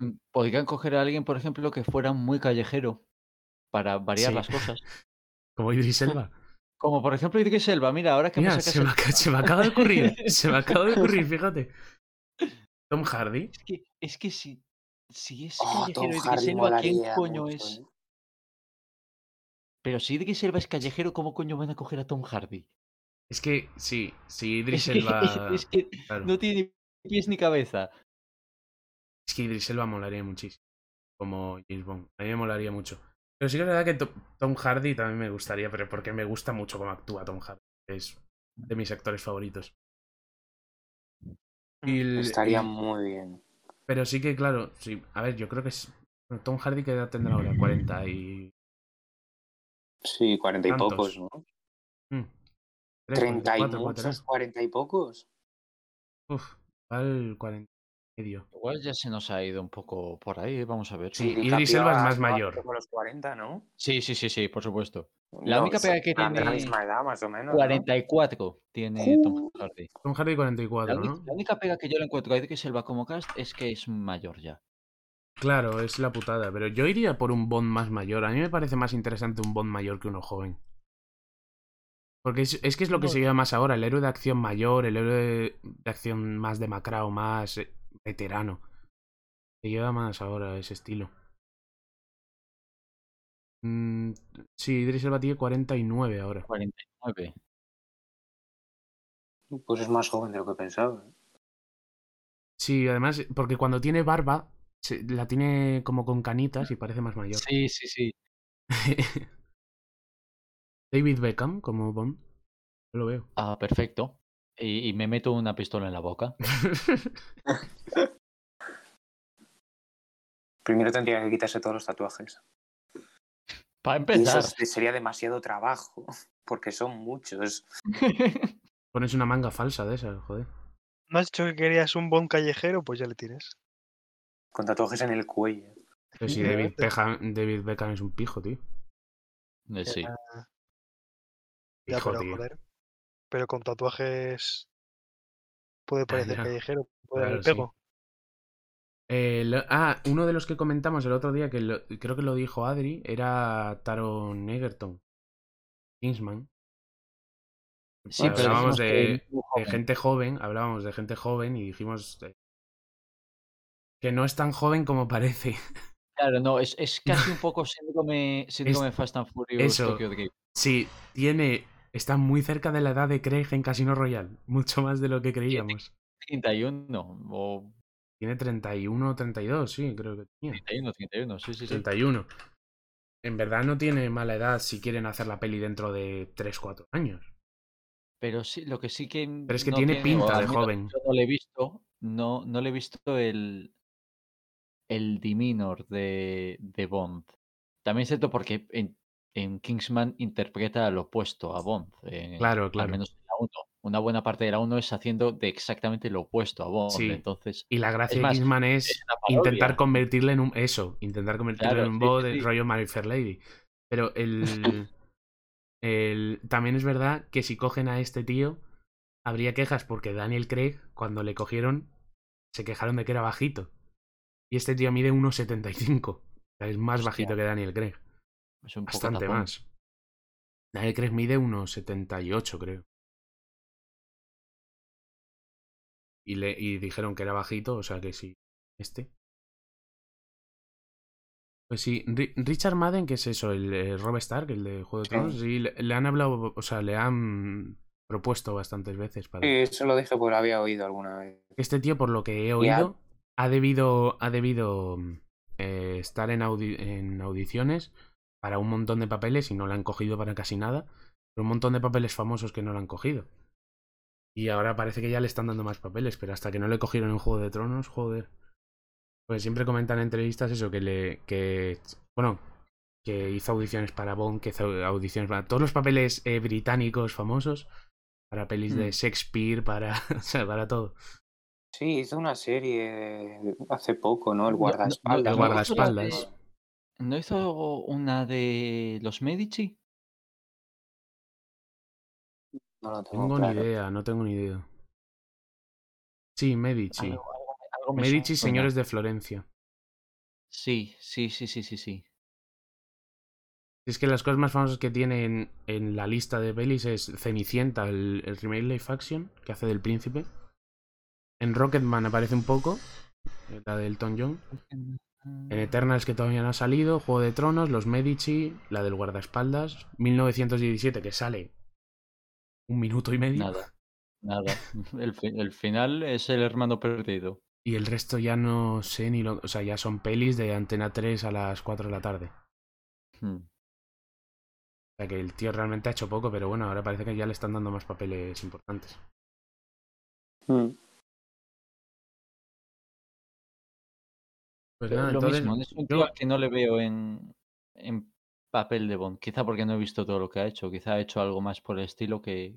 [SPEAKER 5] Mm, Podrían coger a alguien, por ejemplo, que fuera muy callejero para variar
[SPEAKER 2] Sí.
[SPEAKER 5] las cosas.
[SPEAKER 2] Como Idris Elba.
[SPEAKER 5] Como por ejemplo Idris Elba. Mira, ahora que me
[SPEAKER 2] Mira, se me, se me acaba de ocurrir. Se me acaba de ocurrir, fíjate. Tom Hardy.
[SPEAKER 5] Es que, es que si, si es
[SPEAKER 3] Oh,
[SPEAKER 5] callejero
[SPEAKER 3] Tom
[SPEAKER 5] Idris
[SPEAKER 3] Hardy
[SPEAKER 5] Elba, ¿quién coño
[SPEAKER 3] mucho,
[SPEAKER 5] es?
[SPEAKER 3] ¿eh?
[SPEAKER 5] Pero si Idris Elba es callejero, ¿cómo coño van a coger a Tom Hardy?
[SPEAKER 2] Es que sí, sí, Idris
[SPEAKER 5] Es que,
[SPEAKER 2] Elba.
[SPEAKER 5] es que
[SPEAKER 2] claro.
[SPEAKER 5] no tiene ni pies ni cabeza.
[SPEAKER 2] Es que Idris Elba molaría muchísimo. Como James Bond. A mí me molaría mucho. Pero sí que es verdad que To- Tom Hardy también me gustaría, pero porque me gusta mucho cómo actúa Tom Hardy. Es de mis actores favoritos. Y el-
[SPEAKER 3] Estaría
[SPEAKER 2] y-
[SPEAKER 3] muy bien.
[SPEAKER 2] Pero sí que, claro, sí. A ver, yo creo que es. Tom Hardy, ¿qué edad tendrá ahora? 40 y.
[SPEAKER 3] Sí, cuarenta y
[SPEAKER 2] ¿Tantos?
[SPEAKER 3] pocos, ¿no?
[SPEAKER 2] Mm, tres,
[SPEAKER 3] Treinta y
[SPEAKER 2] 44,
[SPEAKER 3] muchos,
[SPEAKER 2] 43.
[SPEAKER 3] cuarenta y pocos.
[SPEAKER 2] Uf, al 40 y medio.
[SPEAKER 5] Igual ya se nos ha ido un poco por ahí, vamos a ver.
[SPEAKER 2] Sí,
[SPEAKER 3] DiCaprio
[SPEAKER 2] Idris Elba es más mayor.
[SPEAKER 3] Como los 40, ¿no?
[SPEAKER 5] sí, sí, sí, sí, por supuesto. La
[SPEAKER 3] No,
[SPEAKER 5] única
[SPEAKER 3] sí,
[SPEAKER 5] pega que
[SPEAKER 3] a la
[SPEAKER 5] tiene-
[SPEAKER 3] misma edad, más o menos. ¿no?
[SPEAKER 5] 44 tiene Tom. Hardy.
[SPEAKER 2] Tom Hardy
[SPEAKER 5] La,
[SPEAKER 2] 44,
[SPEAKER 5] única-
[SPEAKER 2] ¿no?
[SPEAKER 5] la única pega que yo le encuentro a Idris Elba como cast es que es mayor ya.
[SPEAKER 2] Claro, es la putada. Pero yo iría por un Bond más mayor. A mí me parece más interesante un Bond mayor que uno joven. Porque es, es que es lo que se lleva más ahora. El héroe de acción mayor, el héroe de, de acción más demacrado, más eh, veterano. Se lleva más ahora ese estilo. Mm, sí, Idris Elba tiene 49 ahora.
[SPEAKER 5] 49.
[SPEAKER 3] Pues es más joven de lo que pensaba.
[SPEAKER 2] Sí, además, porque cuando tiene barba, se- la tiene como con canitas y parece más mayor.
[SPEAKER 5] Sí, sí, sí.
[SPEAKER 2] David Beckham como Bond. Yo lo veo.
[SPEAKER 5] Ah, perfecto. Y, y me meto una pistola en la boca.
[SPEAKER 3] Primero tendría que quitarse todos los tatuajes.
[SPEAKER 5] Para
[SPEAKER 3] Y eso
[SPEAKER 5] empezar.
[SPEAKER 3] es- sería demasiado trabajo, porque son muchos.
[SPEAKER 2] Pones una manga falsa de esas, joder.
[SPEAKER 4] ¿No has dicho que querías un bon callejero? Pues ya le tienes.
[SPEAKER 3] Con tatuajes en el cuello.
[SPEAKER 2] Pero si David Beckham, David Beckham es un pijo, tío.
[SPEAKER 5] Eh, sí.
[SPEAKER 4] Ya,
[SPEAKER 2] Pijo,
[SPEAKER 4] pero
[SPEAKER 2] tío.
[SPEAKER 4] joder. Pero con tatuajes puede parecer
[SPEAKER 2] ya.
[SPEAKER 4] callejero, puede dar el
[SPEAKER 2] Claro, sí.
[SPEAKER 4] pego.
[SPEAKER 2] Eh, lo- ah, uno de los que comentamos el otro día, que lo- creo que lo dijo Adri, era Taron Egerton. Kingsman.
[SPEAKER 5] Sí,
[SPEAKER 3] Bueno,
[SPEAKER 5] pero
[SPEAKER 2] hablábamos de, gente joven, hablábamos de gente joven y dijimos eh, que no es tan joven como parece.
[SPEAKER 5] Claro, no, es, es casi un poco síndrome, síndrome Fast and Furious
[SPEAKER 2] eso.
[SPEAKER 5] Tokyo Drift.
[SPEAKER 2] Sí, tiene. Está muy cerca de la edad de Craig en Casino Royale. Mucho más de lo que creíamos.
[SPEAKER 5] 31 o
[SPEAKER 2] Tiene 31 o 32, sí, creo que tenía.
[SPEAKER 5] 31, 31, sí, sí, sí.
[SPEAKER 2] 31. En verdad no tiene mala edad si quieren hacer la peli dentro de 3-4 años.
[SPEAKER 5] Pero sí, lo que sí que.
[SPEAKER 2] Pero es que
[SPEAKER 5] no
[SPEAKER 2] tiene pinta de joven.
[SPEAKER 5] Yo no le he visto, no, no le he visto el. El demeanor de, de Bond. También es cierto porque en, en Kingsman interpreta lo opuesto a Bond. eh,
[SPEAKER 2] Claro, claro.
[SPEAKER 5] Al menos en la 1. Una buena parte de la 1 es haciendo de exactamente lo opuesto a Bond.
[SPEAKER 2] Sí.
[SPEAKER 5] Entonces,
[SPEAKER 2] Y la gracia
[SPEAKER 5] más,
[SPEAKER 2] de Kingsman es, intentar convertirle en un. Eso, intentar convertirle
[SPEAKER 5] Claro,
[SPEAKER 2] en un
[SPEAKER 5] sí,
[SPEAKER 2] bot
[SPEAKER 5] sí,
[SPEAKER 2] de
[SPEAKER 5] sí.
[SPEAKER 2] rollo Fair Lady. Pero el, el. También es verdad que si cogen a este tío, habría quejas porque Daniel Craig, cuando le cogieron, se quejaron de que era bajito. Y este tío mide 1,75. O sea, es más
[SPEAKER 5] Hostia.
[SPEAKER 2] bajito que Daniel Craig.
[SPEAKER 5] es un poco
[SPEAKER 2] Bastante
[SPEAKER 5] tapón.
[SPEAKER 2] más. Daniel Craig mide 1,78, creo. Y, le, y dijeron que era bajito, o sea que sí. Este. Pues sí, Ri- Richard Madden, que es eso, el eh, Rob Stark, el de Juego de. Tronos, sí, le, le han hablado, o sea, le han propuesto bastantes veces para.
[SPEAKER 3] Sí, eso lo dije porque lo había oído alguna vez.
[SPEAKER 2] Este tío, por lo que he oído, ha debido, ha debido mm, eh, estar en, audi- en audiciones para un montón de papeles y no la han cogido para casi nada. Pero un montón de papeles famosos que no la han cogido. Y ahora parece que ya le están dando más papeles, pero hasta que no le cogieron en Juego de Tronos, joder. Pues siempre comentan en entrevistas eso, que le. que. Bueno, que hizo audiciones para Bond, que hizo audiciones para. Todos los papeles eh, británicos famosos. Para pelis de
[SPEAKER 5] Mm.
[SPEAKER 2] Shakespeare, para. o sea, para todo.
[SPEAKER 3] Sí, hizo una serie hace poco, ¿no? El
[SPEAKER 5] No, no,
[SPEAKER 3] guardaespaldas.
[SPEAKER 2] El
[SPEAKER 5] no,
[SPEAKER 3] ¿no?
[SPEAKER 2] guardaespaldas.
[SPEAKER 5] ¿No hizo una de los Medici?
[SPEAKER 3] No lo tengo
[SPEAKER 2] Tengo
[SPEAKER 3] claro.
[SPEAKER 2] ni idea, no tengo ni idea. Sí, Medici.
[SPEAKER 5] Algo- algo me- algo me
[SPEAKER 2] Medici,
[SPEAKER 5] suena.
[SPEAKER 2] señores de Florencia.
[SPEAKER 5] Sí, sí, sí, sí, sí, sí.
[SPEAKER 2] Es que las cosas más famosas que tiene en, en la lista de pelis es Cenicienta, el, el remake live action que hace del príncipe. En Rocketman aparece un poco, eh, la de Elton John. En Eternals, que todavía no ha salido. Juego de Tronos, Los Medici, la del guardaespaldas. 1917, que sale un minuto y medio.
[SPEAKER 5] Nada, nada. El, fi- el final es el hermano perdido.
[SPEAKER 2] Y el resto ya no sé ni lo. O sea, ya son pelis de Antena 3 a las 4 de la tarde.
[SPEAKER 5] Hmm.
[SPEAKER 2] O sea que el tío realmente ha hecho poco, pero bueno, ahora parece que ya le están dando más papeles importantes.
[SPEAKER 3] Mm.
[SPEAKER 2] Pues nada,
[SPEAKER 5] lo
[SPEAKER 2] entonces.
[SPEAKER 5] mismo, es un tío que no le veo en, en papel de Bond. Quizá porque no he visto todo lo que ha hecho. Quizá ha hecho algo más por el estilo que.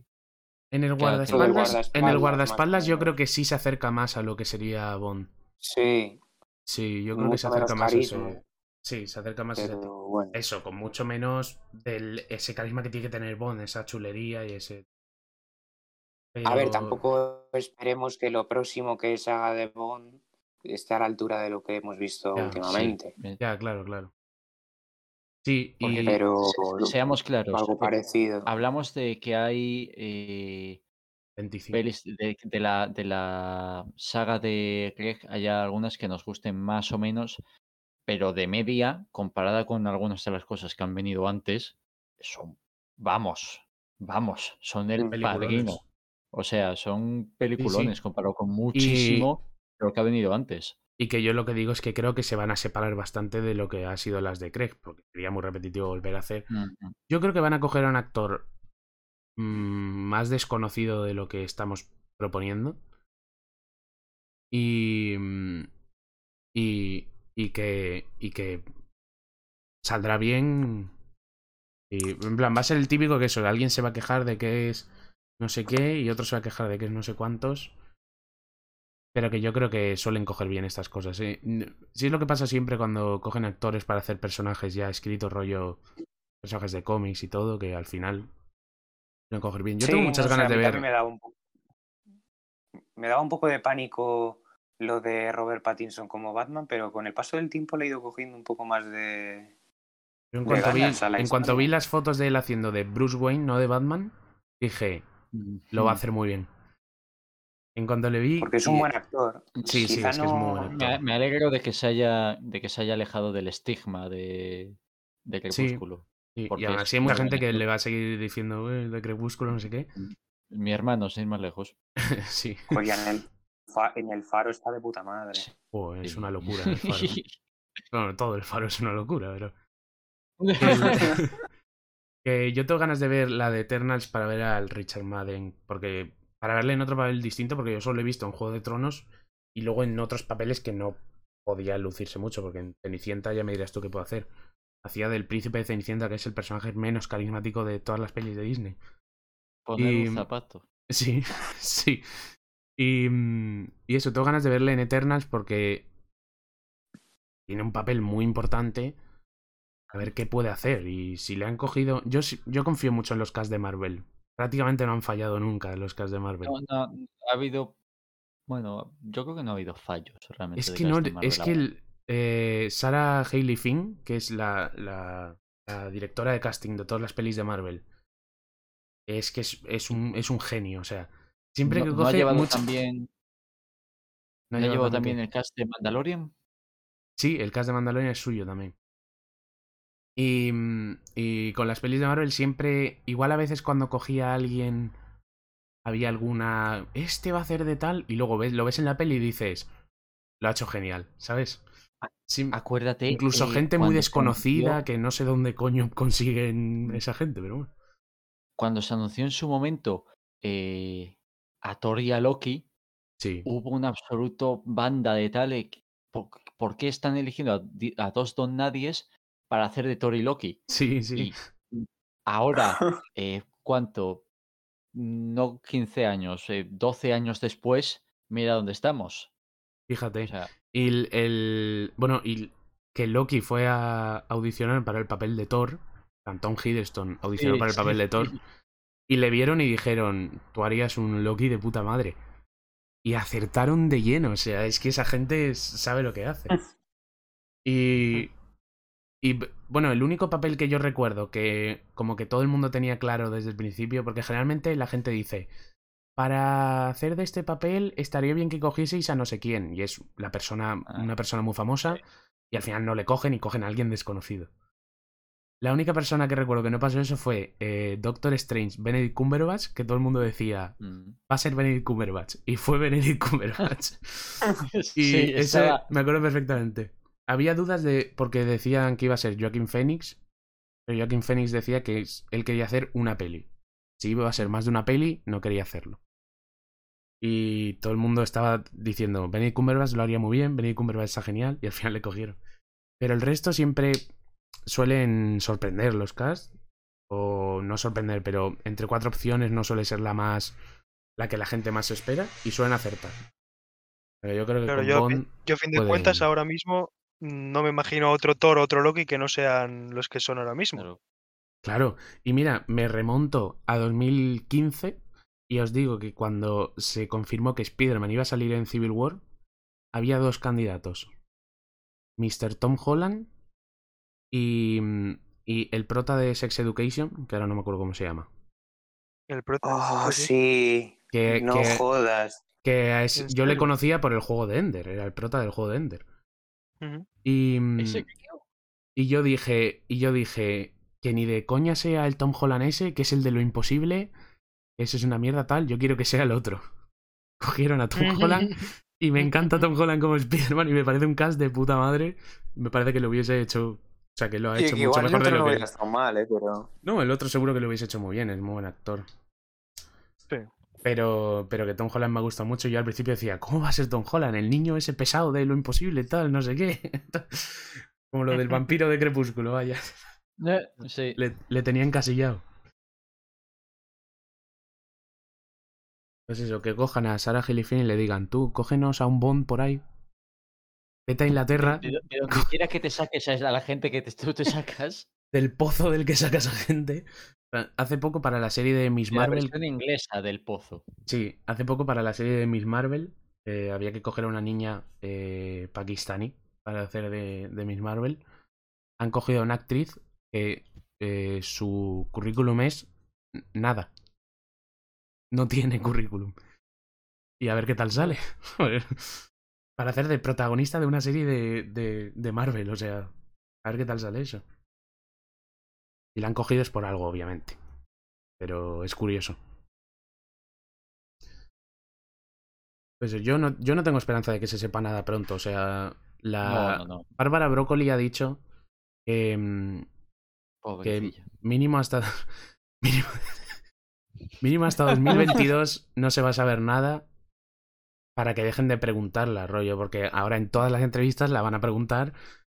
[SPEAKER 2] En el guardaespaldas, en el
[SPEAKER 3] guardaespaldas,
[SPEAKER 2] yo creo que sí se acerca más a lo que sería Bond.
[SPEAKER 3] Sí,
[SPEAKER 2] Sí, yo creo que se acerca más a ese. Sí, se acerca más a ese.
[SPEAKER 3] bueno.
[SPEAKER 2] Eso, con mucho menos del ese carisma que tiene que tener Bond, esa chulería y ese.
[SPEAKER 3] A ver, tampoco esperemos que lo próximo que se haga de Bond esté a la altura de lo que hemos visto
[SPEAKER 2] Ya,
[SPEAKER 3] últimamente.
[SPEAKER 5] Sí, eh,
[SPEAKER 2] Ya, claro, claro. Sí,
[SPEAKER 5] Porque
[SPEAKER 2] y.
[SPEAKER 3] Pero
[SPEAKER 5] se- seamos claros.
[SPEAKER 3] algo
[SPEAKER 5] eh,
[SPEAKER 3] parecido.
[SPEAKER 5] Hablamos de que hay eh,
[SPEAKER 2] 25.
[SPEAKER 5] pelis de, de la, de la saga de Craig, hay algunas que nos gusten más o menos, pero de media, comparada con algunas de las cosas que han venido antes, son, vamos, vamos, son el padrino. O sea, son peliculones comparado con muchísimo lo que ha venido antes.
[SPEAKER 2] Y que yo lo que digo es que creo que se van a separar bastante de lo que ha sido las de Craig, porque sería muy repetitivo volver a hacer. Yo creo que van a coger a un actor mm, más desconocido de lo que estamos proponiendo. Y. mm, Y. Y que. Y que. Saldrá bien. Y en plan, va a ser el típico que eso, alguien se va a quejar de que es no sé qué y otro se va a quejar de que es no sé cuántos. Pero que yo creo que suelen coger bien estas cosas. ¿eh? Sí es lo que pasa siempre cuando cogen actores para hacer personajes ya escritos, rollo personajes de cómics y todo, que al final suelen coger bien. Yo
[SPEAKER 1] Sí,
[SPEAKER 2] tengo muchas
[SPEAKER 1] no sé,
[SPEAKER 2] ganas
[SPEAKER 1] a
[SPEAKER 2] de ver.
[SPEAKER 1] Me daba, un poco, me daba un poco de pánico lo de Robert Pattinson como Batman, pero con el paso del tiempo le he ido cogiendo un poco más de...
[SPEAKER 2] Yo en
[SPEAKER 1] de
[SPEAKER 2] cuanto, vi,
[SPEAKER 1] ganas a la
[SPEAKER 2] en cuanto vi las fotos de él haciendo de Bruce Wayne, no de Batman, dije, lo va a hacer muy bien. En cuanto le vi.
[SPEAKER 1] Porque es un
[SPEAKER 2] y-
[SPEAKER 1] buen actor.
[SPEAKER 2] Sí, sí, es que es muy buen
[SPEAKER 5] Me,
[SPEAKER 2] actor.
[SPEAKER 5] me alegro de que se haya de que se haya alejado del estigma de, de
[SPEAKER 2] Sí.
[SPEAKER 5] Crepúsculo.
[SPEAKER 2] y-
[SPEAKER 5] porque
[SPEAKER 2] y aún así hay mucha gente que le va a seguir diciendo "Eh, de Crepúsculo, no sé qué.
[SPEAKER 5] Mi hermano, sin ir más lejos.
[SPEAKER 2] sí.
[SPEAKER 1] Oye, en el, fa- en el faro está de puta madre.
[SPEAKER 5] Sí.
[SPEAKER 2] Es
[SPEAKER 5] Sí.
[SPEAKER 2] una locura el faro. Bueno, todo el faro es una locura, pero. Que yo tengo ganas de ver la de Eternals para ver al Richard Madden. Porque. Para verle en otro papel distinto, porque yo solo he visto en Juego de Tronos y luego en otros papeles que no podía lucirse mucho, porque en Cenicienta ya me dirás tú qué puedo hacer. Hacía del príncipe de Cenicienta, que es el personaje menos carismático de todas las pelis de Disney.
[SPEAKER 5] Poner
[SPEAKER 2] Y-
[SPEAKER 5] un zapato.
[SPEAKER 2] Sí, sí. Y, mm, y eso, tengo ganas de verle en Eternals porque tiene un papel muy importante. A ver qué puede hacer. Y si le han cogido. Yo, yo confío mucho en los cast de Marvel. Prácticamente no han fallado nunca los cast de Marvel.
[SPEAKER 5] No, no, ha habido. Bueno, yo creo que no ha habido fallos realmente.
[SPEAKER 2] es que no, es que el, eh, Sarah Hailey Finn, que es la, la, la directora de casting de todas las pelis de Marvel, es que es, es un, es un genio. O sea, siempre
[SPEAKER 5] no,
[SPEAKER 2] que
[SPEAKER 5] no ha
[SPEAKER 2] coge
[SPEAKER 5] llevado también.
[SPEAKER 2] no
[SPEAKER 5] ¿No
[SPEAKER 2] ha llevado también
[SPEAKER 5] el cast de Mandalorian?
[SPEAKER 2] Sí, el cast de Mandalorian es suyo también. Y, mm, y con las pelis de Marvel siempre, igual a veces cuando cogía a alguien, había alguna, este va a hacer de tal, y luego ves, lo ves en la peli y dices, lo ha hecho genial, ¿sabes? Sí,
[SPEAKER 5] Acuérdate.
[SPEAKER 2] incluso
[SPEAKER 5] eh,
[SPEAKER 2] gente muy desconocida
[SPEAKER 5] anunció-
[SPEAKER 2] que no sé dónde coño consiguen esa gente, pero bueno.
[SPEAKER 5] Cuando se anunció en su momento eh, a Thor y a Loki,
[SPEAKER 2] Sí,
[SPEAKER 5] hubo una absoluto banda de tal. ¿Por, por qué están eligiendo a, a dos don nadies para hacer de Thor y Loki?
[SPEAKER 2] sí, sí.
[SPEAKER 5] Y ahora, eh, ¿cuánto? No 15 años, eh, 12 años después, mira dónde estamos.
[SPEAKER 2] Fíjate.
[SPEAKER 5] O sea,
[SPEAKER 2] Y el, el- Bueno, y que Loki fue a audicionar para el papel de Thor. Tom Hiddleston audicionó
[SPEAKER 5] sí,
[SPEAKER 2] para el papel de Thor.
[SPEAKER 5] sí.
[SPEAKER 2] Y le vieron y dijeron, tú harías un Loki de puta madre. Y acertaron de lleno. O sea, es que esa gente sabe lo que hace. Y... Y bueno, el único papel que yo recuerdo que como que todo el mundo tenía claro desde el principio, porque generalmente la gente dice, para hacer de este papel estaría bien que cogieseis a no sé quién, y es la persona,
[SPEAKER 5] Ah.
[SPEAKER 2] una persona muy famosa, y al final no le cogen y cogen a alguien desconocido. La única persona que recuerdo que no pasó eso fue eh, Doctor Strange, Benedict Cumberbatch, que todo el mundo decía,
[SPEAKER 5] Mm.
[SPEAKER 2] va a ser Benedict Cumberbatch, y fue Benedict Cumberbatch. y
[SPEAKER 5] Sí, estaba-
[SPEAKER 2] me acuerdo perfectamente. Había dudas de. porque decían que iba a ser Joaquin Phoenix. Pero Joaquin Phoenix decía que él quería hacer una peli. Si iba a ser más de una peli, no quería hacerlo. Y todo el mundo estaba diciendo, Benedict Cumberbatch lo haría muy bien, Benedict Cumberbatch está genial, y al final le cogieron. Pero el resto siempre suelen sorprender los cast. O no sorprender, pero entre cuatro opciones no suele ser la más. la que la gente más espera, y suelen acertar. Pero yo creo que
[SPEAKER 4] Claro,
[SPEAKER 2] con
[SPEAKER 4] yo,
[SPEAKER 2] Bond
[SPEAKER 4] yo a fin de cuentas ahora mismo no me imagino otro Thor o otro Loki que no sean los que son ahora mismo.
[SPEAKER 5] Claro.
[SPEAKER 2] Claro, y mira, me remonto a 2015 y os digo que cuando se confirmó que Spider-Man iba a salir en Civil War, había dos candidatos. Mr. Tom Holland y, y el prota de Sex Education, que ahora no me acuerdo cómo se llama.
[SPEAKER 4] El prota de
[SPEAKER 1] Oh, sí.
[SPEAKER 2] Que,
[SPEAKER 1] No
[SPEAKER 2] que-
[SPEAKER 1] jodas.
[SPEAKER 2] que es-
[SPEAKER 4] ¿En
[SPEAKER 2] yo le conocía por el juego de Ender, era el prota del juego de Ender. Y, mm,
[SPEAKER 5] Ese-
[SPEAKER 2] Y yo dije, y yo dije, que ni de coña sea el Tom Holland ese, que es el de lo imposible, eso es una mierda tal, yo quiero que sea el otro. Cogieron a Tom Holland y me encanta Tom Holland como Spider-Man y me parece un cast de puta madre. Me parece que lo hubiese hecho. O sea, que lo ha
[SPEAKER 3] Sí,
[SPEAKER 2] hecho
[SPEAKER 3] que
[SPEAKER 2] mucho
[SPEAKER 3] igual el
[SPEAKER 2] mejor de lo
[SPEAKER 3] no
[SPEAKER 2] que.
[SPEAKER 3] hubiera estado mal, ¿eh? Pero...
[SPEAKER 2] No, el otro seguro que lo hubiese hecho muy bien, es muy buen actor.
[SPEAKER 7] Sí.
[SPEAKER 2] Pero, pero que Tom Holland me ha gustado mucho. Yo al principio decía, ¿cómo va a ser Tom Holland? El niño ese pesado de lo imposible, tal, no sé qué. Como lo del vampiro de Crepúsculo, vaya.
[SPEAKER 5] Eh, Sí.
[SPEAKER 2] Le, le tenía encasillado. Pues eso, que cojan a Sarah Gillifian y le digan, tú, cógenos a un Bond por ahí. Vete a Inglaterra,
[SPEAKER 5] De, de donde quiera que te saques a la gente que te, tú te sacas.
[SPEAKER 2] del pozo del que sacas a gente. Hace poco para la serie de Miss
[SPEAKER 5] La
[SPEAKER 2] Marvel,
[SPEAKER 5] versión inglesa del pozo.
[SPEAKER 2] Sí, hace poco para la serie de Miss Marvel eh, había que coger a una niña eh, pakistaní para hacer de, de Miss Marvel. Han cogido a una actriz que eh, su currículum es nada. No tiene currículum. Y a ver qué tal sale. Para hacer de protagonista de una serie de, de, de Marvel, o sea, a ver qué tal sale eso. Y la han cogido es por algo, obviamente. Pero es curioso. Pues yo no, yo no tengo esperanza de que se sepa nada pronto. O sea, la
[SPEAKER 5] No, no, no.
[SPEAKER 2] Bárbara Broccoli ha dicho que, mm, que mínimo hasta mínimo, mínimo hasta 2022 no se va a saber nada para que dejen de preguntarla, rollo, porque ahora en todas las entrevistas la van a preguntar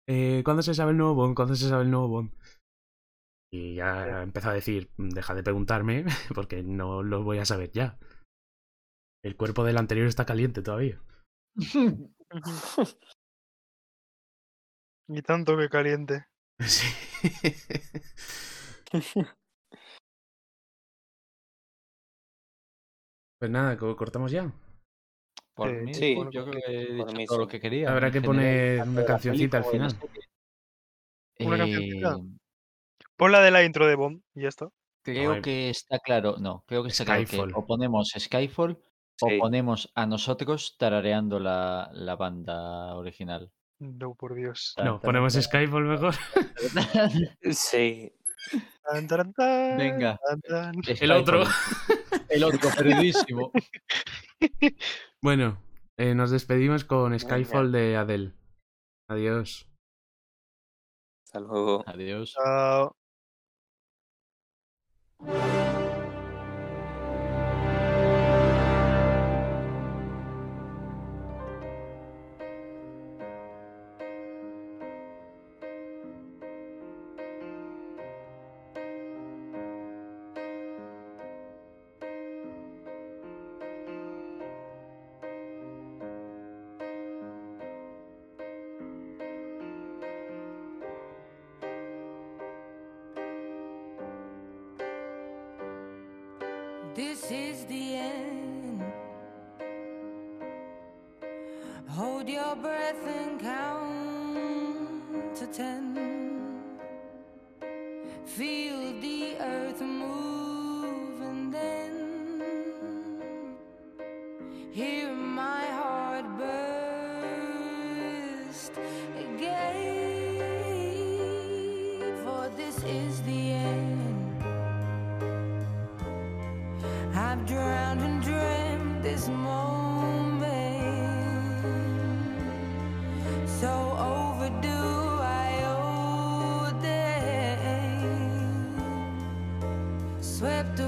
[SPEAKER 2] eh, ¿cuándo se sabe el nuevo Bond? ¿Cuándo se sabe el nuevo Bond? Y ya empezó a decir, deja de preguntarme porque no lo voy a saber ya. El cuerpo del anterior está caliente todavía.
[SPEAKER 7] Y tanto que caliente.
[SPEAKER 2] Sí. Pues nada, co- cortamos ya.
[SPEAKER 5] Por
[SPEAKER 7] Eh,
[SPEAKER 5] mí,
[SPEAKER 3] sí,
[SPEAKER 5] yo creo que he dicho
[SPEAKER 3] mí
[SPEAKER 5] todo lo que quería.
[SPEAKER 2] Habrá que poner una cancioncita al final.
[SPEAKER 7] ¿Una cancioncita? Pon la de la intro de Bond y ya está.
[SPEAKER 5] creo que está claro, no, creo que está claro que o ponemos Skyfall o ponemos a nosotros tarareando la, la banda original.
[SPEAKER 7] No, por Dios.
[SPEAKER 2] No, ponemos Skyfall mejor.
[SPEAKER 3] Sí.
[SPEAKER 7] Tan, tan, tan,
[SPEAKER 5] Venga.
[SPEAKER 2] El otro.
[SPEAKER 5] El otro, perdidísimo.
[SPEAKER 2] Bueno, eh, nos despedimos con Skyfall de Adele. Adiós.
[SPEAKER 3] Hasta luego.
[SPEAKER 5] Adiós.
[SPEAKER 7] Chao. Thank you. Swept